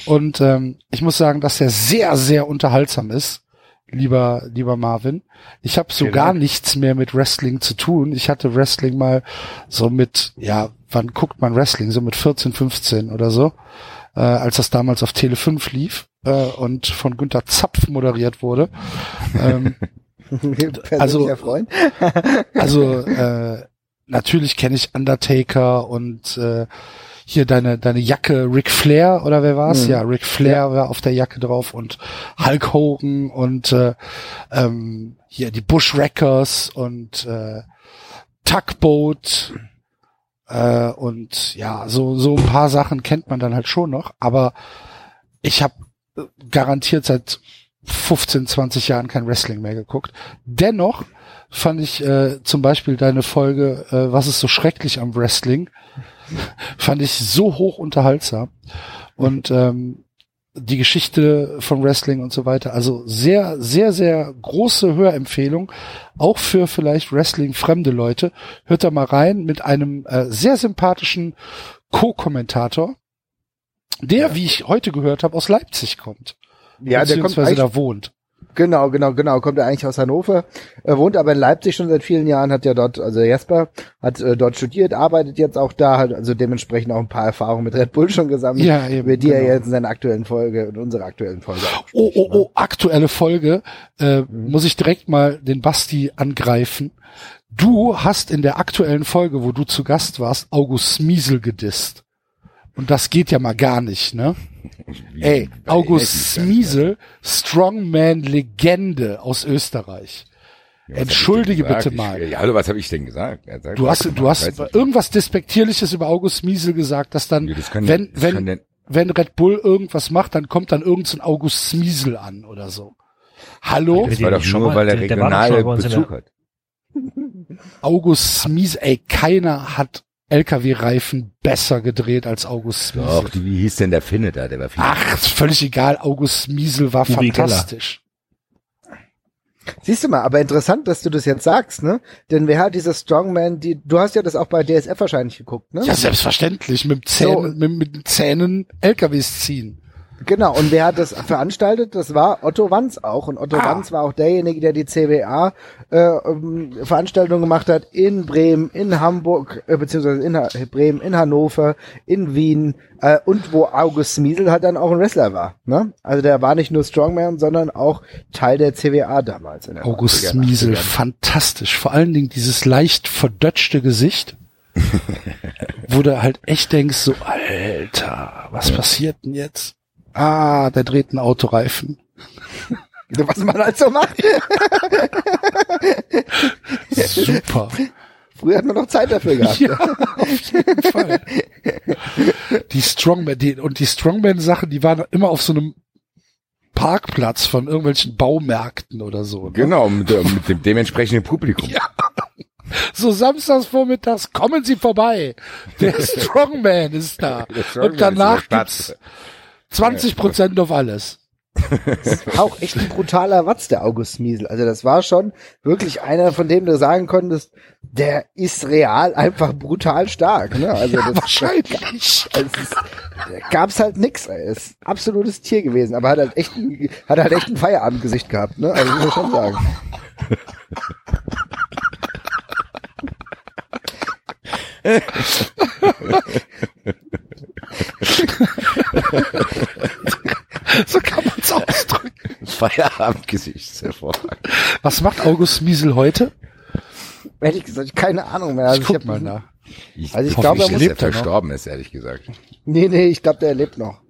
Und ähm, ich muss sagen, dass er sehr, sehr unterhaltsam ist, lieber, lieber Marvin. Ich habe so gar nichts mehr mit Wrestling zu tun. Ich hatte Wrestling mal so mit, ja, wann guckt man Wrestling? So mit 14, 15 oder so, äh, als das damals auf Tele 5 lief äh, und von Günter Zapf moderiert wurde. ähm, Also- Freund. also äh, natürlich kenne ich Undertaker und äh, hier deine deine Jacke Ric Flair oder wer war's? Mhm. Ja, Ric Flair war auf der Jacke drauf und Hulk Hogan und äh, ähm, hier die Bushwreckers und äh, Tugboat äh, und ja, so so ein paar Sachen kennt man dann halt schon noch, aber ich habe garantiert seit 15, 20 Jahren kein Wrestling mehr geguckt. Dennoch fand ich äh, zum Beispiel deine Folge, äh, was ist so schrecklich am Wrestling, fand ich so hoch unterhaltsam. Und ähm, die Geschichte von Wrestling und so weiter. Also sehr, sehr, sehr große Hörempfehlung, auch für vielleicht Wrestling-fremde Leute. Hört da mal rein mit einem äh, sehr sympathischen Co-Kommentator, der, wie ich heute gehört habe, aus Leipzig kommt. Ja, der kommt da wohnt. Genau, genau, genau, kommt er eigentlich aus Hannover, äh, wohnt aber in Leipzig schon seit vielen Jahren, hat ja dort, also Jesper hat äh, dort studiert, arbeitet jetzt auch da, hat also dementsprechend auch ein paar Erfahrungen mit Red Bull schon gesammelt, Ja, eben, über die er genau. jetzt in seiner aktuellen Folge, in unserer aktuellen Folge Oh, oh, ne? oh, aktuelle Folge. Äh, Muss ich direkt mal den Basti angreifen. Du hast in der aktuellen Folge, wo du zu Gast warst, August Miesel gedisst. Und das geht ja mal gar nicht, ne? Ey, August wie- Miesel, Strongman-Legende aus Österreich. Ja, Entschuldige bitte mal. Ich, ja, hallo, was habe ich denn gesagt? Sagt, Du hast, du hast irgendwas Despektierliches über August Miesel gesagt, dass dann, Ja, das kann wenn, das wenn, wenn Red Bull irgendwas macht, dann kommt dann irgend so ein August Miesel an oder so. Hallo? Das war doch schon nur, mal- weil er der- regionale Bezug der- hat. August Miesel, ey, keiner hat LKW-Reifen besser gedreht als August Miesel. Doch, wie hieß denn der Finne da? Der war viel. Ach, völlig egal, August Miesel war Uri fantastisch. Siehst du mal, aber interessant, dass du das jetzt sagst, ne? Denn wer hat diese Strongman, die, du hast ja das auch bei DSF wahrscheinlich geguckt, ne? Ja, selbstverständlich, mit Zähnen, mit, mit den Zähnen LKWs ziehen. Genau, und wer hat das veranstaltet? Das war Otto Wanz auch. Und Otto Ah. Wanz war auch derjenige, der die CWA äh, ähm, Veranstaltung gemacht hat in Bremen, in Hamburg, äh, beziehungsweise in ha Bremen, in Hannover, in Wien äh, und wo August Miesel halt dann auch ein Wrestler war. Ne? Also der war nicht nur Strongman, sondern auch Teil der CWA damals. In der August 80er, Miesel, 80er. fantastisch. Vor allen Dingen dieses leicht verdötschte Gesicht, wo du halt echt denkst, so, Alter, was passiert denn jetzt? Ah, der dreht einen Autoreifen. Was man halt so macht. Super. Früher hat man noch Zeit dafür gehabt. Ja, auf jeden Fall. Die Strongman, die, und die Strongman-Sachen, die waren immer auf so einem Parkplatz von irgendwelchen Baumärkten oder so. Ne? Genau, mit, mit dem dementsprechenden Publikum. Ja. So samstags vormittags kommen Sie vorbei. Der Strongman ist da. Der Strongman Und danach gibt's. 20 Prozent auf alles. auch echt ein brutaler Watz, der August Miesel. Also das war schon wirklich einer, von dem du sagen konntest, der ist real einfach brutal stark. Ne? Also das, Wahrscheinlich. Also es ist, da gab's halt nix. Ey. Ist ein absolutes Tier gewesen, aber hat halt echt ein, hat halt echt ein Feierabendgesicht gehabt. Ne? Also muss man schon sagen. So kann man's ausdrücken. Feierabendgesicht, hervorragend. Was macht August Miesel heute? Ehrlich gesagt, keine Ahnung mehr. Also Ich guck hab- mal nach. Ich, Also ich hoffe glaube, er muss- dass er lebt er noch. verstorben ist, ehrlich gesagt. Nee, nee, ich glaube, der lebt noch.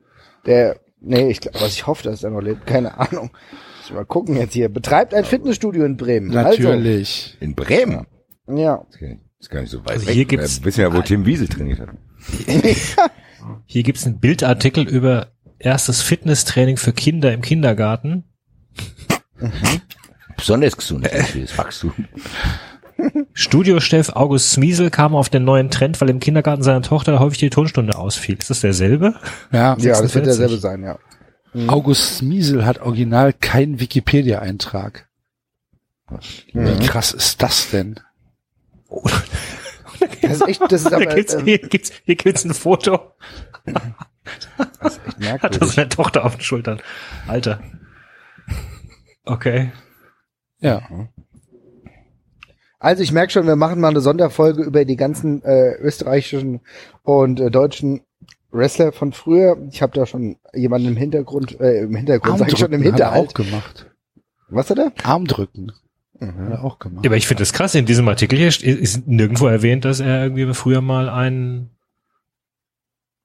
Der, nee, ich glaube, was ich hoffe, dass er noch lebt. Keine Ahnung. Ich mal gucken jetzt hier. Betreibt ein Fitnessstudio in Bremen. Natürlich. In Bremen? Also, ja. Ist gar nicht so weit Also weg. hier gibt's- Wir wissen ja, wo Tim Wiesel trainiert hat. Hier gibt's einen Bildartikel über erstes Fitnesstraining für Kinder im Kindergarten. Besonders gesund das Wachstum. Studiochef August Smiesel kam auf den neuen Trend, weil im Kindergarten seiner Tochter häufig die Tonstunde ausfiel. Ist das derselbe? Ja. Ja, das wird 46. derselbe sein, ja. August Miesel hat original keinen Wikipedia-Eintrag. Wie krass ist das denn? Das ist echt, das ist Hier aber gibt's, ähm, hier gibt's, hier gibt's ein Foto. das ist echt Hat er merkwürdig. seine Tochter auf den Schultern. Alter. Okay. Ja. Also ich merke schon, wir machen mal eine Sonderfolge über die ganzen äh, österreichischen und äh, deutschen Wrestler von früher. Ich habe da schon jemanden im Hintergrund, äh, im Hintergrund, sag ich schon, im Armdrücken hat er auch Hinterhalt. gemacht. Was hat er? Armdrücken Mhm. hat er auch gemacht. Ja, aber ich finde das krass. In diesem Artikel hier st- ist nirgendwo erwähnt, dass er irgendwie früher mal ein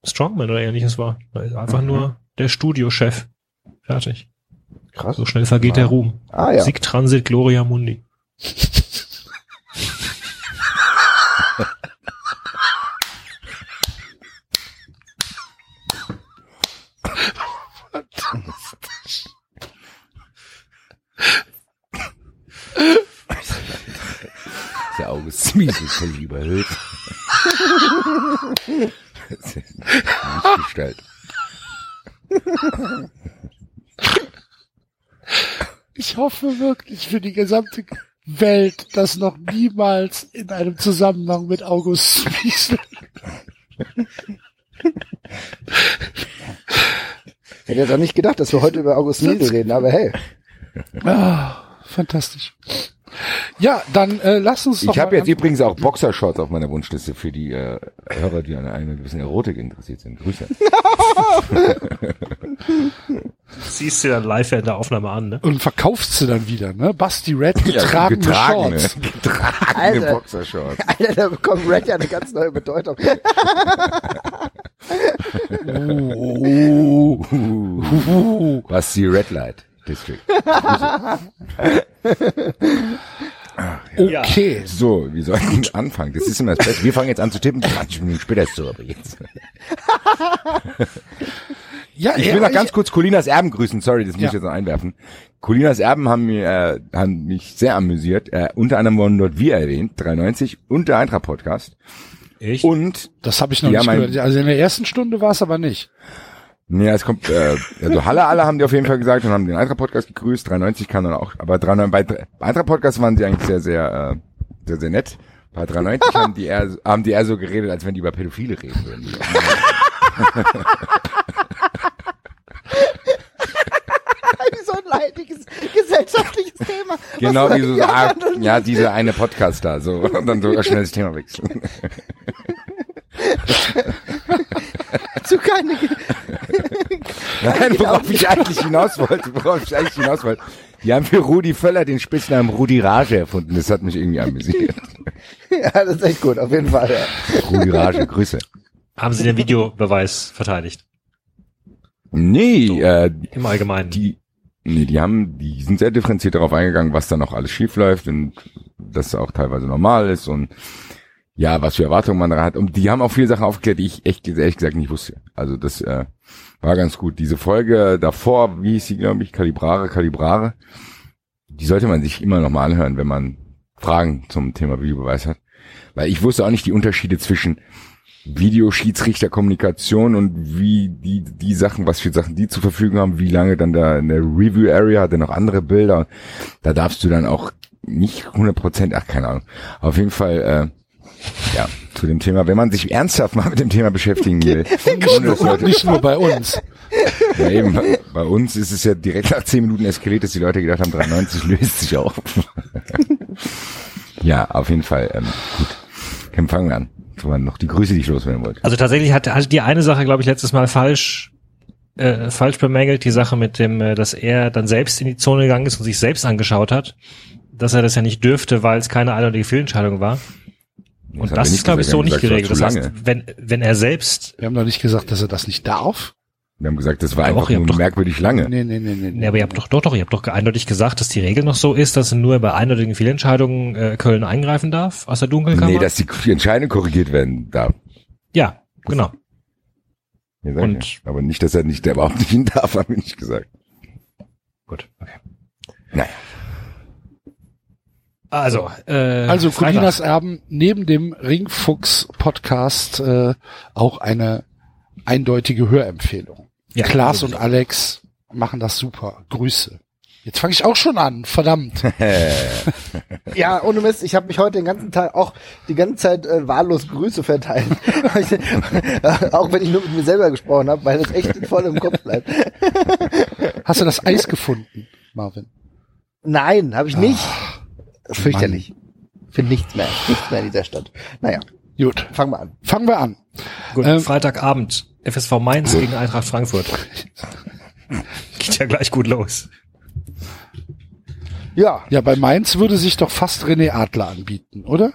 Strongman oder ähnliches war. Er ist Einfach nur der Studiochef. Fertig. Krass. So schnell vergeht der Ruhm. Ah ja. Sieg Transit Gloria Mundi. Der August Smiesel völlig überhöht. Das ist nicht gestellt. Ich hoffe wirklich für die gesamte Welt, dass noch niemals in einem Zusammenhang mit August Miesel Hätte jetzt auch nicht gedacht, dass wir heute über August Miesel reden, aber hey. Ah, fantastisch. Ja, dann äh, lass uns doch Ich habe jetzt übrigens auch Boxershorts auf meiner Wunschliste für die äh, Hörer, die an einer gewissen Erotik interessiert sind. Grüße. Siehst du dann live in der Aufnahme an, ne? und verkaufst sie dann wieder, ne? Basti Red getragene, getragene, Shorts. getragene Alter. Boxershorts. Alter, da bekommt Red ja eine ganz neue Bedeutung. Oh, Uh, was die Red Light District. okay. So, wir sollten anfangen. Das ist immer das Beste. Wir fangen jetzt an zu tippen. 20 Minuten später ist so, aber jetzt. Ja, Ich ja, will noch ganz kurz Colinas Erben grüßen. Sorry, das muss Ja. ich jetzt noch einwerfen. Colinas Erben haben, mir, äh, haben mich sehr amüsiert. Äh, unter anderem wurden dort wir erwähnt, 93 und der Eintracht Podcast. Echt? Und Das habe ich noch Ja, nicht gehört. Also in der ersten Stunde war es aber nicht. Ja, es kommt, äh, also Halle alle haben die auf jeden Fall gesagt und haben den Eintracht Podcast gegrüßt. 93 kann dann auch, aber 93, bei bei Eintracht Podcast waren sie eigentlich sehr, sehr, äh, sehr, sehr nett. Bei 93 haben die eher, haben die eher so geredet, als wenn die über Pädophile reden würden. Wie so ein leidiges gesellschaftliches Thema. Genau wie so, ja, ah, ja, diese eine Podcast da, so, und dann so schnell das Thema wechseln. zu keine Nein, worauf ich eigentlich hinaus wollte, worauf ich eigentlich hinaus wollte. Die haben für Rudi Völler den Spitznamen Rudi Rage erfunden. Das hat mich irgendwie amüsiert. Ja, das ist echt gut, auf jeden Fall. Ja. Rudi Rage, Grüße. Haben Sie den Videobeweis verteidigt? Nee, äh, Im Allgemeinen. die, nee, die haben, die sind sehr differenziert darauf eingegangen, was da noch alles schief läuft und dass auch teilweise normal ist und ja, was für Erwartungen man da hat. Und die haben auch viele Sachen aufgeklärt, die ich echt ehrlich gesagt nicht wusste. Also das äh, war ganz gut. Diese Folge davor, wie hieß sie, glaube ich, Kalibrare, Kalibrare, die sollte man sich immer noch mal anhören, wenn man Fragen zum Thema Videobeweis hat. Weil ich wusste auch nicht die Unterschiede zwischen Videoschiedsrichterkommunikation und wie die, die Sachen, was für Sachen die zur Verfügung haben, wie lange dann da eine Review Area hatte noch andere Bilder. Da darfst du dann auch nicht 100 Prozent, ach keine Ahnung. Auf jeden Fall, äh, ja, zu dem Thema, wenn man sich ernsthaft mal mit dem Thema beschäftigen will. Leute, nicht nur bei uns. ja, eben, bei- uns ist es ja direkt nach 10 Minuten eskaliert, dass die Leute gedacht haben, 93 löst sich auf. ja, auf jeden Fall, ähm, gut. Dann fangen wir an. Waren noch die Grüße, die ich loswerden wollte. Also tatsächlich hat, hat die eine Sache, glaube ich, letztes Mal falsch äh, falsch bemängelt, die Sache mit dem, äh, dass er dann selbst in die Zone gegangen ist und sich selbst angeschaut hat, dass er das ja nicht dürfte, weil es keine eindeutige Fehlentscheidung war. Und das ist, glaube ich, so gesagt. nicht haben geregelt. gesagt, Das heißt, wenn, wenn er selbst, Wir haben doch nicht gesagt, dass er das nicht darf. Wir haben gesagt, das war einfach doch, ihr nur doch- merkwürdig lange. Nee, nee, nee, nee. ne, aber ihr habt doch, doch, doch, ihr habt doch eindeutig gesagt, dass die Regel noch so ist, dass er nur bei eindeutigen Fehlentscheidungen äh, Köln eingreifen darf aus der Dunkelkammer. Nee, dass die Entscheidung korrigiert werden darf. ja, genau. Ja, Und-. Aber nicht, dass er nicht, der überhaupt nicht hin darf, haben wir nicht gesagt. Gut, okay. Naja. Also, äh, Also. Colinas Erben neben dem Ringfuchs Podcast äh, auch eine eindeutige Hörempfehlung. Ja, Klaas und Alex machen das super. Grüße. Jetzt fange ich auch schon an, verdammt. Ja, ohne Mist, ich habe mich heute den ganzen Tag auch die ganze Zeit äh, wahllos Grüße verteilt. auch wenn ich nur mit mir selber gesprochen habe, weil das echt voll im Kopf bleibt. Hast du das Eis gefunden, Marvin? Nein, habe ich nicht. Fürchterlich. Finde nichts mehr. Nichts mehr in dieser Stadt. Naja, Gut, fangen wir an. fangen wir an. Gut, Ähm, Freitagabend, FSV Mainz gegen Eintracht Frankfurt. Geht ja gleich gut los. Ja, Ja, bei Mainz würde sich doch fast René Adler anbieten, oder?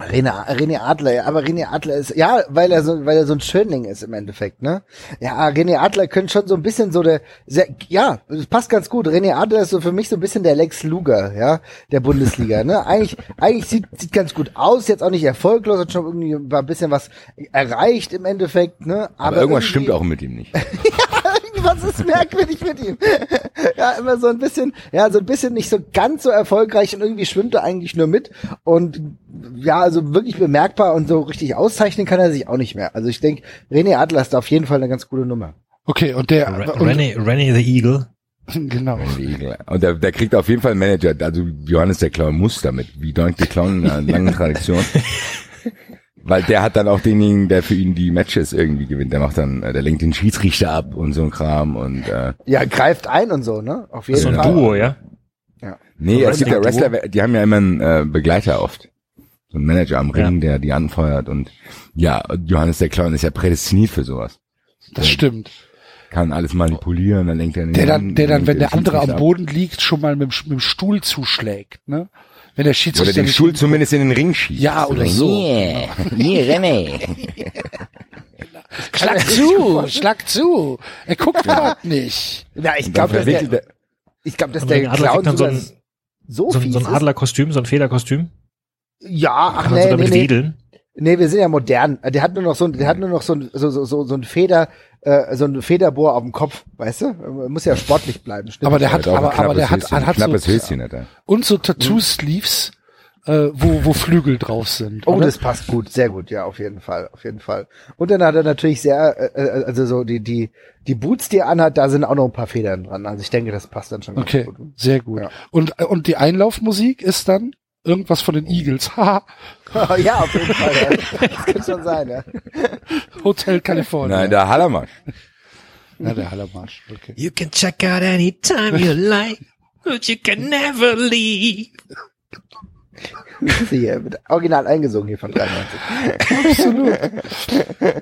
René, René Adler, ja, aber René Adler ist, ja, weil er so, weil er so ein Schönling ist im Endeffekt, ne? Ja, René Adler könnte schon so ein bisschen so der, sehr, ja, das passt ganz gut. René Adler ist so für mich so ein bisschen der Lex Luger, ja, der Bundesliga, ne? Eigentlich, eigentlich sieht, sieht ganz gut aus, jetzt auch nicht erfolglos, hat schon irgendwie ein bisschen was erreicht im Endeffekt, ne? Aber, irgendwas irgendwie- stimmt auch mit ihm nicht. was ist merkwürdig mit ihm? ja, immer so ein bisschen, ja, so ein bisschen nicht so ganz so erfolgreich und irgendwie schwimmt er eigentlich nur mit und ja, also wirklich bemerkbar und so richtig auszeichnen kann er sich auch nicht mehr. Also ich denke, René Adler ist da auf jeden Fall eine ganz gute Nummer. Okay, und der Re- und, Rennie, Rennie the Eagle. genau. Und der, der kriegt auf jeden Fall einen Manager. Also Johannes der Clown muss damit. Wie Donk der Clown in einer langen Tradition. Weil der hat dann auch denjenigen, der für ihn die Matches irgendwie gewinnt. Der macht dann, äh, der lenkt den Schiedsrichter ab und so ein Kram und äh, Ja, greift ein und so, ne? Auf jeden So ein Fall. Duo, ja? nee, So es gibt ja. Wrestler, die haben ja immer einen äh, Begleiter oft. So einen Manager am Ring, der die anfeuert und ja, Johannes der Clown ist ja prädestiniert für sowas. Das stimmt. Kann alles manipulieren, dann lenkt er den Der dann, an, der dann, wenn der andere am ab. Boden liegt, schon mal mit, mit dem Stuhl zuschlägt, ne? Wenn der Oder Schiedsrichter den nicht Stuhl hin- zumindest in den Ring schießt. Ja, oder so. Nee, nee, René. Schlag zu, schlag zu. Er guckt grad nicht. Ja, ich glaube, dass der, er- ich glaube, dass der Clown dann so ein, so, so, so ein. Adlerkostüm, so ein Federkostüm. Ja, ach so nee, nee, damit nee. wedeln. Nee, wir sind ja modern. Der hat nur noch so ein, der hat nur noch so ein, so, so, so, so ein Feder, äh, so ein Federbohr auf dem Kopf, weißt du? Muss ja sportlich bleiben. stimmt. Aber der hat, aber, aber der hat, hat knappes so, Höschen hat er. und so Tattoo-Sleeves, äh, wo, wo Flügel drauf sind. Oh, oder? das passt gut, sehr gut, ja, auf jeden Fall, auf jeden Fall. Und dann hat er natürlich sehr, äh, äh, also so die, die, die Boots, die er anhat, da sind auch noch ein paar Federn dran. Also ich denke, das passt dann schon Okay, ganz gut. sehr gut. Ja. Und, und die Einlaufmusik ist dann irgendwas von den Eagles. Haha, ja, auf jeden Fall. Ja. Das kann schon sein, ja. Hotel California. Nein, der Hallermarsch. ja, der Hallermarsch. Okay. You can check out anytime you like, but you can never leave. Hier, original eingesungen hier von 93.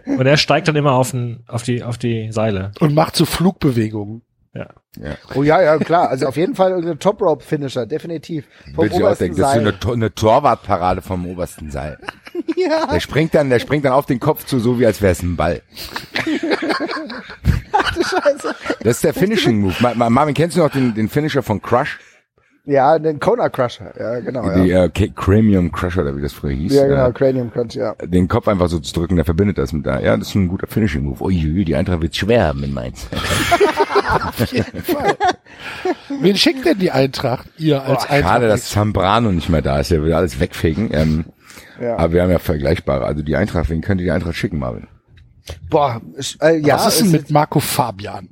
Und er steigt dann immer auf, den, auf, die, auf die Seile. Und macht so Flugbewegungen. Ja. Oh ja, ja, klar. Also auf jeden Fall irgendein Top-Rope-Finisher, definitiv. Vom Würde ich auch obersten denken, das ist so Seil. eine, eine Torwartparade vom obersten Seil. Ja. Der springt dann, der springt dann auf den Kopf zu, so wie als wäre es ein Ball. Scheiße. Das ist der Finishing Move. Ma- Ma- Marvin, kennst du noch den, den Finisher von Crush? Ja, den Kona Crusher. Ja, genau. Die Ja, äh, K- Cranium Crusher, oder wie das früher hieß. ja genau, Äh, Cranium Crunch, ja. den Kopf einfach so zu drücken, der verbindet das mit da. Ja, das ist ein guter Finishing Move. Uiuiui, die Eintracht wird schwer haben in Mainz. Wen schickt denn die Eintracht? Ihr als Eintracht? Schade, dass Zambrano nicht mehr da ist. Der will alles wegfegen. Ähm, Ja. Aber wir haben ja vergleichbare. Also die Eintracht, wen könnte die Eintracht schicken, Marvin? Boah, sch- äh, ja. Was ist denn mit Marco Fabian?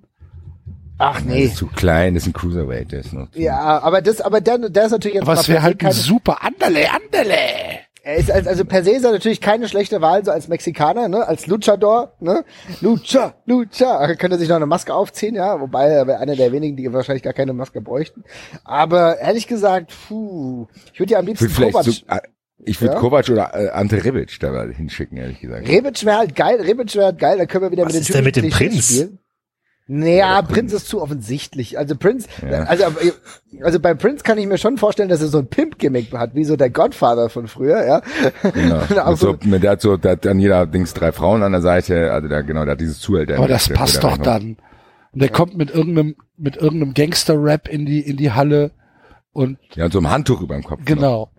Ach Der nee. ist zu klein, das ist ein Cruiserweight. Der ist noch Ja, aber das, aber der, der ist natürlich jetzt Aber es wäre halt ein super Anderle, Anderle. er ist als, also per se ist er natürlich keine schlechte Wahl so als Mexikaner, ne, als Luchador, ne, Lucha, Lucha, er könnte sich noch eine Maske aufziehen, ja, wobei er wäre einer der wenigen, die wahrscheinlich gar keine Maske bräuchten. Aber ehrlich gesagt, puh, ich würde ja am Ich liebsten würde vielleicht Kovac, so, äh, ich würde Ja? Kovac oder äh, Ante Rebic da mal hinschicken, ehrlich gesagt. Rebic wäre halt geil, Rebic wäre halt geil, da können wir wieder Was mit den ist denn mit dem Prinz? Klischees Naja, Prinz ist zu offensichtlich. Also Prinz, Ja. also, also bei Prince kann ich mir schon vorstellen, dass er so ein Pimp-Gimmick hat, wie so der Godfather von früher, ja. Genau. Mit so, mit der hat so, der hat an jeder Dings drei Frauen an der Seite, also der, genau, der hat dieses Zuhälter. Aber das passt doch dann. Und der kommt mit irgendeinem, mit irgendeinem Gangster-Rap in die, in die Halle und Ja, und so ein Handtuch über dem Kopf. genau.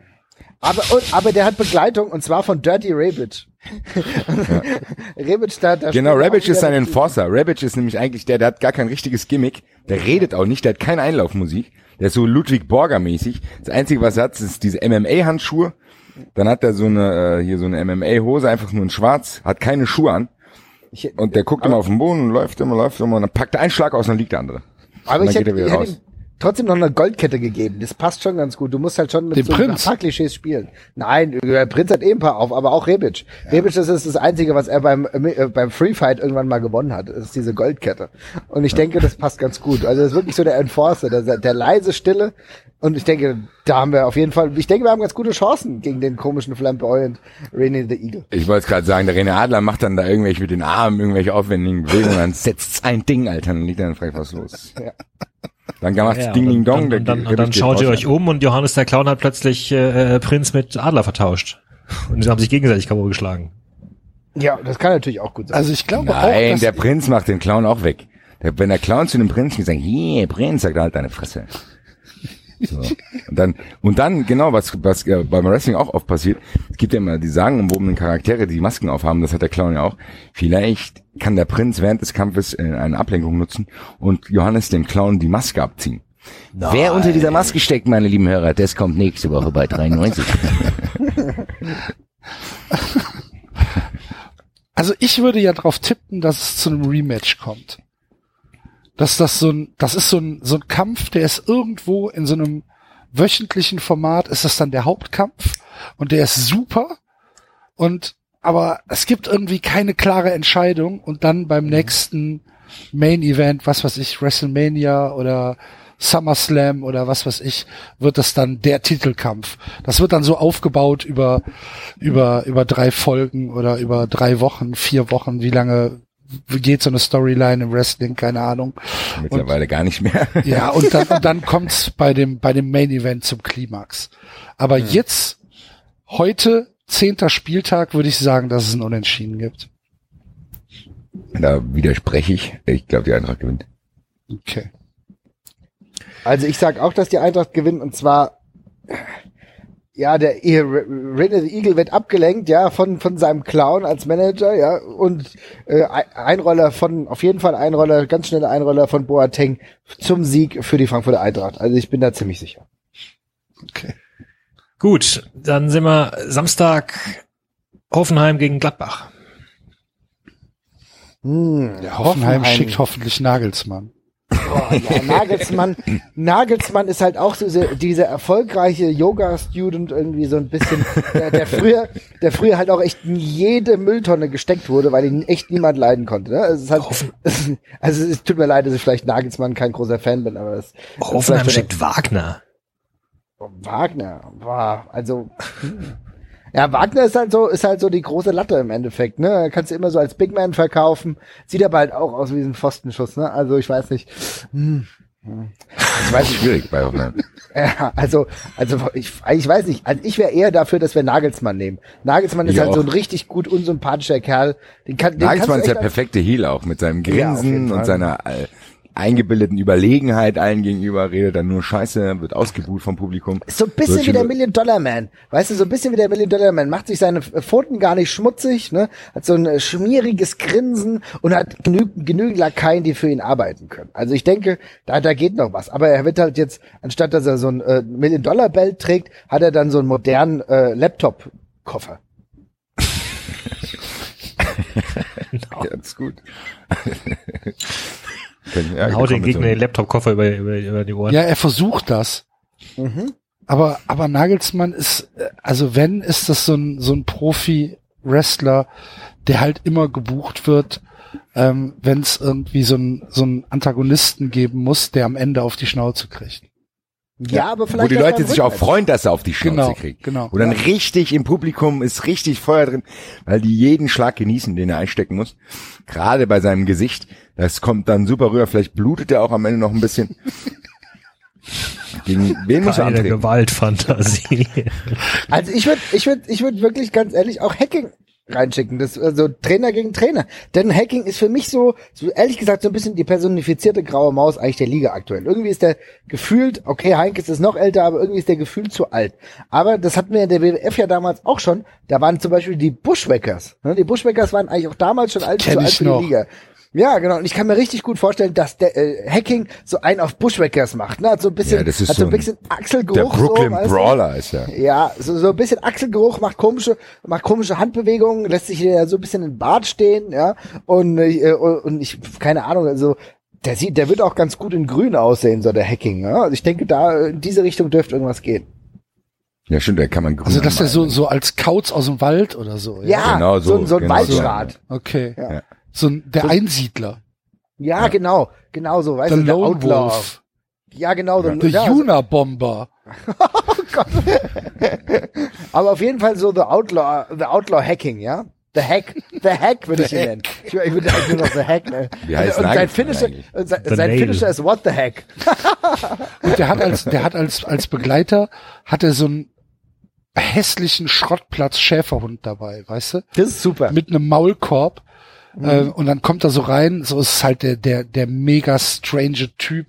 aber, und, aber der hat Begleitung und zwar von Dirty Rebic. Rebic da, da Genau, Rebic ist ein Enforcer. Rebic ist nämlich eigentlich der, der hat gar kein richtiges Gimmick. Der redet auch nicht, der hat keine Einlaufmusik. Der ist so Ludwig Borger mäßig. Das Einzige, was er hat, ist diese MMA-Handschuhe. Dann hat er so eine, äh, hier so eine MMA-Hose, einfach nur in schwarz, hat keine Schuhe an. Ich, Und der guckt immer auf den Boden und läuft immer, läuft immer und dann packt er einen Schlag aus und dann liegt der andere. aber Und ich dann hätte, geht er ich wieder hätte trotzdem noch eine Goldkette gegeben. Das passt schon ganz gut. Du musst halt schon mit Dem so Prinz? ein paar Klischees spielen. Nein, der Prinz hat eh ein paar auf, aber auch Rebic. Rebic, das ist das Einzige, was er beim, äh, beim Free Fight irgendwann mal gewonnen hat. Das ist diese Goldkette. Und ich denke, das passt ganz gut. Also das ist wirklich so der Enforcer, der, der leise Stille. Und ich denke, da haben wir auf jeden Fall, ich denke, wir haben ganz gute Chancen gegen den komischen Flamboyant Rainy the Eagle. Ich wollte es gerade sagen, der René Adler macht dann da irgendwelche mit den Armen, irgendwelche aufwendigen Bewegungen, dann setzt ein Ding, Alter, dann liegt dann fragt, was los. Ja. Dann macht's Ja, Ding, und Ding, Dong. dann, der und dann, dann geht schaut ihr euch um und Johannes der Clown hat plötzlich äh, Prinz mit Adler vertauscht. Und sie haben sich gegenseitig K.O. geschlagen. Ja, das kann natürlich auch gut sein. Also ich glaube auch, Nein, dass der Prinz macht den Clown auch weg. Der, wenn der Clown zu dem Prinzen sagt, hier, Prinz, sagt er halt deine Fresse. So. Und dann, und dann, genau, was, was äh, beim Wrestling auch oft passiert, es gibt ja immer die sagenumwobenen Charaktere, die Masken aufhaben, das hat der Clown ja auch. Vielleicht kann der Prinz während des Kampfes äh, eine Ablenkung nutzen und Johannes dem Clown die Maske abziehen. Wer unter dieser Maske steckt, meine lieben Hörer, das kommt nächste Woche bei 93. Also ich würde ja drauf tippen, dass es zu einem Rematch kommt. Dass das so ein, das ist so ein, so ein Kampf, der ist irgendwo in so einem wöchentlichen Format, ist das dann der Hauptkampf und der ist super und, aber es gibt irgendwie keine klare Entscheidung und dann beim nächsten Main Event, was weiß ich, WrestleMania oder SummerSlam oder was weiß ich, wird das dann der Titelkampf. Das wird dann so aufgebaut über, über, über drei Folgen oder über drei Wochen, vier Wochen, wie lange geht so eine Storyline im Wrestling, keine Ahnung. Mittlerweile gar nicht mehr. Ja, und dann, und dann kommt's bei dem, bei dem Main Event zum Klimax. Aber jetzt, heute, zehnter Spieltag, würde ich sagen, dass es ein Unentschieden gibt. Da widerspreche ich. Ich glaube, die Eintracht gewinnt. Okay. Also ich sag auch, dass die Eintracht gewinnt und zwar ja, der René the Eagle wird abgelenkt, ja, von von seinem Clown als Manager, ja, und äh, Einroller von auf jeden Fall Einroller, ganz schnelle Einroller von Boateng zum Sieg für die Frankfurter Eintracht. Also ich bin da ziemlich sicher. Okay. Gut, dann sind wir Samstag Hoffenheim gegen Gladbach. Hm, Ja, Hoffenheim, schickt hoffentlich Nagelsmann. Boah, ja, Nagelsmann, Nagelsmann ist halt auch so diese, dieser erfolgreiche Yoga-Student irgendwie so ein bisschen, der, der früher, der früher halt auch echt in jede Mülltonne gesteckt wurde, weil ihn echt niemand leiden konnte. Ne? Es ist halt, also es tut mir leid, dass ich vielleicht Nagelsmann kein großer Fan bin, aber es Hoffenheim schickt Wagner. Wagner, war also hm. Ja, Wagner ist halt so, ist halt so die große Latte im Endeffekt, ne? Kannst du immer so als Big Man verkaufen. Sieht aber halt auch aus wie ein Pfostenschuss, ne? Also ich weiß nicht. Hm. Ich weiß nicht, Schwierig bei. Ja, also, also ich, ich weiß nicht. Also ich wäre eher dafür, dass wir Nagelsmann nehmen. Nagelsmann ist Ich halt so auch. ein richtig gut unsympathischer Kerl. Den kann, den Nagelsmann ist der perfekte Heel auch mit seinem Ja, Grinsen Fall. und seiner äh, eingebildeten Überlegenheit allen gegenüber, redet dann nur Scheiße, wird ausgebuht vom Publikum. So ein bisschen wie der Million Dollar Man. Weißt du, so ein bisschen wie der Million Dollar Man. Macht sich seine Pfoten gar nicht schmutzig, ne? Hat so ein äh, schmieriges Grinsen und hat genügend, genügend Lakaien, die für ihn arbeiten können. Also ich denke, da, da geht noch was. Aber er wird halt jetzt, anstatt dass er so ein äh, Million Dollar Belt trägt, hat er dann so einen modernen äh, Laptop-Koffer. Ja, das ist gut. Ja, Ja, Haut den Gegner so- den Laptop-Koffer über, über, über die Ohren. Ja, er versucht das. Mhm. Aber, aber Nagelsmann ist, also wenn, ist das so ein, so ein Profi-Wrestler, der halt immer gebucht wird, ähm, wenn es irgendwie so ein, so einen Antagonisten geben muss, der am Ende auf die Schnauze kriegt. Ja, aber vielleicht Wo die Leute sich auch freuen, dass er auf die Schnauze Genau, kriegt. genau. Und dann richtig im Publikum ist richtig Feuer drin, weil die jeden Schlag genießen, den er einstecken muss. Gerade bei seinem Gesicht. Das kommt dann super rüber. Vielleicht blutet er auch am Ende noch ein bisschen. Gegen wen muss er antreten? Gewaltfantasie. Also ich würde, ich würde, ich würde wirklich ganz ehrlich auch Hacking reinschicken. Das also Trainer gegen Trainer. Denn Hacking ist für mich so, so ehrlich gesagt so ein bisschen die personifizierte graue Maus eigentlich der Liga aktuell. Irgendwie ist der gefühlt, okay, Heinkes ist noch älter, aber irgendwie ist der gefühlt zu alt. Aber das hatten wir in der WWF ja damals auch schon. Da waren zum Beispiel die Bushwackers. Ne? Die Bushwackers waren eigentlich auch damals schon alt, zu alt ich für die noch. Liga. Ja, genau. Und ich kann mir richtig gut vorstellen, dass der äh, Hacking so einen auf Bushwackers macht. Ne? Hat so ein bisschen, Ja, das ist hat so ein bisschen Der Achselgeruch. Brooklyn so? Brawler ist er. Ja, so, so ein bisschen Achselgeruch, macht komische, macht komische Handbewegungen, lässt sich ja so ein bisschen in den Bart stehen, ja. Und, äh, und ich, keine Ahnung, also der sieht, der wird auch ganz gut in Grün aussehen, so der Hacking. Ja? Also ich denke, da in diese Richtung dürfte irgendwas gehen. Ja, stimmt, da kann man grün Also dass er so, so als Kauz aus dem Wald oder so. Ja, Genau so, so, so ein genau so. Waldschrat. Okay. Ja. So ein, der Einsiedler. Ja, genau, genau so, weißt Der du, der Lone Outlaw. Wolf. Ja, genau, Der ja, so- Juna-Bomber. Aber auf jeden Fall so The Outlaw, The Outlaw Hacking, ja? The Hack, The Hack würde ich ihn nennen. Ich, ich würde eigentlich nur noch The Hack nennen. Wie heißt und sein Nagelsmann Finisher, eigentlich? und sein, The sein. Finisher ist What the Heck. Und der hat als, der hat als, als Begleiter, hat er so einen hässlichen Schrottplatz Schäferhund dabei, weißt du? Das ist super. Mit einem Maulkorb. Mhm. Äh, und dann kommt er so rein, so ist halt der, der, der mega strange Typ.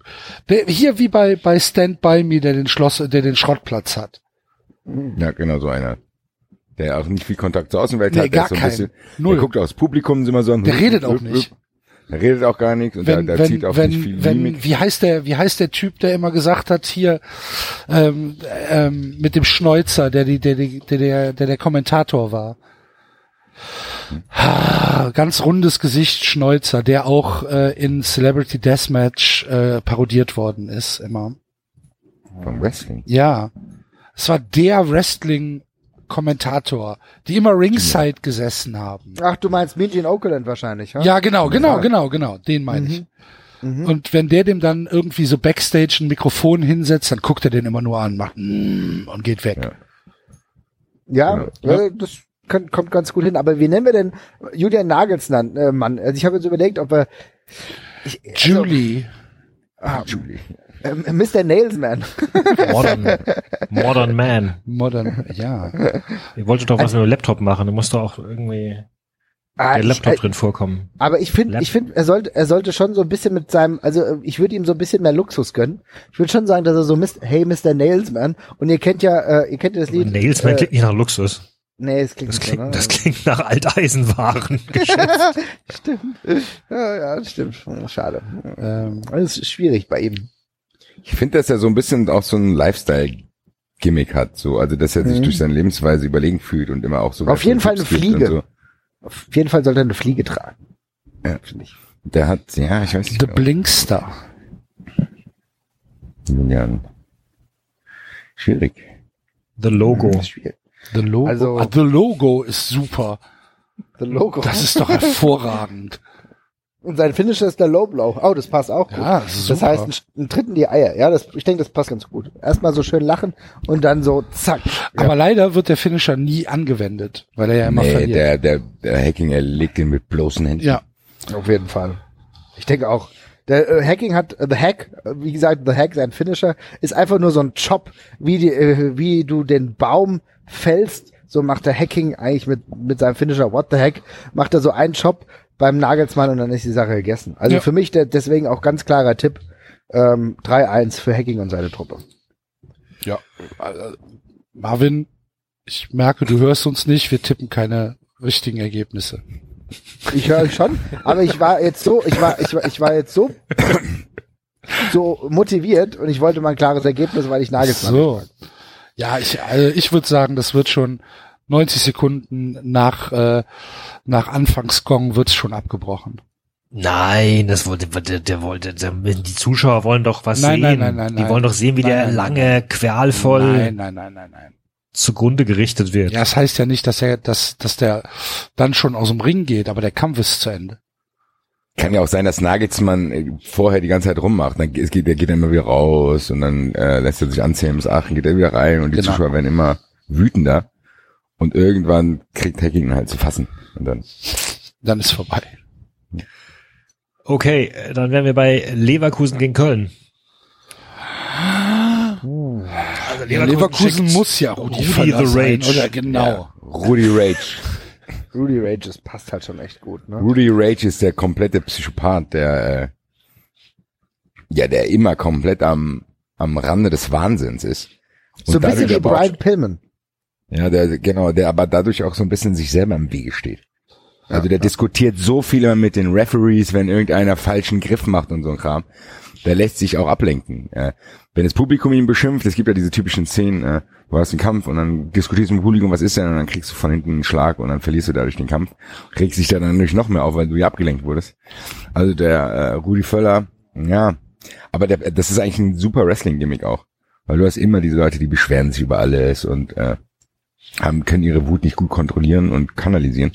Der, hier wie bei, bei Stand By Me, der den Schloss, der den Schrottplatz hat. Ja, genau so einer. Der auch nicht viel Kontakt zur Außenwelt Nee, hat. Der gar ist so bisschen, Null. Der guckt aufs Publikum, sind immer so ein Der redet auch nicht. Der redet auch gar nichts und Wenn, der, der wenn, zieht auch wenn, nicht viel wenn, Mimik. wie heißt der, wie heißt der Typ, der immer gesagt hat, hier, ähm, ähm, mit dem Schneuzer, der die, der, die- der, der, der, der Kommentator war. Ah, Ganz rundes Gesicht, Schneuzer, der auch äh, in Celebrity Deathmatch äh, parodiert worden ist, immer. Vom Wrestling. Ja. Es war der Wrestling-Kommentator, die immer ringside gesessen haben. Ach, du meinst Minji in Oakland wahrscheinlich, ja? Ja, genau, genau, genau, genau. Den meine ich. Und wenn der dem dann irgendwie so Backstage ein Mikrofon hinsetzt, dann guckt er den immer nur an, macht mm, und geht weg. Ja, Genau. äh, das kann, kommt ganz gut hin. Aber wie nennen wir denn Julian Nagelsmann? Äh, Mann, also ich habe jetzt überlegt, ob wir ich, Julie. ah, Julie. äh, Mr. Nailsman. Modern, Modern Man. Modern, ja. Ihr wolltet doch was mit dem Laptop machen. Da muss doch auch irgendwie Ah, der ich, Laptop äh, drin vorkommen. Aber ich finde, ich finde, er sollte, er sollte schon so ein bisschen mit seinem, also äh, ich würde ihm so ein bisschen mehr Luxus gönnen. Ich würde schon sagen, dass er so, Mist, hey Mr. Nailsman, und ihr kennt ja, äh, ihr kennt ja das Lied. Nailsman äh, klingt nicht nach Luxus. Nee, es klingt Das klingt, so, ne? das klingt nach Alteisenwaren. stimmt. Ja, ja, das stimmt. Schade. Ähm, Das ist schwierig bei ihm. Ich finde, dass er so ein bisschen auch so ein Lifestyle-Gimmick hat, so, also dass er sich Mhm. durch seine Lebensweise überlegen fühlt und immer auch so. Auf jeden Fall eine Tipps Fliege. So. Auf jeden Fall sollte er eine Fliege tragen. Ja, finde ich. Der hat, ja, ich weiß nicht. The genau. Blinkster. Julian. Schwierig. The Logo. Schwierig. The Logo. Also- ah, the Logo ist super. The Logo. Das ist doch hervorragend. Und sein Finisher ist der Low Blow. Oh, das passt auch gut. Ja, das das heißt, ein, ein Tritt in die Eier. Ja, das, ich denke, das passt ganz gut. Erstmal so schön lachen und dann so zack. Aber leider wird der Finisher nie angewendet, weil er ja immer Nee, verliert. der, der, der Hacking, er legt ihn mit bloßen Händen. ja. Auf jeden Fall. Ich denke auch, Der äh, Hacking hat, äh, The Hack, äh, wie gesagt, The Hack, sein Finisher, ist einfach nur so ein Chop, wie, die, äh, wie du den Baum fällst, so macht der Hacking eigentlich mit, mit seinem Finisher What the Heck, macht er so einen Chop beim Nagelsmann und dann ist die Sache gegessen. Also Ja. für mich der, deswegen auch ganz klarer Tipp, ähm, 3-1 für Hacking und seine Truppe. Ja. äh, Marvin, ich merke, du hörst uns nicht. Wir tippen keine richtigen Ergebnisse. Ich höre euch schon, aber ich war jetzt so, ich war, ich war, ich war jetzt so, so motiviert und ich wollte mal ein klares Ergebnis, weil ich Nagelsmann So. nicht mag. Ja, ich, also ich würde sagen, das wird schon 90 Sekunden nach, äh, nach Anfangsgong wird's schon abgebrochen. Nein, das wollte, der, der wollte, der, die Zuschauer wollen doch was Nein, sehen. nein, nein, nein, die nein. wollen doch sehen, wie Nein, der nein, lange, qualvoll Nein, nein, nein, nein, nein. zugrunde gerichtet wird. Ja, das heißt ja nicht, dass er, dass, dass der dann schon aus dem Ring geht, aber der Kampf ist zu Ende. Kann ja auch sein, dass Nagelsmann äh, vorher die ganze Zeit rummacht. Dann es geht, der geht dann immer wieder raus und dann äh, lässt er sich anzählen bis Aachen, geht er wieder rein und die Genau. Zuschauer werden immer wütender. Und irgendwann kriegt Hacking ihn halt zu fassen. Und dann Dann ist vorbei. Okay, äh, dann wären wir bei Leverkusen gegen Köln. Also Ja, Leverkusen schickt muss ja Rudi, Rudi the sein, Rage. oder genau. Ja, Rudi Rage. Rudy Rage, das passt halt schon echt gut, ne? Rudy Rage ist der komplette Psychopath, der äh, ja, der immer komplett am am Rande des Wahnsinns ist. So ein bisschen wie Brian Pillman. Ja, der genau, der aber dadurch auch so ein bisschen sich selber im Wege steht. Also der diskutiert so viel immer mit den Referees, wenn irgendeiner falschen Griff macht und so ein Kram. Der lässt sich auch ablenken. Äh, wenn das Publikum ihn beschimpft, es gibt ja diese typischen Szenen, äh, du hast einen Kampf und dann diskutierst du mit dem Publikum, was ist denn, und dann kriegst du von hinten einen Schlag und dann verlierst du dadurch den Kampf. Regst dich dann natürlich noch mehr auf, weil du ja abgelenkt wurdest. Also der äh, Rudi Völler, ja, aber der, das ist eigentlich ein super Wrestling-Gimmick auch. Weil du hast immer diese Leute, die beschweren sich über alles und äh, haben, können ihre Wut nicht gut kontrollieren und kanalisieren.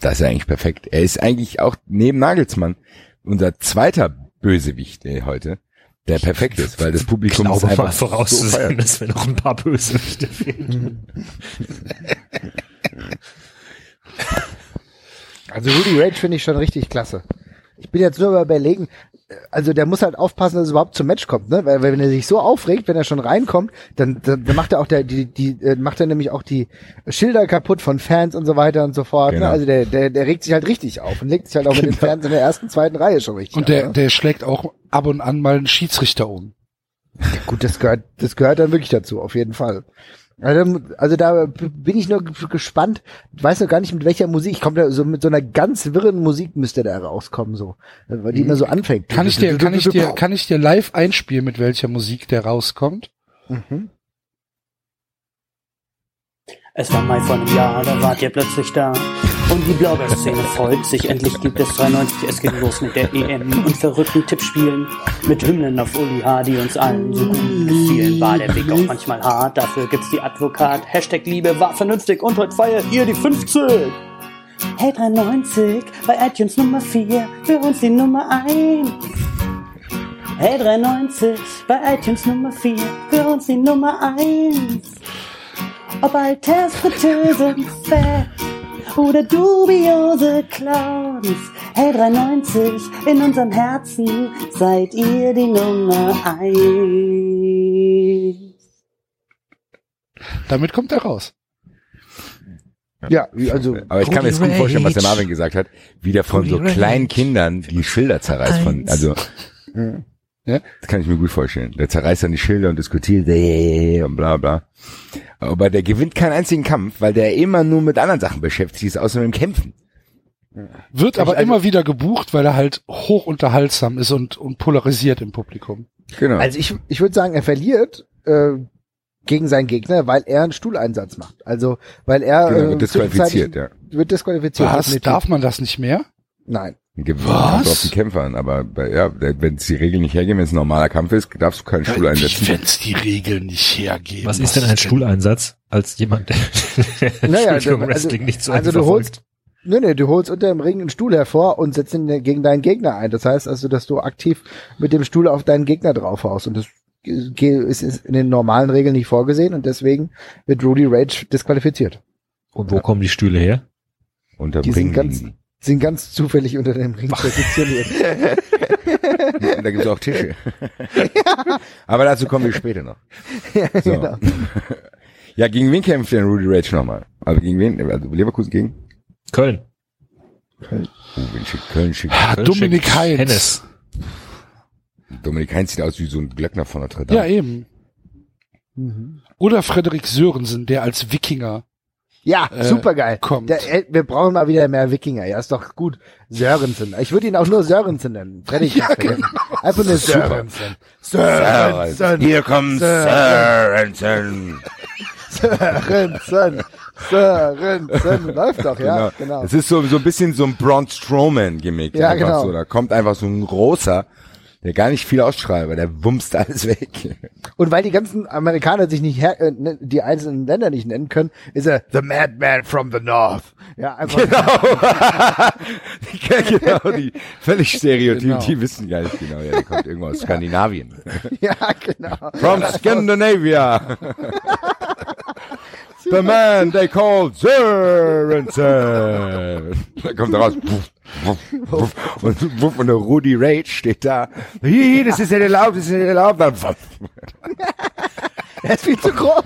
Das ist ja eigentlich perfekt. Er ist eigentlich auch neben Nagelsmann unser zweiter Bösewicht äh, heute, der perfekt ist, weil das Ich Publikum glaube, ist einfach vor- so vorauszusehen, feiert. dass wir noch ein paar Bösewichte fehlen. Also Rudy Rage finde ich schon richtig klasse. Ich bin jetzt nur überlegen, also der muss halt aufpassen, dass es überhaupt zum Match kommt, ne? Weil, weil wenn er sich so aufregt, wenn er schon reinkommt, dann, dann, dann macht er auch der, die, die, äh, macht er nämlich auch die Schilder kaputt von Fans und so weiter und so fort. Genau. Ne? Also der, der, der regt sich halt richtig auf und legt sich halt auch mit den Fans in der ersten, zweiten Reihe schon richtig Und auf, der, ne? der schlägt auch ab und an mal einen Schiedsrichter um. Gut, das gehört, das gehört dann wirklich dazu, auf jeden Fall. Also, also da bin ich nur gespannt. Ich weiß noch gar nicht mit welcher Musik. Ich komme da so mit so einer ganz wirren Musik müsste da rauskommen so, weil die immer so anfängt. Kann ich dir, kann ich dir, kann ich dir live einspielen, mit welcher Musik der rauskommt? Mhm. Es war Mai vor einem Jahr, da wart ihr plötzlich da. Und die Blogger-Szene freut sich, endlich gibt es 93, es geht los mit der EM und verrückten Tippspielen. Mit Hymnen auf Uli H., die uns allen so gut gefielen. War der Weg auch manchmal hart, dafür gibt's die Advokat. Hashtag Liebe war vernünftig und heute feiert ihr die 50. Hey 93, bei iTunes Nummer 4, für uns die Nummer 1. Hey 93, bei iTunes Nummer 4, für uns die Nummer 1. Ob Alters, Fritteusen, Fett oder dubiose Clowns. Hey 93, in unserem Herzen seid ihr die Nummer 1. Damit kommt er raus. Ja, also Aber ich kann mir jetzt gut vorstellen, was der Marvin gesagt hat, wie der von so kleinen. Kindern die Schilder zerreißt von, also, Ja. das kann ich mir gut vorstellen. Der zerreißt dann die Schilder und diskutiert äh, und bla bla. Aber der gewinnt keinen einzigen Kampf, weil der immer nur mit anderen Sachen beschäftigt ist, außer mit dem Kämpfen. Wird aber also- immer wieder gebucht, weil er halt hoch unterhaltsam ist und, und polarisiert im Publikum. Genau. Also ich, ich würde sagen, er verliert äh, gegen seinen Gegner, weil er einen Stuhleinsatz macht. Also weil er genau äh, wird disqualifiziert, zwischenzeitlich- ja. Wird disqualifiziert. Was? Darf man das nicht mehr? Nein. Gibt Was? auf die Kämpfer an, aber bei, ja, wenn es die Regeln nicht hergeben, wenn es ein normaler Kampf ist, darfst du keinen Stuhl einsetzen. Wenn es die Regeln nicht hergeben. Was ist denn ein Stuhleinsatz als jemand, der Naja, also- Wrestling nicht so also du holst- Nee, nee, du holst unter dem Ring einen Stuhl hervor und setzt ihn gegen deinen Gegner ein. Das heißt also, dass du aktiv mit dem Stuhl auf deinen Gegner draufhaust. Und das ist in den normalen Regeln nicht vorgesehen und deswegen wird Rudy Rage disqualifiziert. Und wo kommen die Stühle her? Unterm Die sind Ring ganz- liegen sind ganz zufällig unter dem Ring positioniert. da gibt's auch Tische. Aber dazu kommen wir später noch. ja, So. genau. Ja, gegen wen kämpft denn Rudy Rage nochmal? Also gegen wen? Also Leverkusen gegen? Köln. Oh, wen schickt Köln schickt. Ah, Köln Dominik schickt Heinz. Hennes. Dominik Heinz sieht aus wie so ein Glöckner von Notre Dame. Ja, eben. Oder Frederik Sörensen, der als Wikinger. Ja, Äh, super geil. kommt. wir brauchen mal wieder mehr Wikinger. Ja, ist doch gut. Sörensen. Ich würde ihn auch nur Sörensen nennen. Fredrik Ja, vergessen. Einfach nur Sörensen. Sörensen. Sörensen. Hier kommt Sörensen. Sörensen. Sörensen. Läuft doch, ja. Genau. Es ist so, so ein bisschen so ein Braun Strowman-Gimmick. Ja, genau. So, da kommt einfach so ein großer, der gar nicht viel aber der wumst alles weg. Und weil die ganzen Amerikaner sich nicht her, äh, ne- die einzelnen Länder nicht nennen können, ist er the Madman from the North. Ja, einfach. Genau. genau, die völlig stereotyp, Genau. die wissen gar nicht genau, ja, der kommt irgendwo aus Skandinavien. ja, genau. From Scandinavia. The man they call Sörensen. Da kommt er raus. Puff, puff, puff. Und, puff, und der Rudi Rage steht da. Hi, das ist nicht erlaubt, das ist nicht erlaubt. Er ist viel zu groß.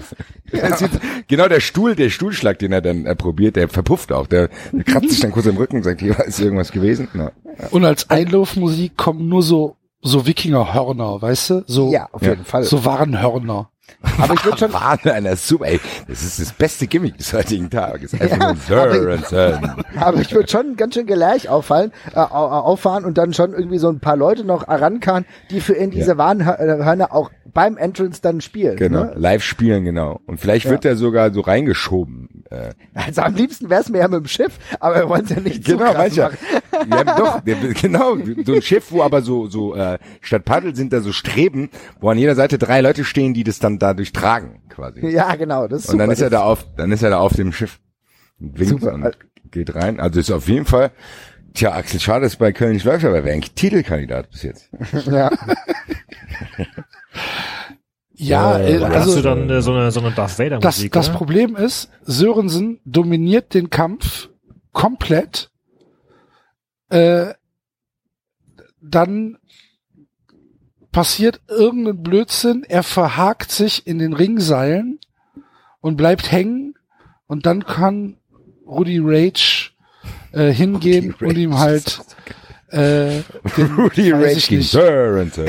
Ist- Genau, der Stuhl, der Stuhlschlag, den er dann äh, probiert, der verpufft auch. Der, der kratzt sich dann kurz im Rücken und sagt, hier ist irgendwas gewesen. Ja. Und als Einlaufmusik kommen nur so, so Wikingerhörner, weißt du? So, Ja, auf jeden Fall. so Warenhörner. Aber ich würde schon, Wahnsinn, einer super, ey. Das ist das beste Gimmick des heutigen Tages. Ja, nur Sörensen. aber ich würde schon ganz schön gelercht auffallen, äh, au- au- auffahren und dann schon irgendwie so ein paar Leute noch herankarren, die für ihn diese Warnhörner auch beim Entrance dann spielen. Genau, Ne? live spielen, genau. Und vielleicht wird er sogar so reingeschoben. Äh, Also am liebsten wäre es mir ja mit dem Schiff, aber wir wollen es ja nicht genau, zu machen. Ja, doch, genau, so ein Schiff, wo aber so, so, äh, statt Paddel sind da so Streben, wo an jeder Seite drei Leute stehen, die das dann dadurch tragen, quasi. Ja, genau, das ist und dann super. ist er da auf, dann ist er da auf dem Schiff. Und winkt Super. und geht rein. Also ist auf jeden Fall, tja, Axel Schade ist bei Köln nicht läuft, aber er wäre eigentlich Titelkandidat bis jetzt. ja. Ja, äh, Da hast also du dann äh, so eine, so eine Darth Vader das, Musik, das oder? Problem ist, Sörensen dominiert den Kampf komplett. Äh, dann passiert irgendein Blödsinn, er verhakt sich in den Ringseilen und bleibt hängen und dann kann Rudi Rage äh, hingehen Rudi und ihm Rage halt äh, den, Rudy Rage gegen. Sörensen.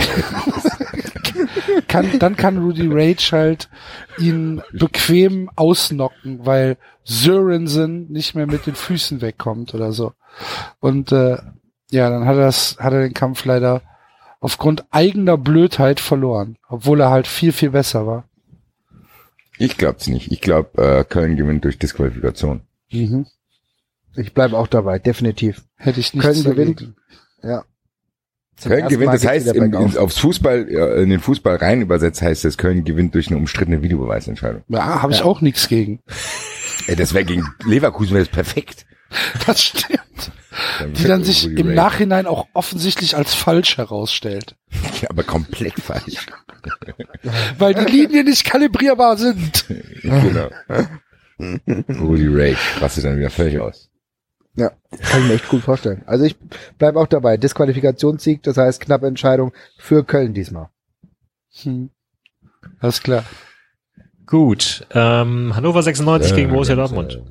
kann, dann kann Rudy Rage halt ihn bequem ausnocken, weil Sörensen nicht mehr mit den Füßen wegkommt oder so. Und äh, ja, dann hat er das, hat er den Kampf leider aufgrund eigener Blödheit verloren, obwohl er halt viel, viel besser war. Ich glaub's nicht. Ich glaub, äh, Köln gewinnt durch Disqualifikation. Mhm. Ich bleibe auch dabei, definitiv. Hätte ich nicht Köln gewinnt. Ja. Zum Köln gewinnt, Mal das heißt, im, ins, aufs Fußball, äh, in den Fußball rein übersetzt heißt das, Köln gewinnt durch eine umstrittene Videobeweisentscheidung. Ja, habe ich Ja. auch nichts gegen. Ey, das wäre gegen Leverkusen wäre perfekt. Das stimmt. Die dann sich im. Nachhinein auch offensientlich als falsch herausstellt. Ja, aber komplett falsch. Weil die Linien nicht kalibrierbar sind. genau. Rudi Rage rastet dann wieder völlig aus. Ja, kann ich mir echt gut vorstellen. Also ich bleibe auch dabei. Disqualifikationssieg, das heißt knappe Entscheidung für Köln diesmal. Hm. Alles klar. Gut. Ähm, Hannover 96 gegen Borussia Dortmund.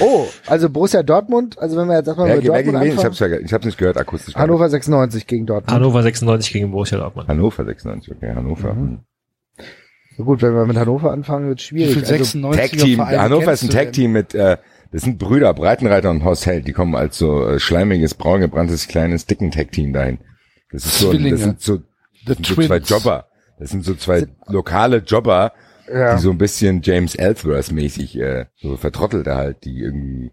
Oh, also Borussia Dortmund, also wenn wir jetzt erstmal Wer, mit Dortmund wen? Ich anfangen. hab's, ja, ich hab's nicht gehört, akustisch. Hannover 96 gegen Dortmund. Hannover 96 gegen Borussia Dortmund. Hannover 96, okay, Hannover. Mhm. So gut, wenn wir mit Hannover anfangen, wird Wie schwierig. Also, 96er Tag-Team, Vereine Hannover ist ein du denn? Tag-Team mit, äh, das sind Brüder, Breitenreiter und Horst Held, die kommen als so äh, schleimiges, braungebranntes, kleines, dicken Tag-Team dahin. Das ist so, das sind so, das sind so zwei. Jobber. Das sind so zwei lokale Jobber, ja. die so ein bisschen James Ellsworth-mäßig, äh, so Vertrottelte halt, die irgendwie.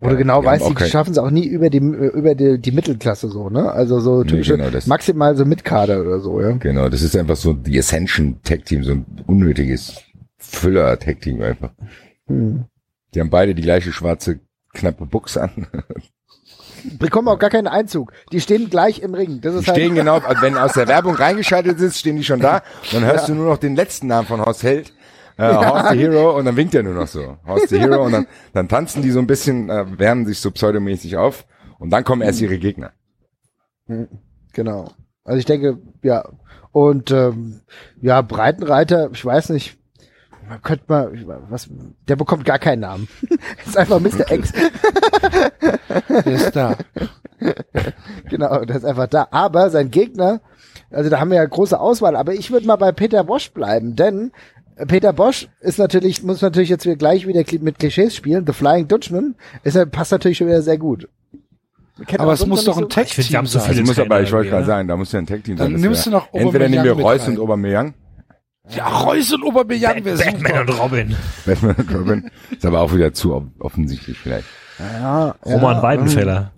Wo du ja, genau weißt, auch die kein- schaffen es auch nie über die über die, die Mittelklasse so, ne? Also so Nee, typische genau, das- maximal so Mitkader oder so, ja. Genau, das ist einfach so die Ascension Tag Team, so ein unnötiges Füller Tag Team einfach. Hm. Die haben beide die gleiche schwarze knappe Buchse an. Bekommen auch gar keinen Einzug. Die stehen gleich im Ring. Das Die ist halt, stehen genau, wenn aus der Werbung reingeschaltet ist, stehen die schon da. Dann hörst du nur noch den letzten Namen von Horst Held äh, Horst the Hero und dann winkt er nur noch so. Horst the Hero und dann, dann tanzen die so ein bisschen, äh, wärmen sich so pseudomäßig auf und dann kommen erst ihre Gegner. Genau. Also ich denke, ja. Und ähm, ja, Breitenreiter, ich weiß nicht, man könnte mal, was, der bekommt gar keinen Namen. ist einfach Mr. X. Der ist da. genau, der ist einfach da. Aber sein Gegner, also da haben wir ja große Auswahl, aber ich würde mal bei Peter Bosch bleiben, denn äh, Peter Bosch ist natürlich, muss natürlich jetzt wieder gleich wieder mit Klischees spielen. The Flying Dutchman ist, ja- passt natürlich schon wieder sehr gut. Aber es muss doch ein so- Tag-Team haben so sein. viele muss aber, ich wollte gerade irgendwie, sagen, da muss ja ein Dann sein. Das nimmst du noch Entweder nehmen wir Reus und Aubameyang. Ja, Reus und Aubameyang wäre Batman super. und Robin. Batman und Robin. Ist aber auch wieder zu off- offensichtlich vielleicht. Ja, Roman ja, Weidenfeller.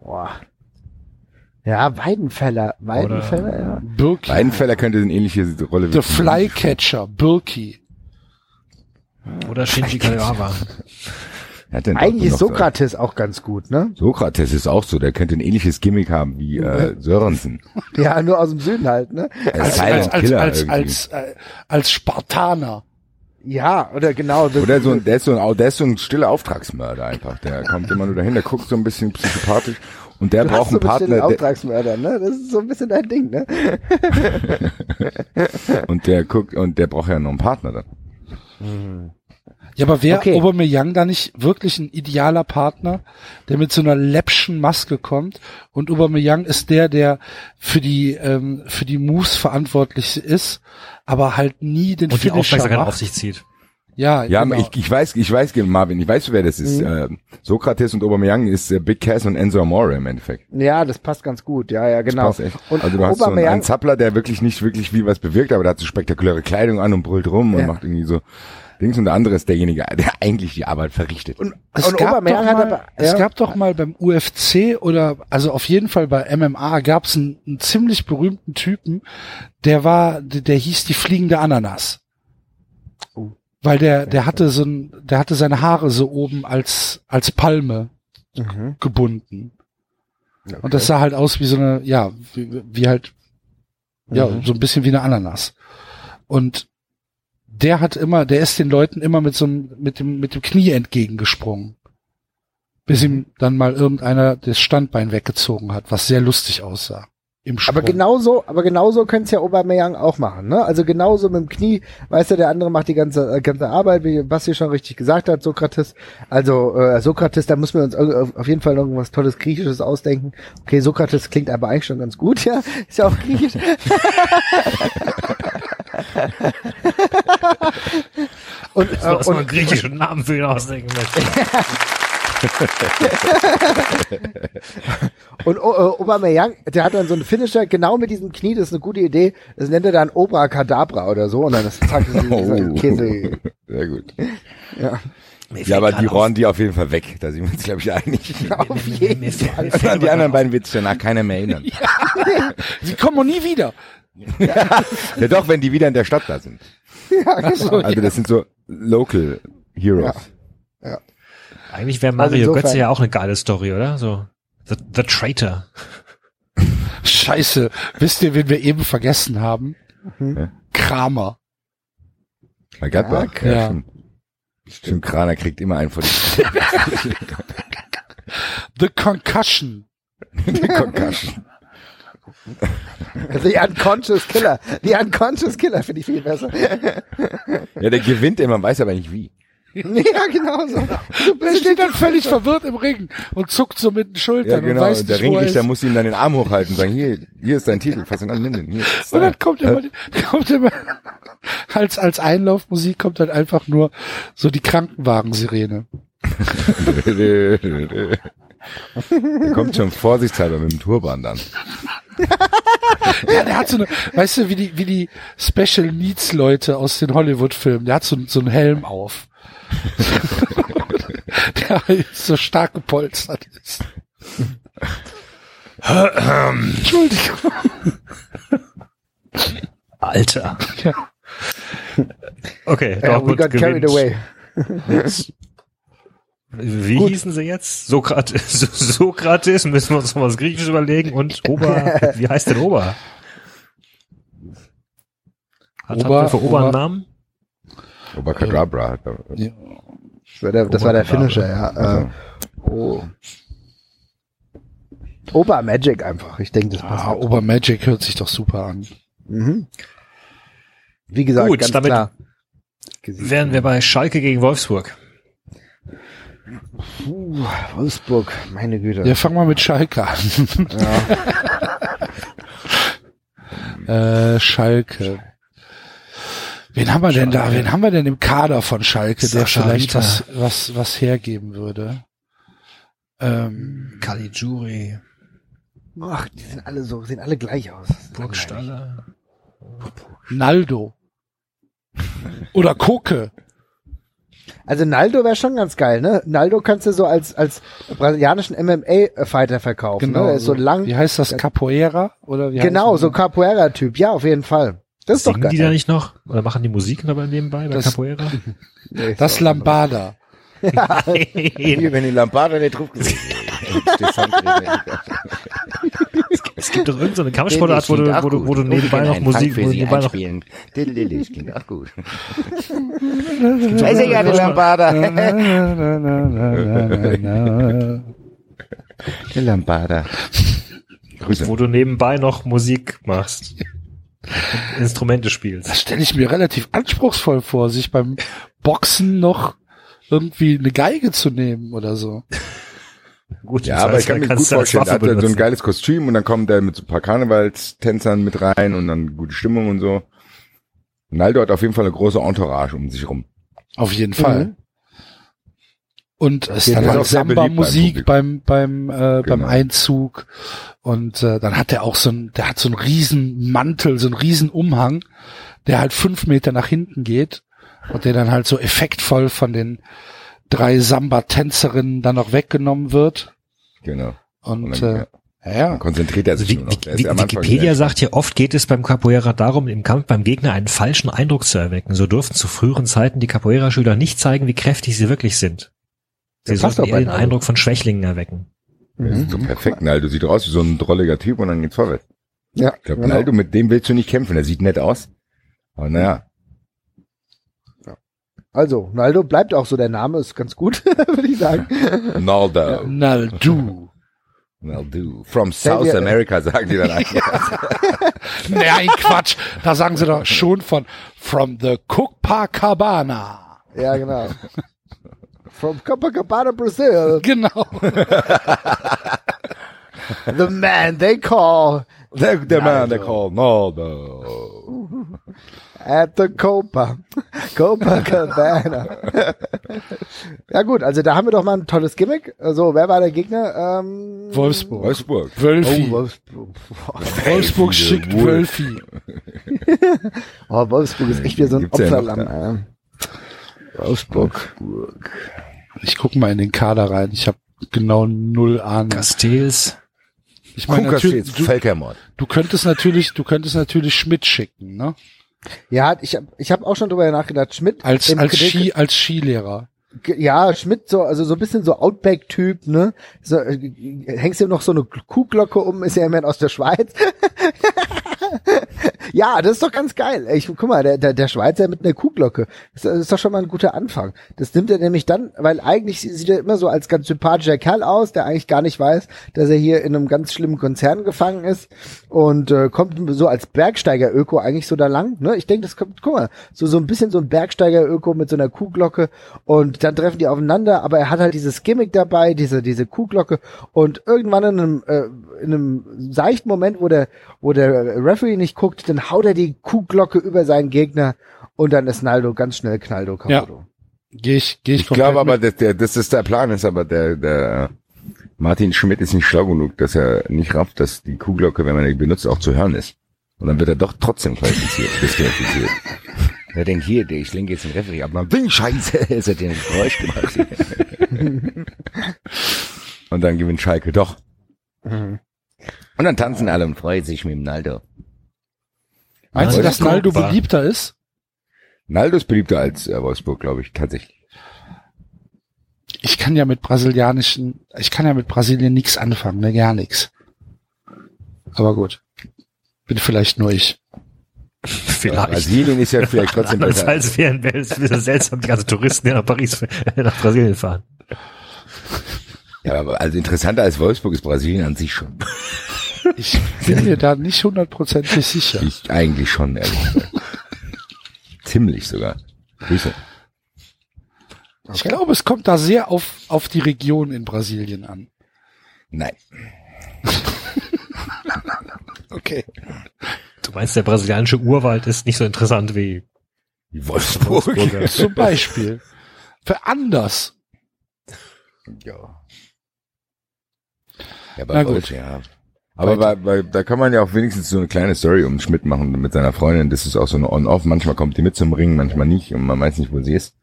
Boah. Ja, Weidenfeller. Weidenfeller, ja. Birki. Weidenfeller könnte eine ähnliche Rolle The Flycatcher, Birki. Oder Shinji Kagawa. Er Eigentlich ist so- Sokrates auch ganz gut, ne? Sokrates ist auch so, der könnte ein ähnliches Gimmick haben wie äh, Sörensen. Ja, nur aus dem Süden halt, ne? Er Als, als, als, als, irgendwie. als, äh, als Spartaner. Ja, oder genau. Oder so ein, der ist so ein, der ist so ein stiller Auftragsmörder einfach. Der kommt immer nur dahin, der guckt so ein bisschen psychopathisch und der Du braucht hast so einen bestimmt Partner, der, Auftragsmörder, ne? Das ist so ein bisschen dein Ding, ne? und der guckt und der braucht ja noch einen Partner dann. Ja, aber wäre Okay. Aubameyang da nicht wirklich ein idealer Partner, der mit so einer läppschen Maske kommt und Aubameyang ist der, der für die ähm, für die Moves verantwortlich ist, aber halt nie den Und die Finisher Aufmerksamkeit macht. auf sich zieht. Ja, Ja, genau. ich, ich weiß, ich weiß, Marvin, ich weiß, wer das ist. Äh, Sokrates und Aubameyang ist äh, Big Cass und Enzo Amore im Endeffekt. Ja, das passt ganz gut. Ja, ja, genau. Passt echt. Und also du hast so einen, einen Zappler, der wirklich nicht wirklich viel was bewirkt, aber der hat so spektakuläre Kleidung an und brüllt rum und Ja. macht irgendwie so Dings und der andere ist derjenige, der eigentlich die Arbeit verrichtet. und, Es, und gab doch, mal, aber, es ja, gab doch mal beim UFC oder also auf jeden Fall bei MMA gab es einen, einen ziemlich berühmten Typen, der war, der, der hieß die fliegende Ananas. Oh. Weil der, der hatte so ein, der hatte seine Haare so oben als, als Palme Mhm. gebunden. Und das sah halt aus wie so eine, ja, wie, wie halt, ja, Mhm. so ein bisschen wie eine Ananas. Und der hat immer, der ist den Leuten immer mit so einem, mit dem, mit dem Knie entgegengesprungen. Bis ihm dann mal irgendeiner das Standbein weggezogen hat, was sehr lustig aussah. Im Sprung. aber genauso, aber genauso könnte es ja Aubameyang auch machen, ne? Also genauso mit dem Knie, weißt du, der andere macht die ganze, äh, ganze Arbeit, wie Basti schon richtig gesagt hat, Sokrates. Also, äh, Sokrates, da müssen wir uns auf jeden Fall irgendwas tolles Griechisches ausdenken. Okay, Sokrates klingt aber eigentlich schon ganz gut, ja? Ist ja auch griechisch. Und, äh, Was man einen und, griechischen Namen für ihn ausdenken möchte. Und oh, äh, Aubameyang, der hat dann so einen Finisher genau mit diesem Knie, das ist eine gute Idee. Das nennt er dann Obra Cadabra oder so und dann ist zack, Oh. Käse. Sehr gut. Ja. Ja, aber die rohren die auf jeden Fall weg. Da sind wir uns, glaube ich, einig. Auf jeden Fall. Und an die anderen beiden wird sich danach keiner mehr erinnern. Sie kommen auch nie wieder. Ja doch, wenn die wieder in der Stadt da sind. Ja, genau. Also das sind so Local Heroes. Eigentlich wäre Also Mario insofern- Götze ja auch eine geile Story, oder? So The, the Traitor. Scheiße. Wisst ihr, wen wir eben vergessen haben? Mhm. Kramer. Bei Gladbach. Ja, Ja, ja. Stimmt. Stimmt, Kraner kriegt immer einen von den The Concussion. Concussion. The Unconscious Killer. The Unconscious Killer finde ich viel besser. Ja, der gewinnt immer, weiß aber nicht wie. ja, genau so. Der steht dann völlig verwirrt im Ring und zuckt so mit den Schultern Ja, genau. und weiß Und der nicht, er Ringrichter muss ihm dann den Arm hochhalten und sagen, hier, hier ist dein Titel, fass ihn an, nimm den. Hier, ist Und dann kommt immer, kommt immer als, als Einlaufmusik kommt dann einfach nur so die Krankenwagensirene. Der kommt schon vorsichtshalber mit dem Turban dann. Ja, der hat so eine, weißt du, wie die, wie die Special Needs Leute aus den Hollywood-Filmen, der hat so, so einen Helm auf. der so stark gepolstert ist. Entschuldigung. Alter. Ja. Okay, Ja, we Dortmund got carried gewinnt. away. Wie Gut. hießen sie jetzt? Sokrates, Sokrates, müssen wir uns noch was Griechisch überlegen und Ober, wie heißt denn Ober? Hat, Ober- hat für Ober Ober- einen Namen? Obacadabra hat er. Ja. Das war der, das war der Oberkadabra. Finisher, ja. Äh, oh. Ober Magic einfach. Ich denke, das passt. Ah, halt. Obermagic hört sich doch super an. Mhm. Wie gesagt, Gut, ganz damit klar. Wären wir bei Schalke gegen Wolfsburg. Puh, Wolfsburg, meine Güte. Ja, fang mal mit Schalke an. äh, Schalke. Wen haben wir denn da? Wen haben wir denn im Kader von Schalke, der Sascha vielleicht was, was, was hergeben würde? Ähm, Caligiuri, Ach, die sind alle so, sehen alle gleich aus. Burgstaller. Naldo. Oder Koke. Also Naldo wäre schon ganz geil, ne? Naldo kannst du so als als brasilianischen MMA-Fighter verkaufen. Genau. Ne? So lang. Wie heißt das? Capoeira? Oder wie Genau, so das? Capoeira-Typ. Ja, auf jeden Fall. Das ist doch Singen geil. die da nicht noch? Oder machen die Musik dabei nebenbei bei Das- Capoeira? Nee, Das doch- Lambada. Hier, wenn die Lampada nicht drauf Es gibt doch irgendeine so Kampfsportart, wo du, wo du, wo du nebenbei noch Musik, wo du nebenbei noch Das klingt auch gut. Weiß ich ja, die Lampada. Die Lampada. Grüße. wo du nebenbei noch Musik machst. Instrumente spielst. Das stelle ich mir relativ anspruchsvoll vor, sich beim Boxen noch irgendwie eine Geige zu nehmen oder so. Gut, Ja, aber ich kann mir gut vorstellen, da hat er so ein geiles Kostüm und dann kommt er mit so ein paar Karnevalstänzern mit rein und dann gute Stimmung und so. Naldo hat auf jeden Fall eine große Entourage um sich rum. Auf jeden Fall. Mhm. Und es jeden dann halt auch sehr beliebt Samba-Musik beim beim, beim, äh, beim Genau. Einzug. Und äh, dann hat er auch so ein, der hat so einen riesen Mantel, so einen riesen Umhang, der halt fünf Meter nach hinten geht und der dann halt so effektvoll von den drei Samba-Tänzerinnen dann noch weggenommen wird. Genau. Und, Und dann, äh, ja, Dann konzentriert er sich wie, nur noch. Wie, Wikipedia sagt hier, oft geht es beim Capoeira darum, im Kampf beim Gegner einen falschen Eindruck zu erwecken. So durften zu früheren Zeiten die Capoeira-Schüler nicht zeigen, wie kräftig sie wirklich sind. Sie Das sollten eher den. Eindruck von Schwächlingen erwecken. Das ist so perfekt. Naldo sieht aus wie so ein drolliger Typ und dann geht's vorwärts. Ja, Ich glaube, genau. Naldo, mit dem willst du nicht kämpfen. Der sieht nett aus. Aber naja, Also, Naldo bleibt auch so der Name, ist ganz gut, würde ich sagen. Naldo. Naldu. Naldo. From Stell South dir- America, sagen die dann eigentlich. Nein, Quatsch. Da sagen sie doch schon von from the Copacabana. Ja, genau. From Copacabana, Brazil, Genau. the man they call the, the man they Naldo. call Naldo. At the Copa. Copacabana. ja gut, also da haben wir doch mal ein tolles Gimmick. Also, wer war der Gegner? Ähm, Wolfsburg. Wolfsburg. Wölfi. Oh, Wolfsburg. Wolfsburg schickt Wolf. Wölfi. Oh, Wolfsburg ist echt wieder so ein Gibt's ja Opferlamm. äh. Wolfsburg. Ich guck mal in den Kader rein. Ich habe genau null Ahnung. Castells. Ich meine, natürlich, du, Völkermord. du könntest natürlich, du könntest natürlich Schmidt schicken, ne? Ja, ich habe ich hab auch schon drüber nachgedacht. Schmidt Als als Kritik- Ski als Skilehrer. Ja, Schmidt so, also so ein bisschen so Outback-Typ, ne? So, äh, hängst du noch so eine Kuhglocke um, ist ja immerhin aus der Schweiz. ja, das ist doch ganz geil. Ich, guck mal, der, der, der Schweizer mit einer Kuhglocke. Das, das ist doch schon mal ein guter Anfang. Das nimmt er nämlich dann, weil eigentlich sieht er immer so als ganz sympathischer Kerl aus, der eigentlich gar nicht weiß, dass er hier in einem ganz schlimmen Konzern gefangen ist und äh, kommt so als Bergsteiger-Öko eigentlich so da lang. Ne? Ich denke, das kommt, guck mal, so, so ein bisschen so ein Bergsteiger-Öko mit so einer Kuhglocke und dann treffen die aufeinander, aber er hat halt dieses Gimmick dabei, diese, diese Kuhglocke und irgendwann in einem, äh, in einem seichten Moment, wo der, wo der Referee nicht guckt, dann haut er die Kuhglocke über seinen Gegner und dann ist Naldo ganz schnell Knaldo Ja. kaputt. Geh ich, geh ich, Ich glaube aber, dass der, dass das der Plan ist, aber der, der Martin Schmidt ist nicht schlau genug, dass er nicht rafft, dass die Kuhglocke, wenn man die benutzt, auch zu hören ist. Und dann wird er doch trotzdem qualifiziert, disqualifiziert. Er denkt, hier, ich lenke jetzt den Referee ab. Man bin scheiße, es hat den Geräusch gemacht. Und dann gewinnt Schalke doch. Und dann tanzen alle und freuen sich mit dem Naldo. Meinst du, dass Naldo war- beliebter ist? Naldo ist beliebter als äh, Wolfsburg, glaube ich, tatsächlich. Ich kann ja mit brasilianischen, ich kann ja mit Brasilien nichts anfangen, ne, gar nichts. Aber gut. Bin vielleicht nur ich. Vielleicht. Brasilien ist ja vielleicht trotzdem besser. Andererseits wären wäre es wieder seltsam, die ganzen Touristen, die nach Paris, nach Brasilien fahren. Ja, aber also interessanter als Wolfsburg ist Brasilien an sich schon. Ich bin mir da nicht hundertprozentig sicher. Ich eigentlich schon, ehrlich gesagt. Ziemlich sogar. Grüße. Ich glaube, es kommt da sehr auf, auf die Region in Brasilien an. Nein. Okay. Du meinst, der brasilianische Urwald ist nicht so interessant wie Wolfsburg. Wolfsburger. Zum Beispiel. Für anders. Ja. Ja, Na bei gut. Wolf, ja. Aber bei, bei, da kann man ja auch wenigstens so eine kleine Story um Schmidt machen mit seiner Freundin. Das ist auch so eine On-Off. Manchmal kommt die mit zum Ring, manchmal nicht und man weiß nicht, wo sie ist.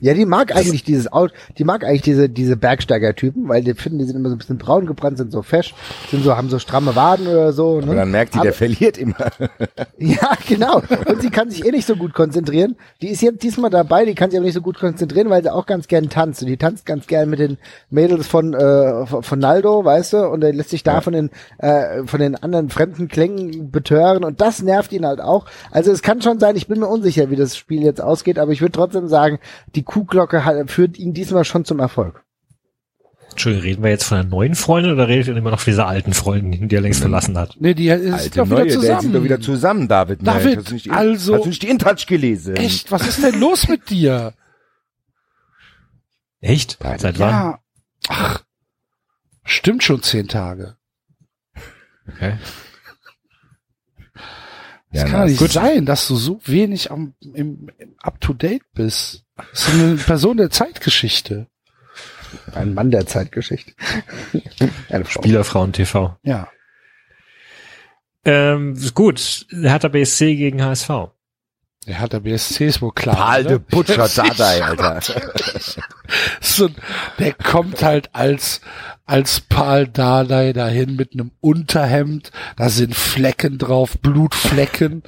Ja, die mag eigentlich dieses Out, die mag eigentlich diese, diese Bergsteiger-Typen, weil die finden, die sind immer so ein bisschen braun gebrannt, sind so fesch, sind so, haben so stramme Waden oder so, ne? Und dann merkt die, der Aber- verliert immer. Ja, genau. Und sie kann sich eh nicht so gut konzentrieren. Die ist jetzt diesmal dabei, die kann sich aber nicht so gut konzentrieren, weil sie auch ganz gern tanzt. Und die tanzt ganz gern mit den Mädels von, äh, von Naldo, weißt du, und er lässt sich da von den, äh, von den anderen fremden Klängen betören und das nervt ihn halt auch. Also es kann schon sein, ich bin mir unsicher, wie das Spiel jetzt ausgeht, aber ich würde trotzdem sagen, die Kuhglocke hat, führt ihn diesmal schon zum Erfolg. Entschuldigung, reden wir jetzt von einer neuen Freundin oder redet ihr immer noch von dieser alten Freundin, die er längst verlassen hat? Nee, die ist Alte doch wieder neue, der zusammen. sind doch wieder zusammen, David. David, Mensch, hast du nicht die, also- Hast du nicht die InTouch gelesen? Echt, was ist denn los mit dir? Echt? Beide. Seit wann? Ja. Ach, stimmt schon zehn Tage. Okay. Das Ja, kann na, nicht gut. sein, dass du so wenig am, im, im Up-to-Date bist. Das ist eine Person der Zeitgeschichte. Ein Mann der Zeitgeschichte. Spielerfrauen TV. Ja. Ähm, gut, Hertha BSC gegen HSV. Der hat der BSC ist wohl klar. Paul de? Butcher Dardai, Alter. so, der kommt halt als, als Paul Dardai dahin mit einem Unterhemd, da sind Flecken drauf, Blutflecken.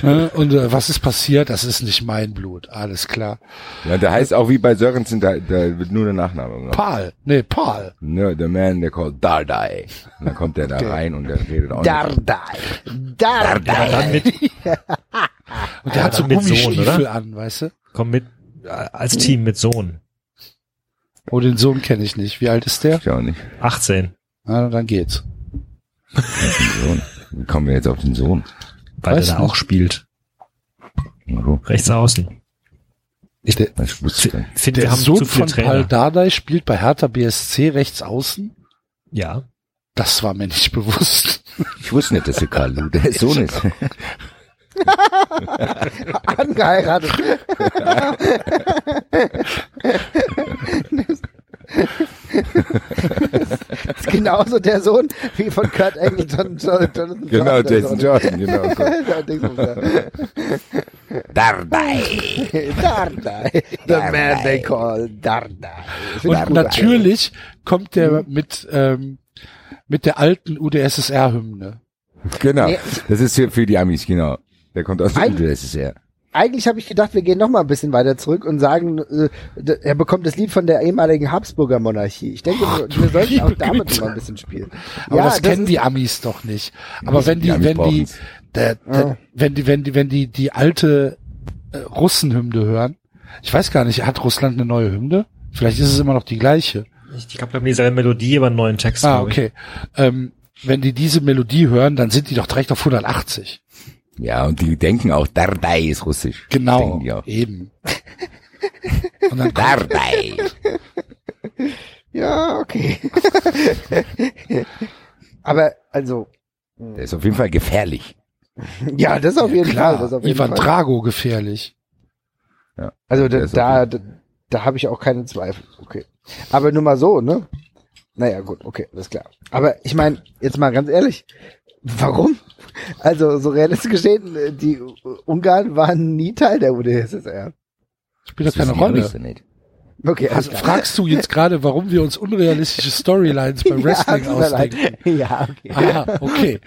ne? Und äh, was ist passiert? Das ist nicht mein Blut, alles klar. Ja, der heißt auch wie bei Sörensen, da, da wird nur der Nachname gemacht. Paul, nee, Paul. No, the man, der called Dardai. Und dann kommt der da rein und der redet auch nicht. Dardai. Dardai. Und der hat so dann mit Sohn, Gummistiefel oder? an, weißt du? komm mit, äh, als Team mit Sohn. Oh, den Sohn kenne ich nicht. Wie alt ist der? Ich auch nicht. 18. Na, dann geht's. Sohn. Wie kommen wir jetzt auf den Sohn? Weil Weiß er da auch spielt. Oh, Rechts außen. Ich wusste ich nicht. finde, Der wir haben Sohn von Paul Trainer. Dardai spielt bei Hertha BSC rechts außen. Ja. Das war mir nicht bewusst. Ich wusste nicht, dass der Karl der Sohn ist. Angeheiratet. das ist genauso der Sohn wie von Kurt Angle, John, John, Jonathan Genau, Jason. Jordan, genau. Dardai. da. Dardai. The man they call Dardai. Und natürlich kommt der mit, ähm, mit der alten UdSSR-Hymne. Genau. Das ist für, für die Amis, genau. Der kommt aus der UdSSR. Eigentlich habe ich gedacht, wir gehen noch mal ein bisschen weiter zurück und sagen, äh, er bekommt das Lied von der ehemaligen Habsburger Monarchie. Ich denke, wir, wir sollten auch damit Güte. mal ein bisschen spielen. Aber Ja, das kennen ist- die Amis doch nicht. Aber wenn die, Amis wenn die, der, der, wenn die, wenn die, wenn die, die alte äh, Russenhymne hören, ich weiß gar nicht, hat Russland eine neue Hymne? Vielleicht ist es immer noch die gleiche. Ich glaube, wir haben dieselbe Melodie, aber einen neuen Text. Ah, okay. Ähm, wenn die diese Melodie hören, dann sind die doch direkt auf 180. Ja, und die denken auch, Dardai ist russisch. Genau, eben. Und dann Dardai. Ja, okay. Aber also, Der ist auf jeden Fall gefährlich. ja, das auf jeden klar, Fall. Das auf jeden Ivan Fall. Drago gefährlich. Also Der da, ist da, da, da habe ich auch keine Zweifel. Okay. Aber nur mal so, ne? Naja, gut, okay, alles klar. Aber ich meine, jetzt mal ganz ehrlich, warum? Also, so realistisch gesehen, äh, die Ungarn waren nie Teil der UdSSR. Spielt doch keine wissen die Rolle. Nicht. Okay, Also, klar. fragst du jetzt gerade, warum wir uns unrealistische Storylines beim Wrestling ja, ausdenken? Ja, okay. Ah, okay.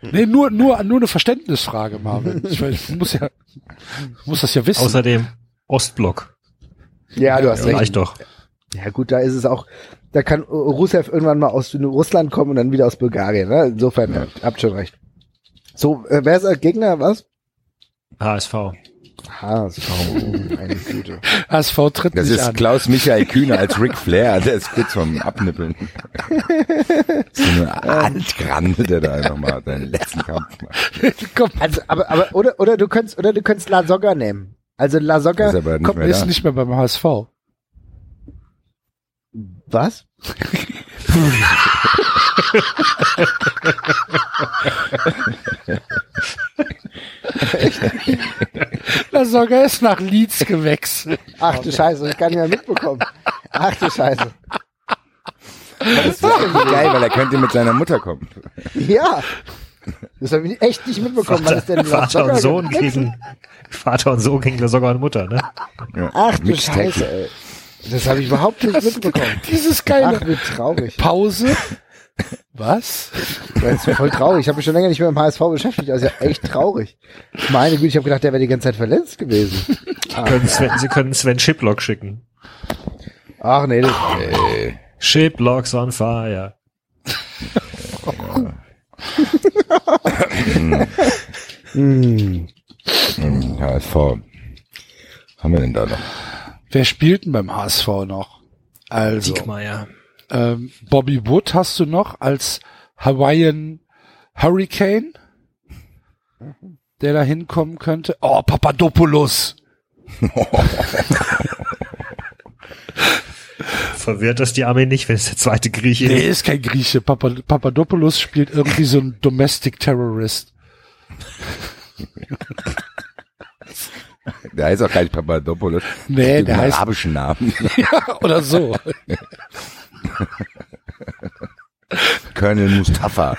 Nee, nur, nur, nur eine Verständnisfrage, Marvin. Ich, weiß, ich muss ja, ich muss das ja wissen. Außerdem Ostblock. Ja, du hast recht. Reicht doch. Ja gut, da ist es auch, da kann Rusev irgendwann mal aus Russland kommen und dann wieder aus Bulgarien. Ne? Insofern, ja. habt schon recht. So, äh, wer ist der Gegner? Was? HSV. HSV, meine Güte. HSV tritt Das nicht ist an. Klaus Michael Kühner als Ric Flair, der ist kurz vom Abnippeln. so eine Altgrande, der da nochmal seinen letzten Kampf macht. Komm, Also, aber, aber, oder, oder du könntest, oder du könntest La Soga nehmen. Also La Soga Ist aber nicht kommt, mehr ist da. nicht mehr beim HSV. was? La Soga ist nach Leeds gewechselt. Ach du Scheiße, ich kann nicht mehr mitbekommen. Ach du Scheiße. Das ist geil, weil er könnte mit seiner Mutter kommen. Ja. Das habe ich echt nicht mitbekommen. Was ist denn Vater und Sohn gegen Vater und Sohn gegen sogar und Mutter, ne? Ja. Ach du Scheiße, ey. Das habe ich überhaupt nicht mitbekommen. Dieses geile Ach, wie traurig. Pause. Was? Das ist voll traurig. Ich habe mich schon länger nicht mehr mit dem HSV beschäftigt. Also ja, echt traurig. Meine Güte, ich habe gedacht, der wäre die ganze Zeit verletzt gewesen. Können Sven, Sie können Sven Shiplock schicken. Ach nee, das, Äh, Shiplocks on fire. hm. hm, HSV. Haben wir denn da noch? Wer spielt denn beim HSV noch? Also, Diekmeyer. Ähm, Bobby Wood hast du noch als Hawaiian Hurricane, der da hinkommen könnte. Oh, Papadopoulos. Verwirrt das die Armee nicht, wenn es der zweite Grieche Nee, ist? ist kein Grieche. Papa, Papadopoulos spielt irgendwie so ein Domestic Terrorist. Der heißt auch gar nicht Papadopoulos. Nee, der einen heißt arabischen Namen. ja, oder so. Colonel Mustafa.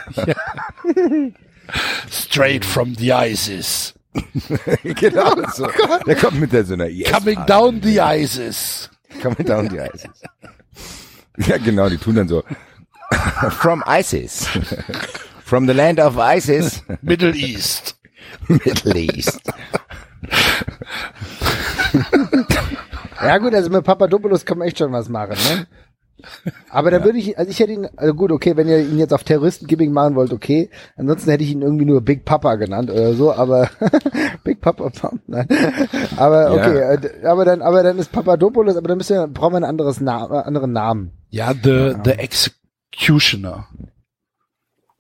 Straight from the ISIS. genau so. Der kommt mit der so einer IS. Coming down the ISIS. Coming down the ISIS. Ja, genau, die tun dann so. From ISIS. From the land of ISIS. Middle East. Middle East. Ja gut, also mit Papadopoulos kann man echt schon was machen, ne? Aber dann würde ich, also ich hätte ihn, also gut, okay, wenn ihr ihn jetzt auf Terroristengibbing machen wollt, okay. Ansonsten hätte ich ihn irgendwie nur Big Papa genannt oder so, aber Big Papa, nein. Aber okay, äh, aber dann, aber dann ist Papadopoulos, aber dann müssen wir, brauchen wir ein anderes Na äh, anderen Namen. Ja, the, the Executioner.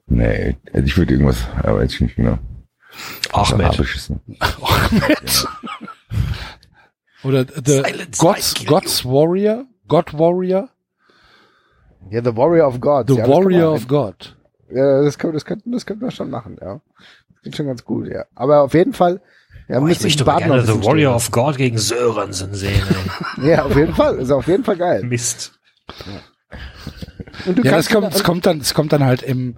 Nee, also ich würde irgendwas, aber jetzt nicht genau. Ahmed. Arabisches. Ahmed. Oder the Silence God's, God's Warrior. God Warrior. Ja, The Warrior of God. The ja, Warrior of God. Ja, das können, das könnten, das könnten wir schon machen, ja. Das klingt schon ganz gut, ja. Aber auf jeden Fall, ja, Oh, ich möchte aber gerne The Warrior stehen of God gegen Sörensen sehen. Ey. Ja, auf jeden Fall. Ist auf jeden Fall geil. Mist. Und du Ja, das kannst kommt, das kommt dann, das kommt dann halt im,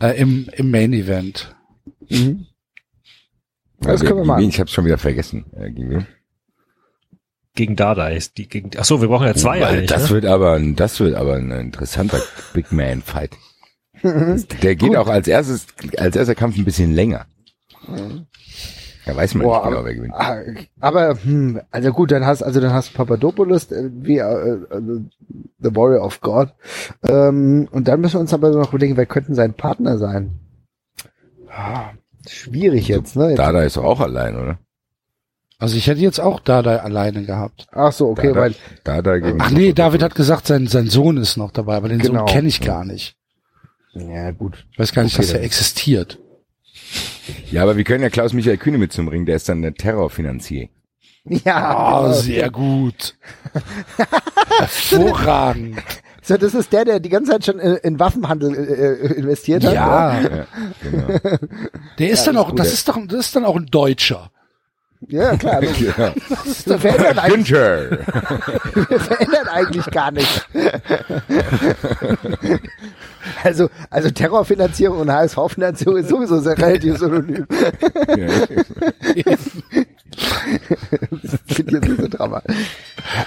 äh, im, im Main Event. Mhm. Das Also, können wir machen. Ich hab's schon wieder vergessen. Äh, gegen wen? Gegen Dada ist die gegen. Ach so, wir brauchen ja zwei Weil eigentlich. das ne? wird aber, ein- das wird aber ein interessanter Big Man Fight. Der geht auch als erstes, als erster Kampf ein bisschen länger. Da weiß man Boah, nicht genau, wer gewinnt. ah, aber hm, also gut, dann hast also dann hast du Papadopoulos äh, wie äh, also The Warrior of God. Ähm, und dann müssen wir uns aber noch überlegen, wer könnten sein Partner sein? Ah, schwierig jetzt, ne? Jetzt, Dada ist doch auch allein, oder? Also ich hätte jetzt auch Dada alleine gehabt. ach so, okay, Dada, weil Dada gegen Ach nee, David hat gesagt, sein, sein Sohn ist noch dabei, aber den Genau. Sohn kenne ich gar nicht. ja gut. Ich weiß gar nicht, Okay, dass er dann- existiert. Ja, aber wir können ja Klaus Michael Kühne mit zum Ring, der ist dann der Terrorfinanzier. Ja, Oh, sehr gut. Hervorragend. So, das ist der, der die ganze Zeit schon in, in Waffenhandel äh, äh, investiert hat. Ja, Ja, genau. der ist dann das auch, das ist doch, das ist dann auch ein Deutscher. Ja klar. Das, ja. das verändert, eigentlich, Günther! verändert eigentlich gar nichts. Also, also Terrorfinanzierung und HSV-Finanzierung ist sowieso sehr relativ synonym. Das finde ich so drama.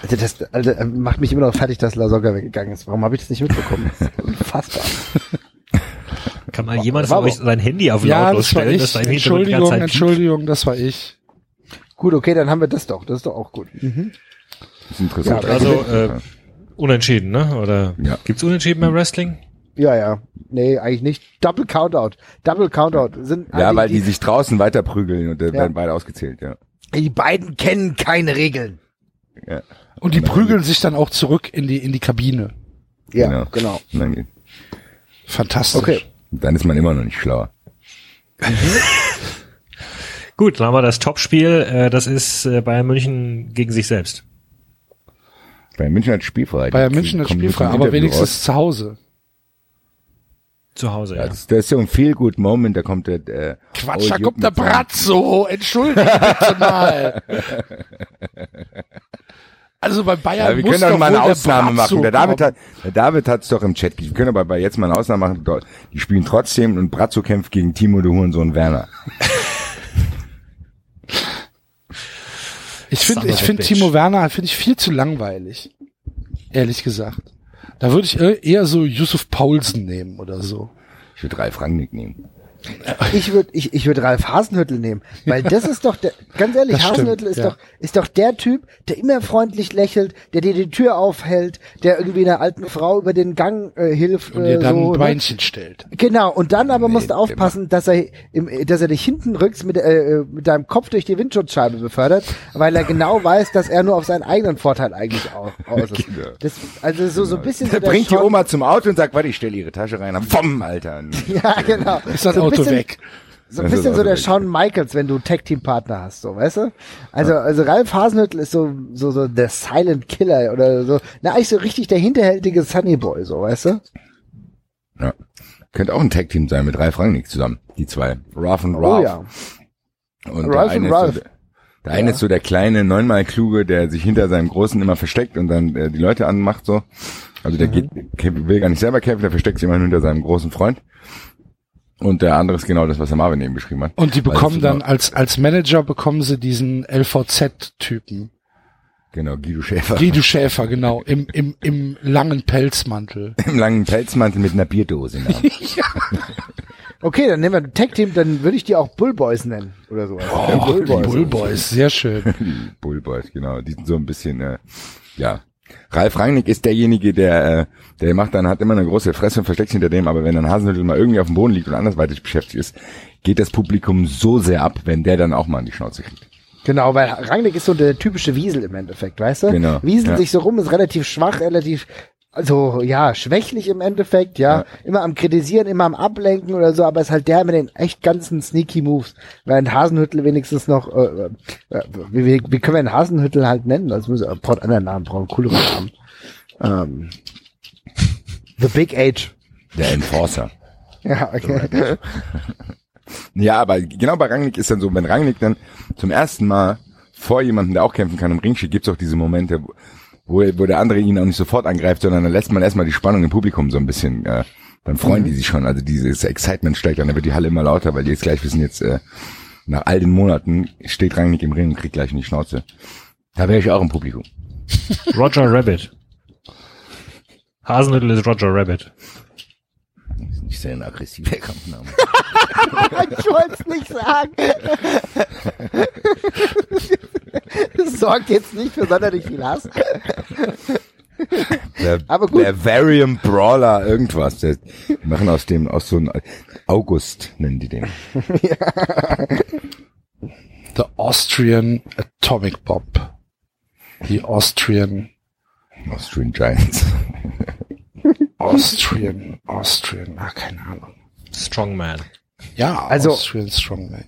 Also das also, äh, macht mich immer noch fertig, dass La Soga weggegangen ist. Warum habe ich das nicht mitbekommen? Das Unfassbar. Kann mal jemand von euch sein Handy auf Ja, lautlos das war stellen, ich. dass da im Hintergrund die ganze Entschuldigung? Entschuldigung, das war ich. Gut, okay, dann haben wir das doch. Das ist doch auch gut. Mhm. Das ist interessant. Ja, Also, äh, unentschieden, ne? Oder Ja. gibt's unentschieden beim Wrestling? Ja, ja. Nee, eigentlich nicht. Double Countout. Double Countout sind Ja, weil die sich draußen weiter prügeln und dann Ja. werden beide ausgezählt, ja. die beiden kennen keine Regeln. ja. Und die prügeln sich dann auch zurück in die, in die Kabine. Ja, genau. Dann, Fantastisch. Okay. dann ist man immer noch nicht schlauer. Gut, dann haben wir das Topspiel. Äh, das ist äh, Bayern München gegen sich selbst. Bei München hat spielfrei. Bayern München hat spielfrei, aber wenigstens raus. zu Hause. Zu Hause, Ja, ja. das, das ist so ein feel good Moment, da kommt der äh, Quatsch, da kommt der Brazzo. Entschuldige bitte mal. Also bei Bayern Ja, wir muss können doch doch mal eine Ausnahme machen. Der David hat, der David hat's doch im Chat. Wir können aber bei jetzt mal eine Ausnahme machen. Die spielen trotzdem und Brazzo kämpft gegen Timo de Hurensohn Werner. Ich finde, ich finde. Timo Werner finde ich viel zu langweilig. Ehrlich gesagt. Da würde ich eher- eher so Yusuf Paulsen nehmen oder so. Ich würde Ralf Rangnick nehmen. Ich würde ich, ich würd Ralf Hasenhüttel nehmen, weil das ist doch der, ganz ehrlich, Das stimmt, Hasenhüttel ist ja. doch, ist doch der Typ, der immer freundlich lächelt, der dir die Tür aufhält, der irgendwie einer alten Frau über den Gang äh, hilft. Und äh, dir dann so, ein ne? Beinchen stellt. Genau, und dann aber musst du aufpassen, dass er, im, dass er dich hinten rückst mit, äh, mit deinem Kopf durch die Windschutzscheibe befördert, weil er genau weiß, dass er nur auf seinen eigenen Vorteil eigentlich auch aus ist. Genau. Das, also so, so ein bisschen so Der der bringt die Oma zum Auto und sagt, warte, ich stelle ihre Tasche rein. Vom, Alter. Ja, genau. Ist das so Auto bisschen, weg. So ein Das ist bisschen so Auto der. Shawn Michaels, wenn du Tag-Team-Partner hast, so, weißt du? Also, also Ralf Hasenhüttl ist so, so, so der Silent Killer oder so, na, eigentlich so richtig der hinterhältige Sunny Boy, so, weißt du? Ja. Könnte auch ein Tag-Team sein mit Ralf Rangnick zusammen. Die zwei. Ralph und Oh Ralph. ja. Und Ralph der eine, und Ralph. Ist so, der, der eine ist so der kleine, neunmal kluge, der sich hinter seinem Großen immer versteckt und dann äh, die Leute anmacht so. Also der geht, kämpf- will gar nicht selber kämpfen, der versteckt sich immer hinter seinem großen Freund. Und der andere ist genau das, was der Marvin eben beschrieben hat. Und die bekommen es dann als, als Manager bekommen sie diesen LVZ-Typen. Genau, Guido Schäfer. Guido Schäfer, genau, im, im, im langen Pelzmantel. Im langen Pelzmantel mit einer Bierdose in der Hand. Okay, dann nehmen wir Tag-Team, dann würde ich die auch Bullboys nennen, oder so. Oh, die Bullboys, sehr schön. Die Bullboys, genau. Die sind so ein bisschen, äh, ja. Ralf Rangnick ist derjenige, der, äh, der macht dann, hat immer eine große Fresse und versteckt sich hinter dem, aber wenn dann Hasenhüttl mal irgendwie auf dem Boden liegt und andersweitig beschäftigt ist, geht das Publikum so sehr ab, wenn der dann auch mal an die Schnauze kriegt. Genau, weil Rangnick ist so der typische Wiesel im Endeffekt, weißt du? Genau, Wieselt ja. sich so rum, ist relativ schwach, relativ, also ja, schwächlich im Endeffekt, ja. Ja. Immer am Kritisieren, immer am Ablenken oder so, aber ist halt der mit den echt ganzen sneaky Moves. Während Hasenhüttel wenigstens noch, äh, äh, wie, wie, wie können wir den Hasenhüttel halt nennen? Also muss er braucht anderen Namen, braucht einen cooleren Namen. Ähm, The Big Age. Der Enforcer. Ja, okay. Ja, aber genau bei Rangnick ist dann so, wenn Rangnick dann zum ersten Mal vor jemandem, der auch kämpfen kann, im Ring steht, gibt's auch diese Momente, wo, wo der andere ihn auch nicht sofort angreift, sondern dann lässt man erstmal die Spannung im Publikum so ein bisschen, äh, dann freuen die sich schon. Also dieses Excitement steigt dann, dann wird die Halle immer lauter, weil die jetzt gleich wissen, jetzt äh, nach all den Monaten steht Rangnick im Ring und kriegt gleich in die Schnauze. Da wäre ich auch im Publikum. Roger Rabbit. Hasenhüttl ist Roger Rabbit. Nicht sehr ein aggressiver Kampfname. ich wollte es nicht sagen. Das sorgt jetzt nicht für sonderlich viel Hass. Der, Aber gut. der Variant Brawler, irgendwas. Der, die machen aus dem, aus so einem August, nennen die den. The Austrian Atomic Bomb. Die Austrian, Austrian Giants. Austrian, Austrian, ah, keine Ahnung. Strongman. Ja, Also- Austrian Strongman.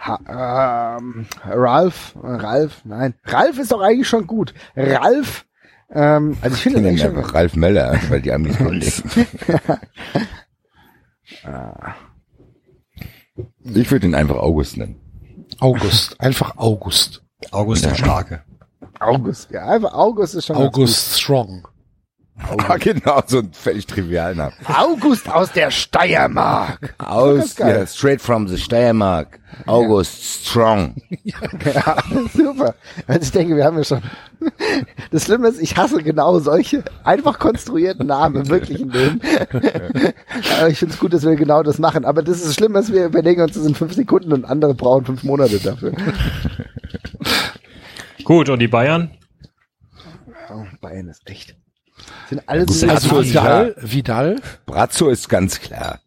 Ha, ähm, Ralph, äh, Ralf, nein. Ralf ist doch eigentlich schon gut. Ralf, ähm, also ich finde schon, einfach Ralf Meller, weil die Amis können nicht. Ich würde ihn einfach August nennen. August, einfach August. August der Starke. August. Ja, einfach August ist schon ganz August Strong. Ah, genau, so ein völlig trivialen Namen. gut. August aus der Steiermark. Aus, ja, straight from the Steiermark. August Strong. Ja, super. Also ich denke, wir haben ja schon. Das Schlimme ist, ich hasse genau solche einfach konstruierten Namen im wirklichen Leben. Aber ich finde es gut, dass wir genau das machen. Aber das ist das Schlimme, dass wir überlegen uns das in fünf Sekunden und andere brauchen fünf Monate dafür. Gut, und die Bayern? Oh, Bayern ist echt. Sind alle gut, so Also Brazzo ist Vidal, Vidal, Brazzo ist ganz klar.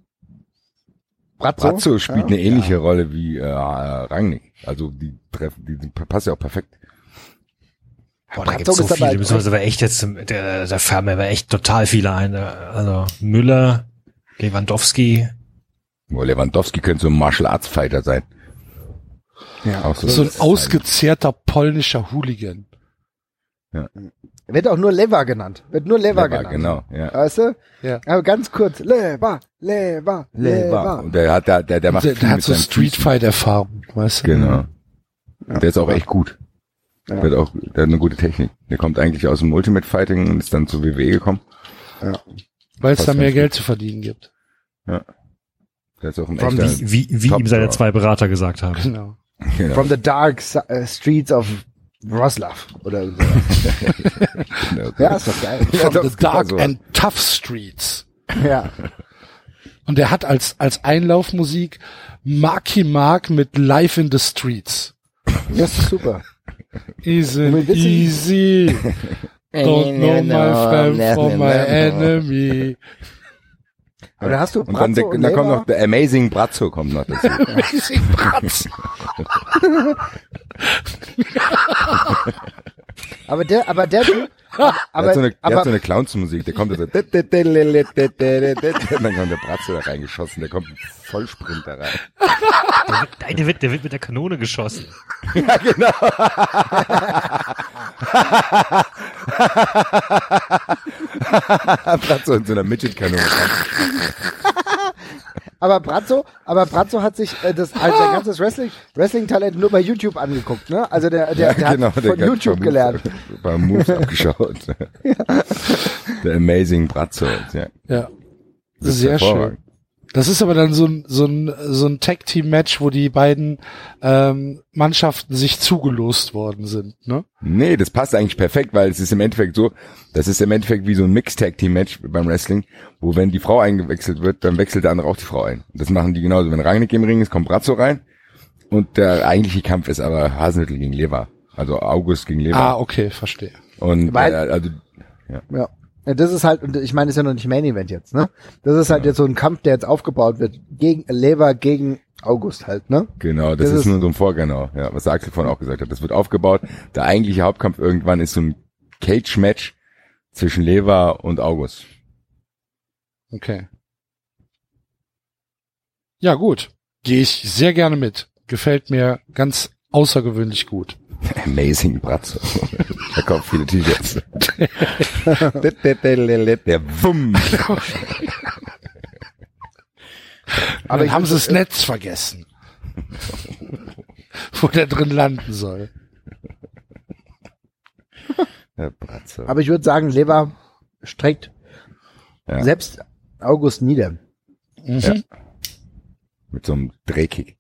Brazzo, Brazzo spielt ja. eine ähnliche Rolle wie äh, Rangnick. Also die treffen, die, die passt ja auch perfekt. Boah, da gibt's so viele, uns aber echt jetzt, der, der mir aber echt total viele ein. Also Müller, Lewandowski, Boah, Lewandowski könnte so ein Martial Arts Fighter sein. Ja. Auch so ein ausgezehrter polnischer Hooligan. Wird auch nur Lever genannt. Wird nur Lever, Lever, genannt. genau, ja. Weißt du? Ja. Aber ganz kurz. Lever, Lever, Lever. Und der hat da, der, der macht Der, der hat so Street Füßen. Fight Erfahrung, weißt du? Genau. Der ist auch echt gut. Ja. Der hat auch, der hat eine gute Technik. Der kommt eigentlich aus dem Ultimate Fighting und ist dann zu WWE gekommen. Weil es da mehr Geld zu verdienen gibt. Der ist auch ein From echter. wie, wie Top ihm seine zwei Berater gesagt haben. Genau. Genau. From the dark uh, streets of Wroclaw. Oder so. Genau. ja, ist doch geil. Ja, From doch, the dark so. and tough streets. Ja. Und der hat als, als Einlaufmusik Marky Mark mit Life in the Streets. Das ist super. Easy, easy. Don't know my friend from my enemy. Da hast du Und dann, Brazzo und dann kommt noch der Amazing Brazzo kommt noch dazu. Amazing Bratz. Aber der, aber der aber, hat so eine, der aber, hat so eine Clownsmusik, der kommt da so, dann kommt der Bratzo da reingeschossen, der kommt Vollsprint da rein. Der wird, nein, der wird, der wird mit der Kanone geschossen. Ja, genau. Bratzo in so einer Midget-Kanone. Aber Brazzo, aber Brazzo hat sich äh, das, also sein ganzes Wrestling, Wrestling-Talent nur bei YouTube angeguckt, ne? Also der, der, der genau, hat von der hat YouTube paar gelernt. Paar Moves abgeschaut. Der Amazing Bratzo. Ja. Ja. Das ist Sehr schön. Das ist aber dann so ein, so ein, so ein Tag-Team-Match, wo die beiden ähm, Mannschaften sich zugelost worden sind, ne? Nee, das passt eigentlich perfekt, weil es ist im Endeffekt so, das ist im Endeffekt wie so ein Mixed-Tag-Team-Match beim Wrestling, wo wenn die Frau eingewechselt wird, dann wechselt der andere auch die Frau ein. Das machen die genauso. Wenn Rangnick im Ring ist, kommt Brazzo rein und der eigentliche Kampf ist aber Hasenhüttl gegen Lever. Also August gegen Lever. Ah, okay, verstehe. Und Weil- äh, also Ja. ja. Das ist halt, und ich meine, das ist ja noch nicht Main Event jetzt, ne? Das ist halt jetzt so ein Kampf, der jetzt aufgebaut wird, gegen Lever gegen August halt, ne? genau, das, Das ist, ist- nur so ein Vorgänger, ja, was der Axel vorhin auch gesagt hat. Das wird aufgebaut. Der eigentliche Hauptkampf irgendwann ist so ein Cage-Match zwischen Lever und August. Okay. Ja, gut. Gehe ich sehr gerne mit. Gefällt mir ganz außergewöhnlich gut. Amazing Bratzo. Da kommen viele T-Shirts. Der Wumm. Aber dann ich haben sie das Netz vergessen. Wo der drin landen soll. Aber ich würde sagen, Lever streckt Ja. selbst August nieder. Mhm. Ja. Mit so einem Drehkick.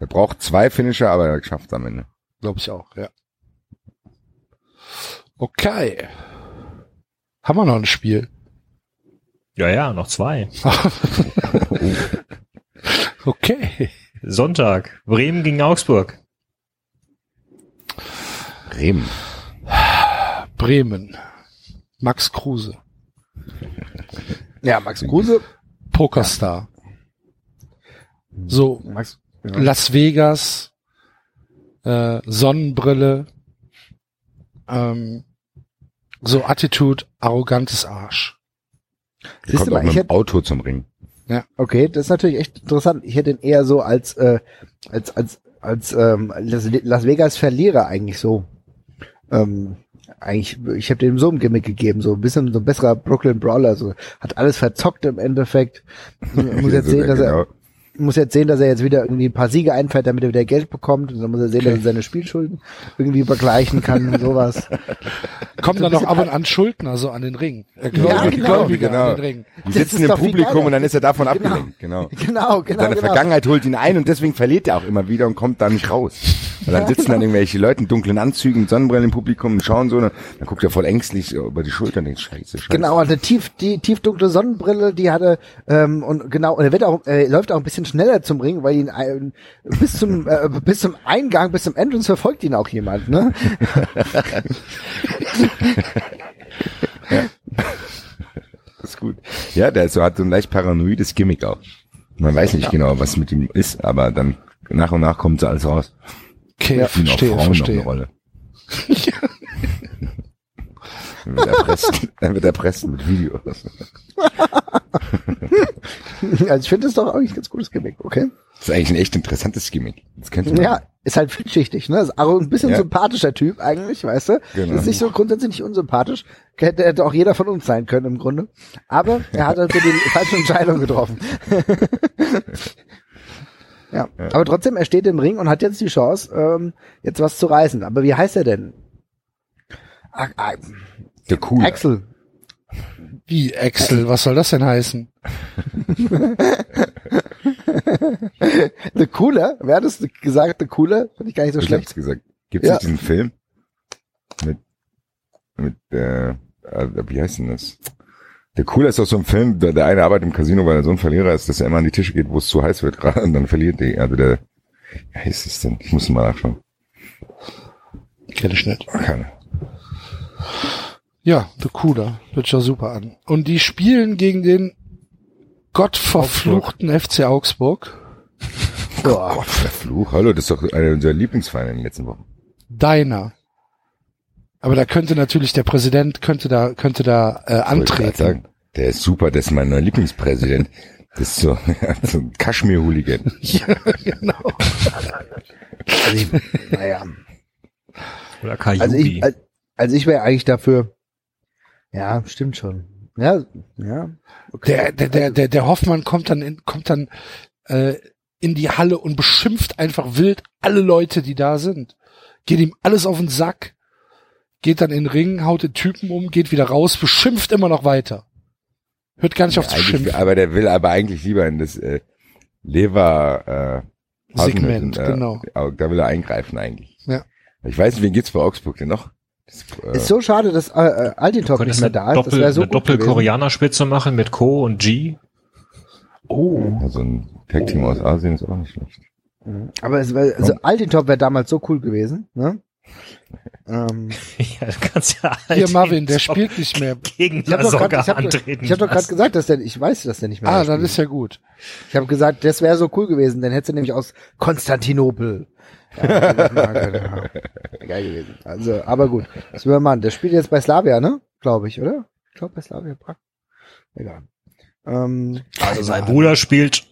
Er braucht zwei Finisher, aber er schafft am Ende. Glaube ich auch, ja. Okay. Haben wir noch ein Spiel? Ja, ja, noch zwei. Okay. Sonntag, Bremen gegen Augsburg. Bremen. Bremen. Max Kruse. Ja, Max Kruse. Pokerstar. So, Max, ja. Las Vegas, äh, Sonnenbrille, ähm, so Attitude, arrogantes Arsch. Er Siehst kommt du mal, auch ich mit hätte, Auto zum Ring. okay, das ist natürlich echt interessant. Ich hätte ihn eher so als, äh, als, als, als, ähm, Las Vegas Verlierer eigentlich so. Ähm, eigentlich, ich habe dem so ein Gimmick gegeben, so ein bisschen so ein besserer Brooklyn Brawler, so hat alles verzockt im Endeffekt. Ich muss jetzt sehen, dass er, genau. Muss jetzt sehen, dass er jetzt wieder irgendwie ein paar Siege einfährt, damit er wieder Geld bekommt. Und dann muss er sehen, dass er seine Spielschulden irgendwie begleichen kann und sowas. Kommen So dann noch ab und an Schuldner, also an den Ring. Ja, Gläubige, genau. Gläubige Genau. an den Ring. Die sitzen im Publikum und dann ist er davon Genau. abgelenkt. Genau. Genau, genau. Seine genau. Vergangenheit holt ihn ein und deswegen verliert er auch immer wieder und kommt da nicht raus. Und dann sitzen dann irgendwelche Leute in dunklen Anzügen, Sonnenbrillen im Publikum und schauen so, und dann guckt er voll ängstlich über die Schulter und denkt, scheiße, scheiße. Genau, eine tief, die tiefdunkle Sonnenbrille, die hatte ähm, und genau, und er wird auch, äh, läuft auch ein bisschen schneller zum Ring, weil ihn äh, bis zum äh, bis zum Eingang, bis zum Entrance verfolgt ihn auch jemand, ne? Das ist gut. Ja, der ist so, hat so ein leicht paranoides Gimmick auch. Man weiß nicht genau, was mit ihm ist, aber dann nach und nach kommt so alles raus. Okay, Ja, spielen auch verstehe, Frauen noch eine verstehe. Rolle. Dann wird erpresst, dann wird erpresst mit Videos. Also ich finde das doch eigentlich ein ganz gutes Gimmick, okay? Das ist eigentlich ein echt interessantes Gimmick. Das könnte man. Ja, ist halt vielschichtig, ne? Ist auch ein bisschen Ja. sympathischer Typ eigentlich, weißt du? Genau. Ist nicht so grundsätzlich nicht unsympathisch. Hätte, hätte auch jeder von uns sein können im Grunde. Aber er hat halt so die falsche Entscheidung getroffen. ja. Aber trotzdem, er steht im Ring und hat jetzt die Chance, ähm, jetzt was zu reißen. Aber wie heißt er denn? Ah, ah, Der cool. Axel. Wie, Axel, was soll das denn heißen? The Cooler? Wer hat das gesagt? The Cooler? Finde ich gar nicht so ich schlecht. hab's gesagt. Gibt es Ja. diesen Film? Mit, mit, äh, äh, wie heißt denn das? Der Cooler ist doch so ein Film, der, der eine arbeitet im Casino, weil er so ein Verlierer ist, dass er immer an die Tische geht, wo es zu heiß wird gerade und dann verliert die. Also der, wie heißt es denn? Ich muss mal nachschauen. Kenn ich nicht. Keine. Ja, The Cooler. Hört sich ja super an. Und die spielen gegen den gottverfluchten FC Augsburg. Boah. Gott, der Fluch. Hallo, das ist doch einer unserer Lieblingsvereine in den letzten Wochen. Deiner. Aber da könnte natürlich der Präsident könnte da könnte da äh, antreten. Sagen. Der ist super, das ist mein neuer Lieblingspräsident. Das ist so, so ein Kaschmir-Hooligan. Ja, genau. Also ich, naja. Oder Kayubi. Also ich, al- also ich wäre eigentlich dafür. Ja, stimmt schon. Ja, ja. Okay. Der, der, der, der, der Hoffmann kommt dann in, kommt dann äh, in die Halle und beschimpft einfach wild alle Leute, die da sind. Geht ihm alles auf den Sack, geht dann in den Ring, haut den Typen um, geht wieder raus, beschimpft immer noch weiter. Hört gar nicht auf zu schimpfen. aber der will aber eigentlich lieber in das äh, Lever äh, Segment, äh, genau. Da will er eingreifen eigentlich. Ja. Ich weiß nicht, wen geht's bei Augsburg denn noch? Das, äh, Ist so schade, dass äh, äh, Altintop Du nicht mehr eine da ist. Das Doppel, wäre so eine gut Doppel gewesen. Koreaner-Spitze machen mit Co und G. Oh, so ein Tag-Team aus Asien ist auch nicht schlecht. Mhm. Aber es wär, also Altintop wäre damals so cool gewesen. Ne? Ähm, ja, du kannst ja hier halt Marvin, der spielt nicht mehr. gegen ich habe doch gerade hab, antreten. ich hab doch gerade lassen. gesagt, dass der, ich weiß, dass der nicht mehr Ah, da dann ist ja gut. Ich habe gesagt, das wäre so cool gewesen, dann hättest du nämlich aus Konstantinopel. Ja, das war geil, gewesen. Also, aber gut. Mann, der spielt jetzt bei Slavia, ne? Glaube ich, oder? Ich glaube bei Slavia Prag. Egal. Ähm, Also sein Bruder spielt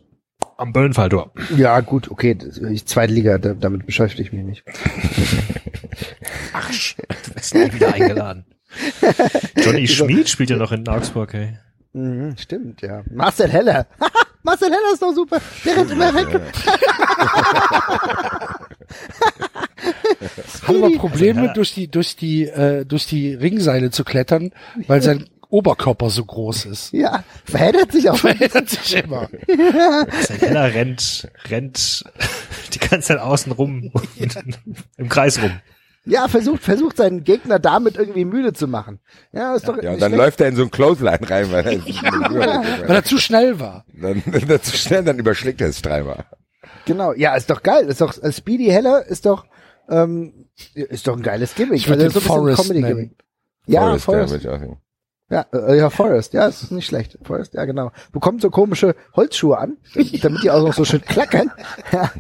am Böllenfalltor. ja, gut, okay. das- Ich zweite Liga, da, damit beschäftige ich mich nicht. Ach, du wirst nie wieder eingeladen. Johnny Schmid spielt ja noch in Augsburg, ey. Mhm, stimmt, ja. Marcel Heller. Marcel Heller ist doch super. Der rennt immer weg. Hat aber. Probleme durch die durch die äh, durch die Ringseile zu klettern, weil sein Oberkörper so groß ist. Ja, verheddert sich auch. Verändert sich immer. Sein Heller rennt, rennt die ganze Zeit außen rum im Kreis rum. Ja, versucht, versucht seinen Gegner damit irgendwie müde zu machen. Ja, ist doch Ja, und nicht dann schlecht. läuft er in so ein Clothesline rein, weil er Weil er zu schnell war. dann, dann zu schnell, dann überschlägt er es dreimal. Genau, ja, ist doch geil. Ist doch äh, Speedy Heller ist doch ähm, ist doch ein geiles Gimmick. Ich würde Also den Comedy-Gimmick. nennen. Ja, Forrest, ja, auch sagen. Ja, äh, ja, Forrest, ja, ist nicht schlecht. Forrest, ja, genau. Bekommt so komische Holzschuhe an, damit die auch noch so schön klackern. Ja.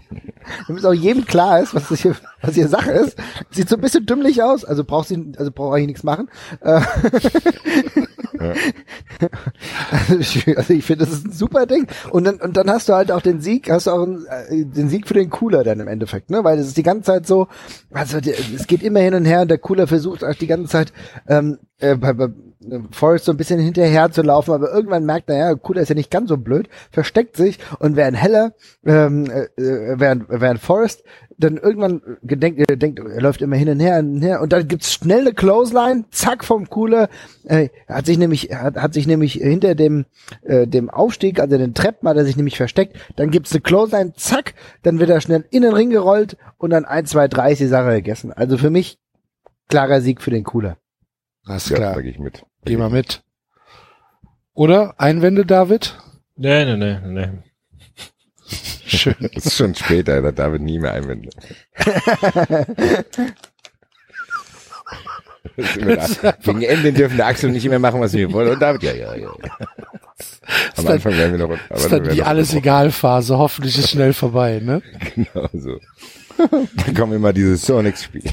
Damit auch jedem klar ist, was das hier, was hier Sache ist. Sieht so ein bisschen dümmlich aus, also braucht sie, also braucht eigentlich nichts machen. Äh, also ich, also ich finde, das ist ein super Ding. Und dann, und dann hast du halt auch den Sieg, hast du auch einen, äh, den Sieg für den Cooler dann im Endeffekt, ne? Weil es ist die ganze Zeit so, also es geht immer hin und her und der Cooler versucht auch die ganze Zeit ähm, äh, bei, bei Forrest so ein bisschen hinterher zu laufen, aber irgendwann merkt er, ja, Cooler ist ja nicht ganz so blöd, versteckt sich und während Heller, ähm, äh, äh, während, während Forrest dann irgendwann gedenkt, äh, denkt, er läuft immer hin und her und her und dann gibt's schnell eine Clothesline, zack vom Cooler, äh, hat sich nämlich, hat, hat sich nämlich hinter dem, äh, dem Aufstieg, also den Treppen hat er sich nämlich versteckt, dann gibt's eine Clothesline, zack, dann wird er schnell in den Ring gerollt und dann eins, zwei, drei ist die Sache gegessen. Also für mich klarer Sieg für den Cooler. Alles Ja, klar. sag ich mit. Geh mal mit. Oder? Einwände, David? Nee, nee, nee, nee. Schön. Das ist schon später, da David nie mehr da. Wegen Ende dürfen der Axel nicht mehr machen, was wir wollen. Und David, ja, ja, ja. ja. Am dann- Anfang werden wir noch, aber ist dann werden die wir noch- alles egal Phase. Hoffentlich ist schnell vorbei, ne? Genau so. Dann kommen immer diese Sonics-Spiele.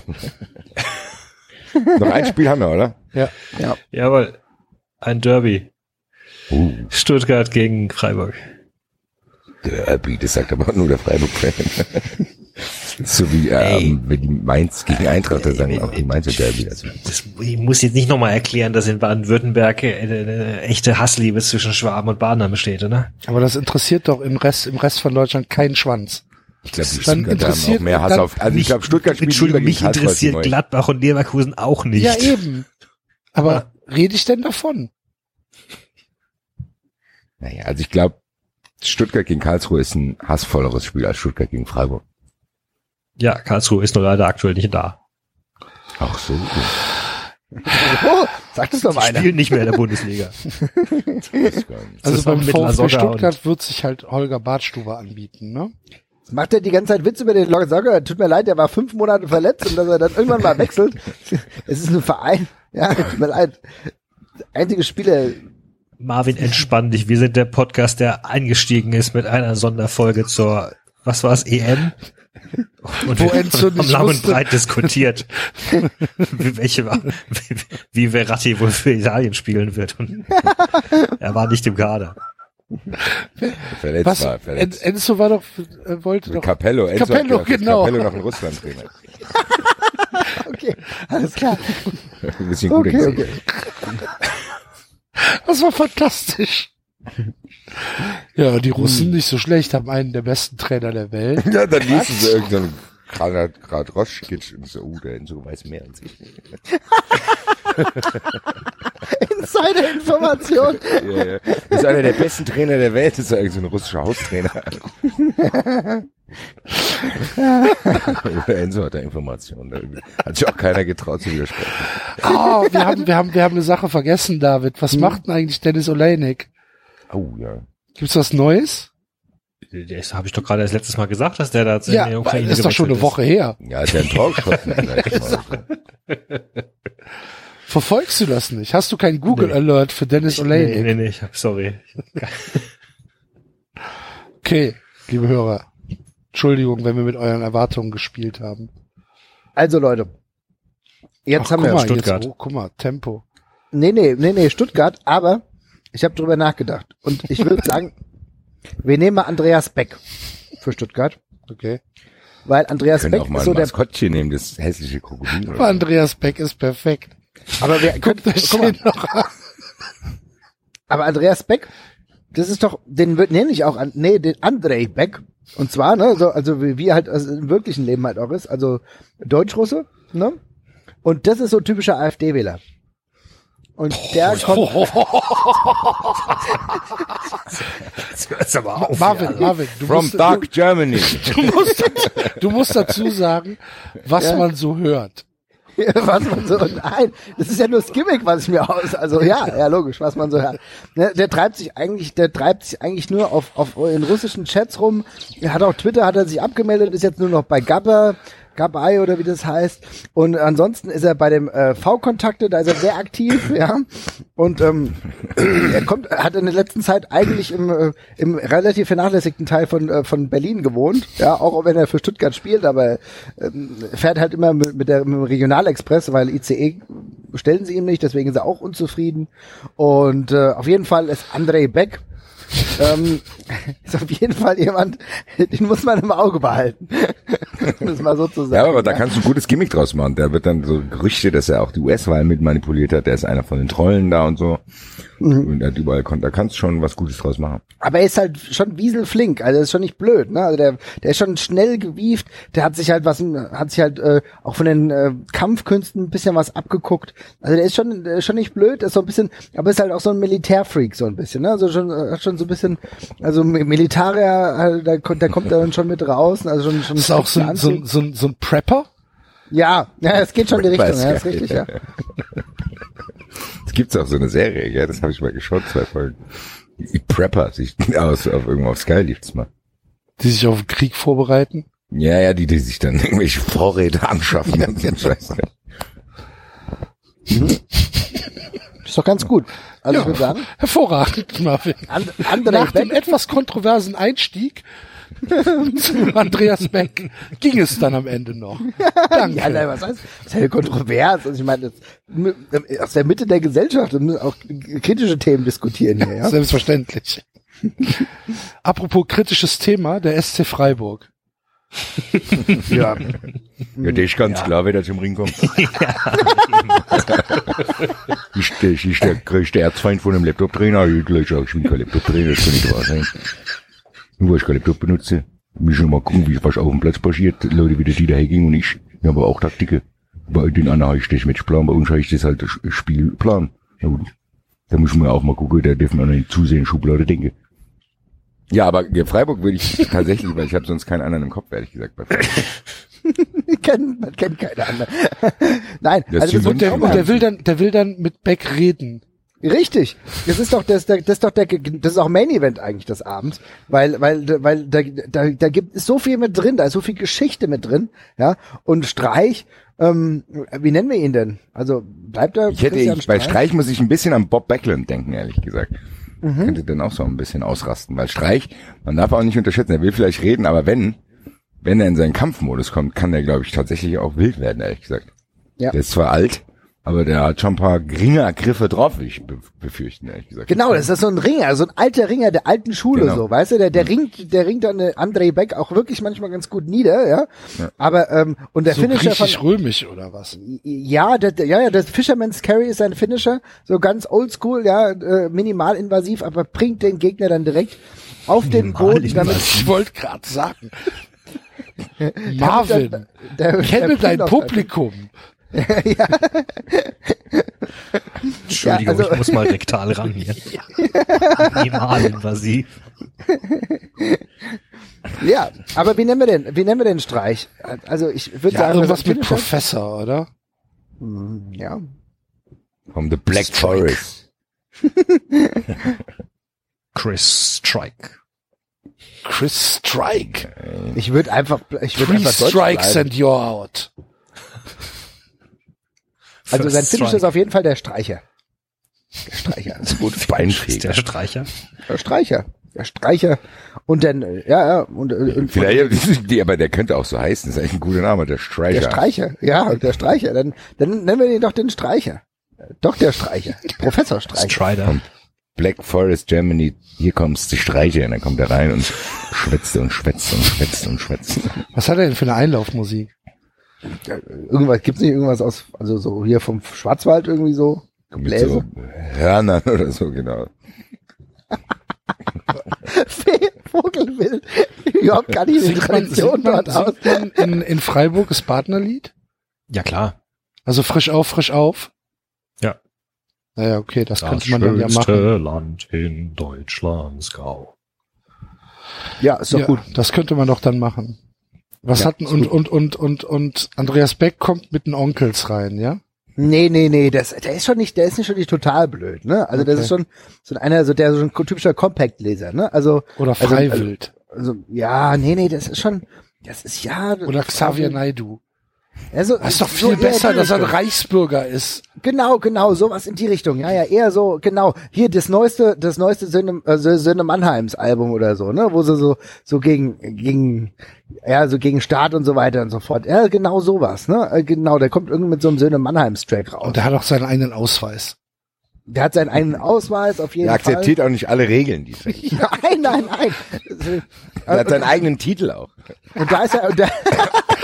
Noch ein Spiel haben wir, oder? Ja. Jawohl. Ein Derby. Uh, Stuttgart gegen Freiburg. Derby, das sagt aber nur der Freiburg-Fan. so wie, ähm, wenn die Mainz gegen Eintracht, da sagen auch die Mainzer Derby. Also, Das, ich muss jetzt nicht nochmal erklären, dass in Baden-Württemberg eine, eine echte Hassliebe zwischen Schwaben und Baden besteht, oder? Aber das interessiert doch im Rest, im Rest von Deutschland keinen Schwanz. Ich glaube, die Dann Stuttgarter haben interessiert- auch mehr Hass auf, also ich glaube, Stuttgart spielt Entschuldigung, mich interessiert. Gladbach und Leverkusen auch nicht. Ja, eben. Aber rede ich denn davon? Naja, also ich glaube, Stuttgart gegen Karlsruhe ist ein hassvolleres Spiel als Stuttgart gegen Freiburg. Ja, Karlsruhe ist nur leider aktuell nicht da. Ach so. Oh, sag das doch Die mal einer. spielen nicht mehr in der Bundesliga. Also beim VfB Stuttgart wird sich halt Holger Badstuber anbieten, ne? Macht er die ganze Zeit Witz über den Logger? Tut mir leid, der war fünf Monate verletzt und dass er dann irgendwann mal wechselt. Es ist ein Verein. Ja, tut mir leid. Einzige Spieler. Marvin, entspann dich. Wir sind der Podcast, der eingestiegen ist mit einer Sonderfolge zur, was war es, EM? Und Wo wir haben lang und breit diskutiert, wie, welche, war- wie, wie Verratti wohl für Italien spielen wird. Und er war nicht im Kader. Verletzt Was? war, En verletzt. Enzo war doch, äh, wollte doch. Capello, Enzo Capello, hat genau. Capello noch ein Russland-Trainer. Okay, alles klar. Ein bisschen guter Okay, okay. Das war fantastisch. Ja, die Russen nicht so schlecht, haben einen der besten Trainer der Welt. Ja, dann liest sie irgendeinen Grad, Grad Roschkitsch und so, uh, der Enzo weiß mehr als ich. Insider-Information. Ja, ja. Das ist einer der besten Trainer der Welt, das ist irgendein so ein russischer Haustrainer. Oder Enzo hat da Informationen. Da hat sich auch keiner getraut zu widersprechen. Oh, wir haben, wir haben, wir haben eine Sache vergessen, David. Was macht denn eigentlich Dennis Olejnik? Oh, ja. Gibt's was Neues? Das habe ich doch gerade das letztes Mal gesagt, dass der da in Ja, die aber Ukraine das ist doch schon eine Woche her. Ja, Tor geschossen vielleicht mal. Verfolgst du das nicht? Hast du keinen Google Alert für Dennis Nee, Olejnik? nee, nee, ich hab, sorry. Okay, liebe Hörer. Entschuldigung, wenn wir mit euren Erwartungen gespielt haben. Also Leute, jetzt Ach, haben guck wir mal, Stuttgart. Jetzt, oh, guck mal, Tempo. Nee, nee, nee, nee, Stuttgart, aber ich habe drüber nachgedacht. Und ich würde sagen, wir nehmen mal Andreas Beck für Stuttgart, Okay. weil Andreas Beck auch mal ist ein so der. Maskottchen nehmen, das hässliche Krokodil. Aber. Andreas Beck ist perfekt. Aber wer Guckt euch guck mal, noch an. aber Andreas Beck, das ist doch, den wird- nenne ich auch an, nee, den Andrei Beck. Und zwar, ne, so, also wie, wie er halt also im wirklichen Leben halt auch ist, also Deutschrusse, ne? Und das ist so ein typischer AfD-Wähler. Und der kommt, Jetzt hört's aber auf. Marvin, Marvin, du From musst, Dark Germany. du, musst, du musst dazu sagen, was Ja. man so hört. was man so, nein, das ist ja nur das Gimmick, was ich mir aus, also ja, ja, logisch, was man so hört. Ne, der treibt sich eigentlich, der treibt sich eigentlich nur auf, auf in russischen Chats rum. Er hat auch Twitter, hat er sich abgemeldet, ist jetzt nur noch bei Gabber, Gabai oder wie das heißt. Und ansonsten ist er bei dem äh, V-Kontakte, da ist er sehr aktiv, ja. Und ähm, er kommt, hat in der letzten Zeit eigentlich im, äh, im relativ vernachlässigten Teil von, äh, von Berlin gewohnt, ja, auch wenn er für Stuttgart spielt, aber ähm, fährt halt immer mit, mit, der, mit dem Regionalexpress, weil ICE stellen sie ihm nicht, deswegen ist er auch unzufrieden. Und äh, auf jeden Fall ist Andrei Beck ähm, ist auf jeden Fall jemand, den muss man im Auge behalten. um das mal so zu sagen. Ja, aber da kannst du ein gutes Gimmick draus machen. Der wird dann so Gerüchte, dass er auch die US-Wahl mit manipuliert hat. Der ist einer von den Trollen da und so. Mhm. Und er hat überall Kon- da kannst du schon was Gutes draus machen. Aber er ist halt schon wieselflink, also ist schon nicht blöd, ne? Also der, der ist schon schnell gewieft, der hat sich halt was, hat sich halt äh, auch von den äh, Kampfkünsten ein bisschen was abgeguckt. Also der ist schon, der ist schon nicht blöd, ist so ein bisschen, aber ist halt auch so ein Militärfreak so ein bisschen, ne? Also schon, äh, hat schon so ein bisschen, also Mi- Militarier, äh, da, kommt- da kommt er dann schon mit raus, also schon, schon ist auch so, ein- so, so, ein- so ein Prepper. ja, ja, es geht schon in die Richtung, ja, ist richtig, ja. Es gibt auch so eine Serie, gell? das habe ich mal geschaut, zwei Folgen. Die Prepper, sich aus, auf irgendwo auf Sky lief's mal. die sich auf den Krieg vorbereiten. Ja, ja, die, die sich dann irgendwelche Vorräte anschaffen einen Scheiß. Ist doch ganz gut. Also ich würde sagen, Hervorragend, Marvin. And, Nach dem etwas kontroversen Einstieg zu Andreas Beck ging es dann am Ende noch. Danke. ja, nein, was heißt, das ist ja kontrovers. Also ich meine, das, aus der Mitte der Gesellschaft wir müssen auch kritische Themen diskutieren hier, ja. Selbstverständlich. Apropos kritisches Thema, der SC Freiburg. ja. Ja, der ist ganz klar, wer da zum Ring kommt. ich, der, ich ist der größte Erzfeind von einem Laptop-Trainer. Ich, ich, ich bin kein Laptop-Trainer, das kann nicht wahr sein. Nur weil ich kein Laptop benutze. Wir schon mal gucken, wie was auf dem Platz passiert. Leute wie der Dieter Hecking und ich, wir haben aber auch Taktiken. Bei den anderen habe ich das Matchplan, bei uns habe ich das halt das Spielplan. Ja, gut. Da muss man auch mal gucken, da dürfen wir nicht zusehen, Schublade denke. Ja, aber Freiburg würde ich tatsächlich, weil ich habe sonst keinen anderen im Kopf, ehrlich gesagt. Bei Freiburg. Ich kenn, man kennt keine andere. Nein, Das also das ist Und der, und der will dann, der will dann mit Beck reden. Richtig. Das ist doch das, das ist doch der, das ist auch Main Event eigentlich des Abends, weil, weil, weil da, da, da gibt es so viel mit drin, da ist so viel Geschichte mit drin, ja. Und Streich, ähm, wie nennen wir ihn denn? Also bleibt er? Ich hätte, Christian ich, bei Streich muss ich ein bisschen an Bob Backlund denken, ehrlich gesagt. Könnte dann auch so ein bisschen ausrasten, weil Streich, man darf auch nicht unterschätzen, er will vielleicht reden, aber wenn, wenn er in seinen Kampfmodus kommt, kann der, glaube ich, tatsächlich auch wild werden, ehrlich gesagt. Ja. Der ist zwar alt, aber der hat schon ein paar geringe Griffe drauf, ich be befürchten, ehrlich gesagt. Genau, das ist so ein Ringer, so ein alter Ringer der alten Schule, Genau. so, weißt du, der, der ringt, der ringt dann äh, André Beck auch wirklich manchmal ganz gut nieder, ja. Ja. Aber ähm, und der So Finisher von, griechisch-römisch oder was? Ja, der, der- ja, ja, das Fisherman's Carry ist sein Finisher, so ganz oldschool, ja, äh, minimal invasiv, aber bringt den Gegner dann direkt auf den Boden, damit Ich wollte gerade sagen. Marvin, der, der, kenne der dein Pullover- Entschuldigung, Ja, also- ich muss mal rektal ran hier. Minimal invasiv. Ja, aber wie nennen wir denn, wie nennen wir den Streich? Also ich würde Ja, sagen, irgendwas mit Professor, oder? Hm, Ja, From the Black Strike. Forest. Chris Strike. Chris Strike. ich würde einfach, ich würde einfach Deutsch strikes bleiben. and you're out. Also sein Strike. ist auf jeden Fall der Streicher. Der Streicher, ist gut. Ist Beinfähig. der Streicher. Der Streicher, der Streicher. Und dann, äh, ja, ja, und, äh, und Vielleicht, die, aber der könnte auch so heißen, das ist eigentlich ein guter Name, der Streicher. Der Streicher, ja, der Streicher. Dann, dann nennen wir ihn doch den Streicher. Doch der Streicher. Professor Streicher. Strider. Black Forest Germany, hier kommst du Streicher. Und dann kommt er rein und schwätzt und schwätzt und schwätzt und schwätzt. Was hat er denn für eine Einlaufmusik? Irgendwas, gibt's nicht irgendwas aus, also so hier vom Schwarzwald irgendwie so? Gebläse? so Hörnern oder so, genau. Vogelwild. Überhaupt gar nicht die Tradition man, dort aus. in, in Freiburg das Partnerlied? Ja klar. Also frisch auf, frisch auf? Ja. Naja, okay, das, Das könnte man dann ja machen. schönste Land in Deutschlands Grau. Ja, ist doch ja, gut. Das könnte man doch dann machen. Was Ja, hatten und, und, und, und, und Andreas Beck kommt mit den Onkels rein, ja? Nee, nee, nee, das, der ist schon nicht, der ist nicht schon nicht total blöd, ne? Also das Okay. ist schon so einer, so der so ein typischer Compact-Leser, ne? Also, Oder Also- Freiwild. also, ja, nee, nee, das ist schon, das ist ja. Oder Xavier Naidu. Also, Das ist doch so viel eher besser, dass er ein. Reichsbürger ist. Genau, genau, sowas in die Richtung. Ja, ja, eher so, genau. Hier das neueste, das neueste Söhne, äh, Söhne Mannheims Album oder so, ne, wo sie so, so gegen, gegen, ja, so gegen Staat und so weiter und so fort. Ja, genau sowas, ne, Äh, genau. Der kommt irgendwie mit so einem Söhne Mannheims Track raus. Und der hat auch seinen eigenen Ausweis. Der hat seinen eigenen Ausweis auf jeden Er Fall. akzeptiert auch nicht alle Regeln, die es gibt. Nein, nein, nein. Er hat seinen eigenen Titel auch. Und da ist er, und da,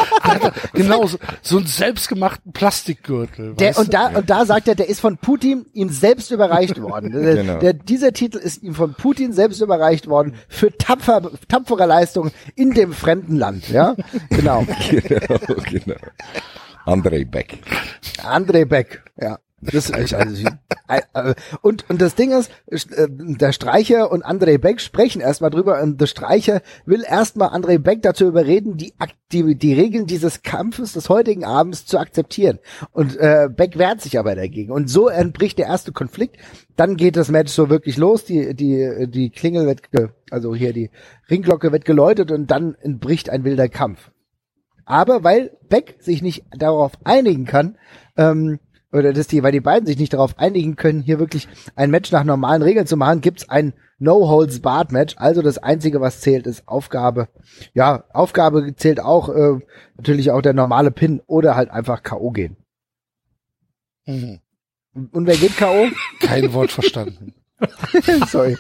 Genau, so, so einen selbstgemachten Plastikgürtel. der, und da, und da sagt er, der ist von Putin ihm selbst überreicht worden. Genau. der, dieser Titel ist ihm von Putin selbst überreicht worden für tapfer, tapfere Leistungen in dem fremden Land, ja? Genau. genau, genau. André Beck. André Beck, ja. Das, ich, also, äh, und, und das Ding ist, äh, der Streicher und André Beck sprechen erstmal drüber und der Streicher will erstmal André Beck dazu überreden, die, die, die Regeln dieses Kampfes des heutigen Abends zu akzeptieren. Und äh, Beck wehrt sich aber dagegen. Und so entbricht der erste Konflikt. Dann geht das Match so wirklich los. Die, die, die Klingel wird, ge, also hier die Ringglocke wird geläutet und dann entbricht ein wilder Kampf. Aber weil Beck sich nicht darauf einigen kann, ähm, oder dass die, weil die beiden sich nicht darauf einigen können, hier wirklich ein Match nach normalen Regeln zu machen, gibt's ein No-Holds-Barred-Match. Also das Einzige, was zählt, ist Aufgabe. Ja, Aufgabe zählt auch äh, natürlich auch der normale Pin oder halt einfach K.O. gehen. Mhm. Und wer geht K.O.? Kein Wort verstanden. Sorry.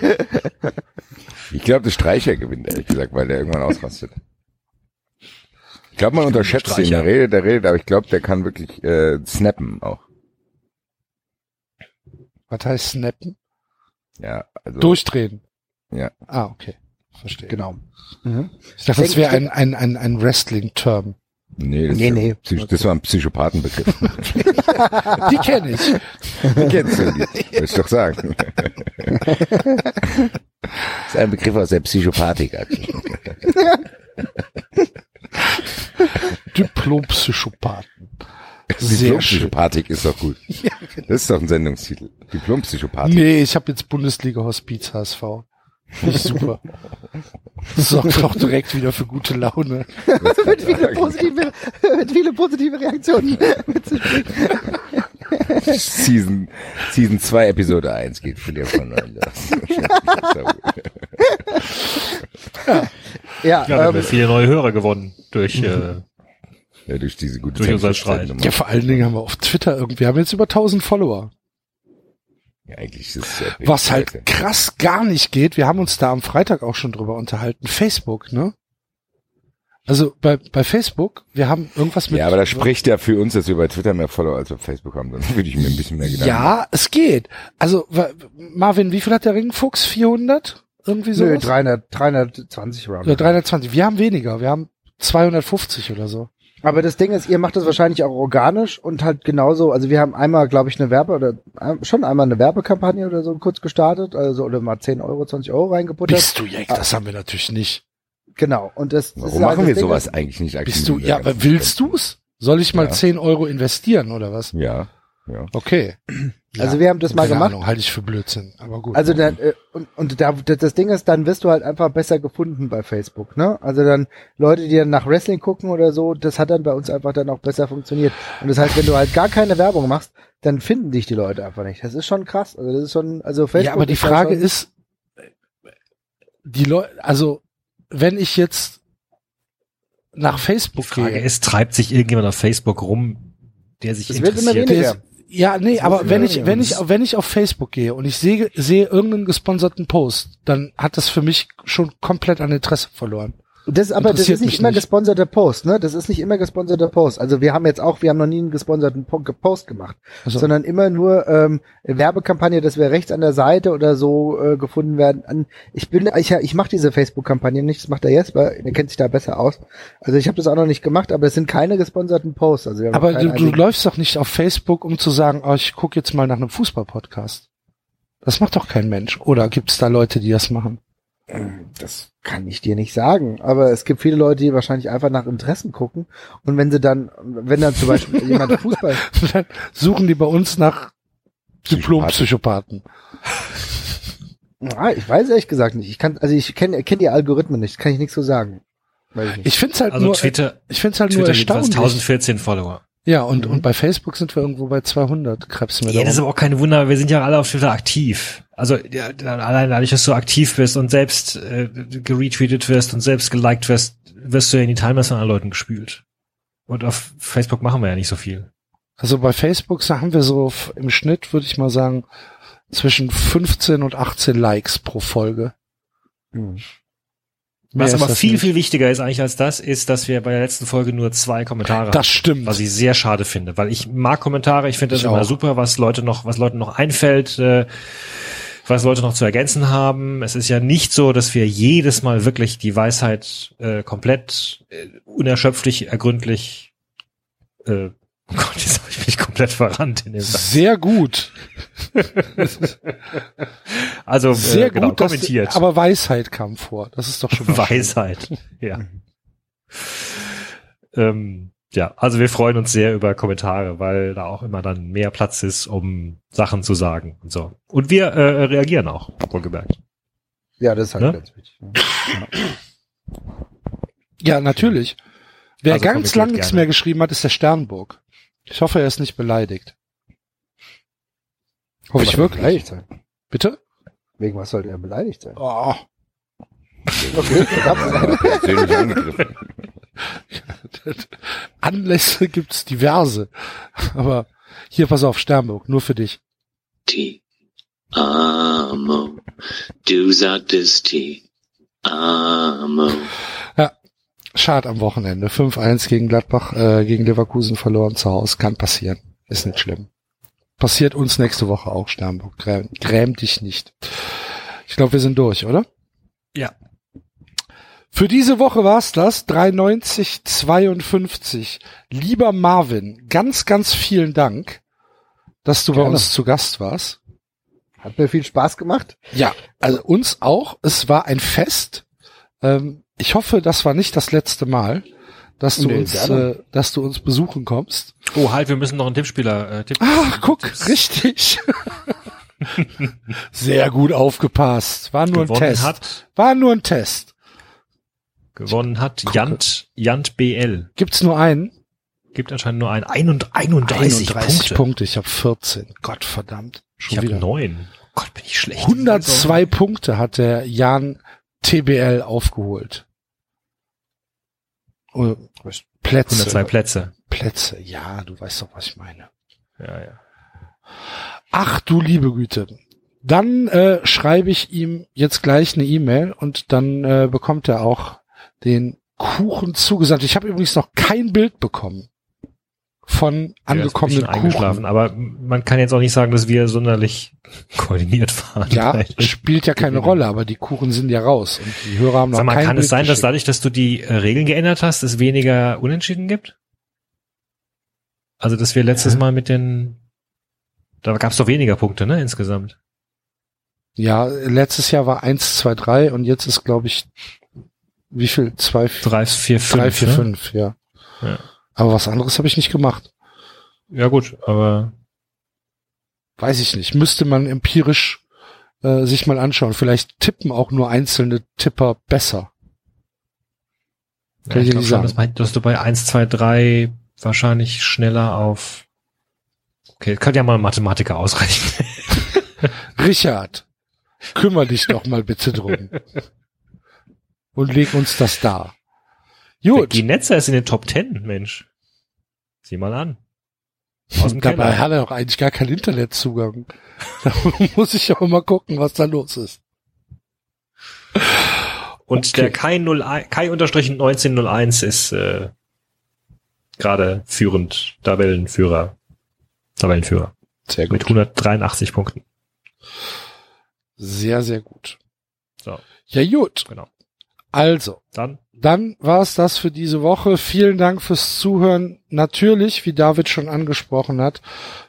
Ich glaube, der Streicher gewinnt, ehrlich gesagt, weil der irgendwann ausrastet. Ich glaube, man unterschätzt ihn. Der redet, der redet, aber ich glaube, der kann wirklich äh, snappen auch. Was heißt snappen? Ja, also Durchdrehen. Ja. Ah, okay. Verstehe. Genau. Mhm. Ich dachte, das wäre ein, ein, ein, ein Wrestling-Term. Nee, das, Nee, nee. Psych das war ein Psychopathenbegriff. Die kenne ich. Kennst du die? Würde ich doch sagen. Das ist ein Begriff aus der Psychopathik. Diplompsychopathen. Sehr schön. Diplompsychopathik ist doch gut. Das ist doch ein Sendungstitel. Diplompsychopathik. Nee, ich habe jetzt Bundesliga Hospiz HSV. Finde ich super. Das sorgt auch direkt wieder für gute Laune. mit, viele positive, mit viele positive Reaktionen. Season, Season 2, Episode 1 geht für dir von los. ja, Ja, wir haben ähm, viele neue Hörer gewonnen durch äh, ja, durch diese gute Durch unseren Streit. Ja, vor allen Dingen haben wir auf Twitter irgendwie, wir haben jetzt über 1000 Follower. Ja, eigentlich ist es ja Was halt scheiße. krass gar nicht geht, wir haben uns da am Freitag auch schon drüber unterhalten, Facebook, ne? Also bei, bei Facebook, wir haben irgendwas mit... Ja, aber das spricht ja für uns, dass wir bei Twitter mehr Follower als auf Facebook haben. Dann würde ich mir ein bisschen mehr Gedanken Ja, es geht. Also, Marvin, wie viel hat der Ringfuchs? 400? Irgendwie nö, sowas? 300, 320 Round. Oder 320. Wir haben weniger. Wir haben 250 oder so. Aber das Ding ist, ihr macht das wahrscheinlich auch organisch und halt genauso, also wir haben einmal, glaube ich, eine Werbe oder ein- schon einmal eine Werbekampagne oder so kurz gestartet, also oder mal 10 Euro, 20 Euro reingebuttert. Bist du Jack? Das haben wir natürlich nicht. Genau. Und das, das Warum ist halt machen wir Ding, sowas eigentlich nicht aktiv? Bist du, ja, aber willst du's? Soll ich mal Ja. 10 Euro investieren oder was? Ja, ja. Okay. Also wir haben das mal gemacht. Ahnung, halte ich für Blödsinn, aber gut. Also dann, äh, und, und da, das das Ding ist, dann wirst du halt einfach besser gefunden bei Facebook, ne? Also dann Leute, die dann nach Wrestling gucken oder so, das hat dann bei uns einfach dann auch besser funktioniert. Und das heißt, wenn du halt gar keine Werbung machst, dann finden dich die Leute einfach nicht. Das ist schon krass. Also das ist schon, also Facebook. ja, aber die ist Frage schon, ist, die Leute, also wenn ich jetzt nach die Facebook Frage gehe, ist, treibt sich irgendjemand auf Facebook rum, der sich Es wird immer interessiert? weniger. Ja, nee, Das aber wenn ich, wenn ich, wenn ich auf Facebook gehe und ich sehe, sehe irgendeinen gesponserten Post, dann hat das für mich schon komplett an Interesse verloren. Das aber das ist nicht immer nicht. gesponserter Post, ne? Das ist nicht immer gesponserter Post. Also wir haben jetzt auch, wir haben noch nie einen gesponserten Po- Post gemacht, Also, sondern immer nur ähm, Werbekampagne, dass wir rechts an der Seite oder so äh, gefunden werden. Ich bin, ich, ich mache diese Facebook-Kampagne nicht, das macht der Jesper, der kennt sich da besser aus. Also ich habe das auch noch nicht gemacht, aber es sind keine gesponserten Posts. Also aber du, du läufst doch nicht auf Facebook, um zu sagen, oh, ich gucke jetzt mal nach einem Fußball-Podcast. Das macht doch kein Mensch. Oder gibt es da Leute, die das machen? Das kann ich dir nicht sagen, aber es gibt viele Leute, die wahrscheinlich einfach nach Interessen gucken und wenn sie dann, wenn dann zum Beispiel jemand Fußball Dann suchen die bei uns nach Diplompsychopathen. Ah, ich weiß ehrlich gesagt nicht. Ich kann, also ich kenne kenn die Algorithmen nicht, kann ich nichts so sagen. Weiß ich. Ich finde es halt Also nur, Twitter, ich finde halt nur Twitter jedenfalls erstaunlich. 1014 Follower. Ja, und, und bei Facebook sind wir irgendwo bei 200 Krebs mir Ja, das ist aber auch keine Wunder, wir sind ja alle auf Twitter aktiv. Also ja, allein dadurch, dass du aktiv bist und selbst äh, geretweetet wirst und selbst geliked wirst, wirst du ja in die Timelines von anderen Leuten gespült. Und auf Facebook machen wir ja nicht so viel. Also bei Facebook haben wir so im Schnitt, würde ich mal sagen, zwischen 15 und 18 Likes pro Folge. Hm. Was aber das viel, nicht. viel wichtiger ist eigentlich als das, ist, dass wir bei der letzten Folge nur zwei Kommentare Das stimmt. was ich sehr schade finde, weil ich mag Kommentare, ich finde das Ich immer auch. super, was Leute noch, was Leuten noch einfällt, äh, was Leute noch zu ergänzen haben. Es ist ja nicht so, dass wir jedes Mal wirklich die Weisheit äh, komplett äh, unerschöpflich, ergründlich äh, Oh Gott, jetzt habe ich mich komplett verrannt in dem Satz. Sehr gut. Also Sehr äh, genau, gut, dass- kommentiert. aber Weisheit kam vor. Das ist doch schon mal schön. Weisheit. Ja. ähm, ja, also wir freuen uns sehr über Kommentare, weil da auch immer dann mehr Platz ist, um Sachen zu sagen und so. Und wir äh, reagieren auch, wohlgemerkt. Ja, das ist halt Ne? ganz wichtig. Ja, natürlich. Wer Also ganz lang nichts gerne. mehr geschrieben hat, ist der Sternburg. Ich hoffe, er ist nicht beleidigt. Hoffe ich wirklich. Beleidigt sein. Bitte? Wegen was sollte er beleidigt sein? Oh. Okay. Persönlich angegriffen. Anlässe gibt's diverse. Aber hier, pass auf, Sternburg, nur für dich. T. Amo. Du sagtest T. Amo. Schad am Wochenende. 5-1 gegen Gladbach, äh, gegen Leverkusen verloren zu Hause. Kann passieren. Ist nicht schlimm. Passiert uns nächste Woche auch, Sternburg. Gräm, gräm dich nicht. Ich glaube, wir sind durch, oder? Ja. Für diese Woche war's das. 39052. Lieber Marvin, ganz, ganz vielen Dank, dass du bei Gerne. uns zu Gast warst. Hat mir viel Spaß gemacht. Ja, also uns auch. Es war ein Fest. Ähm, ich hoffe, das war nicht das letzte Mal, dass du Nee, uns, äh, dass du uns besuchen kommst. Oh, halt, wir müssen noch einen Tippspieler äh, tippen. Ach, guck, richtig. Sehr gut aufgepasst. War nur ein gewonnen Test. hat, War nur ein Test. Gewonnen hat Gucke. Jant, Jant BL. Gibt's nur einen? Gibt anscheinend nur einen. Ein und 31, 31 Punkte. Punkte. Ich habe 14. Gott verdammt. Ich Schon habe wieder. neun. Gott, bin ich schlecht. 102 Punkte hat der Jan TBL aufgeholt. Oh, Plätze. 102 Plätze. Plätze. Ja, du weißt doch, was ich meine. Ja, ja. Ach du liebe Güte. Dann äh, schreibe ich ihm jetzt gleich eine E-Mail und dann äh, bekommt er auch den Kuchen zugesandt. Ich habe übrigens noch kein Bild bekommen von angekommenen Ja, bisschen eingeschlafen, Kuchen. aber man kann jetzt auch nicht sagen, dass wir sonderlich koordiniert waren. Ja, spielt ja keine Rolle, aber die Kuchen sind ja raus und die Hörer haben noch Sag mal, kein kann Bild es sein, dass geschickt. dadurch, dass du die äh, Regeln geändert hast, es weniger Unentschieden gibt? Also, dass wir letztes Hä? Mal mit den, da gab es doch weniger Punkte, ne, insgesamt. Ja, letztes Jahr war eins, zwei, drei und jetzt ist, glaube ich, wie viel? Zwei, Drei, vier, fünf. drei, vier, ne? fünf, ja. Ja. Aber was anderes habe ich nicht gemacht. Ja gut, aber Weiß ich nicht. Müsste man empirisch äh, sich mal anschauen. Vielleicht tippen auch nur einzelne Tipper besser. ja, Kann ich ich nicht schon, sagen. dass, man- dass du bei eins, zwei, drei wahrscheinlich schneller auf Okay, kann ja mal ein Mathematiker ausrechnen. Richard, kümmer dich doch mal bitte drum. Und leg uns das da. Gut. Die Netzer ist in den Top Ten, Mensch. Sieh mal an. Aus dem Dabei Keller. hat er doch eigentlich gar keinen Internetzugang. Da muss ich auch mal gucken, was da los ist. Und Okay. der Kai, 01 Kai unterstrich 1901 ist äh, gerade führend Tabellenführer. Tabellenführer. Sehr Mit 183 Punkten. Sehr, sehr gut. So, Ja, gut. genau. Also, Dann dann war es das für diese Woche. Vielen Dank fürs Zuhören. Natürlich, wie David schon angesprochen hat,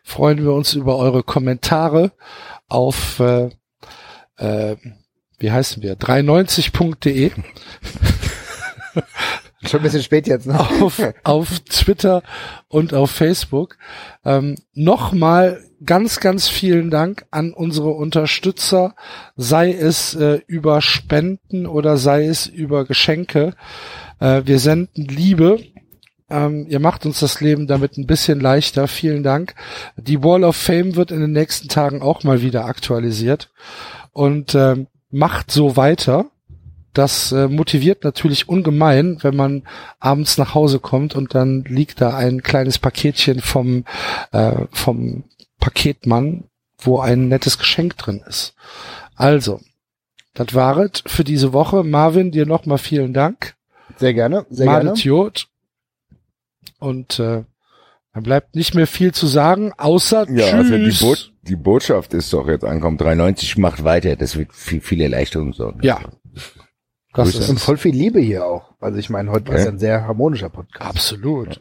freuen wir uns über eure Kommentare auf, äh, äh, wie heißen wir, 390.de. Schon ein bisschen spät jetzt, ne? auf, auf Twitter und auf Facebook. Ähm, Nochmal ganz, ganz vielen Dank an unsere Unterstützer, sei es äh, über Spenden oder sei es über Geschenke. Äh, wir senden Liebe. Ähm, ihr macht uns das Leben damit ein bisschen leichter. Vielen Dank. Die Wall of Fame wird in den nächsten Tagen auch mal wieder aktualisiert. Und ähm, macht so weiter. Das äh, motiviert natürlich ungemein, wenn man abends nach Hause kommt und dann liegt da ein kleines Paketchen vom, äh, vom Paketmann, wo ein nettes Geschenk drin ist. Also, das waret für diese Woche. Marvin, dir nochmal vielen Dank. Sehr gerne, sehr gerne. Malet Jod. Und äh, dann bleibt nicht mehr viel zu sagen, außer Ja, Tschüss. also die, Bo die Botschaft ist doch jetzt ankommen. 390 Macht weiter, das wird viel, viel Erleichterung sorgen. ja, das Grüße. ist Und voll viel Liebe hier auch. Also ich meine, heute war es ja ein sehr harmonischer Podcast. absolut.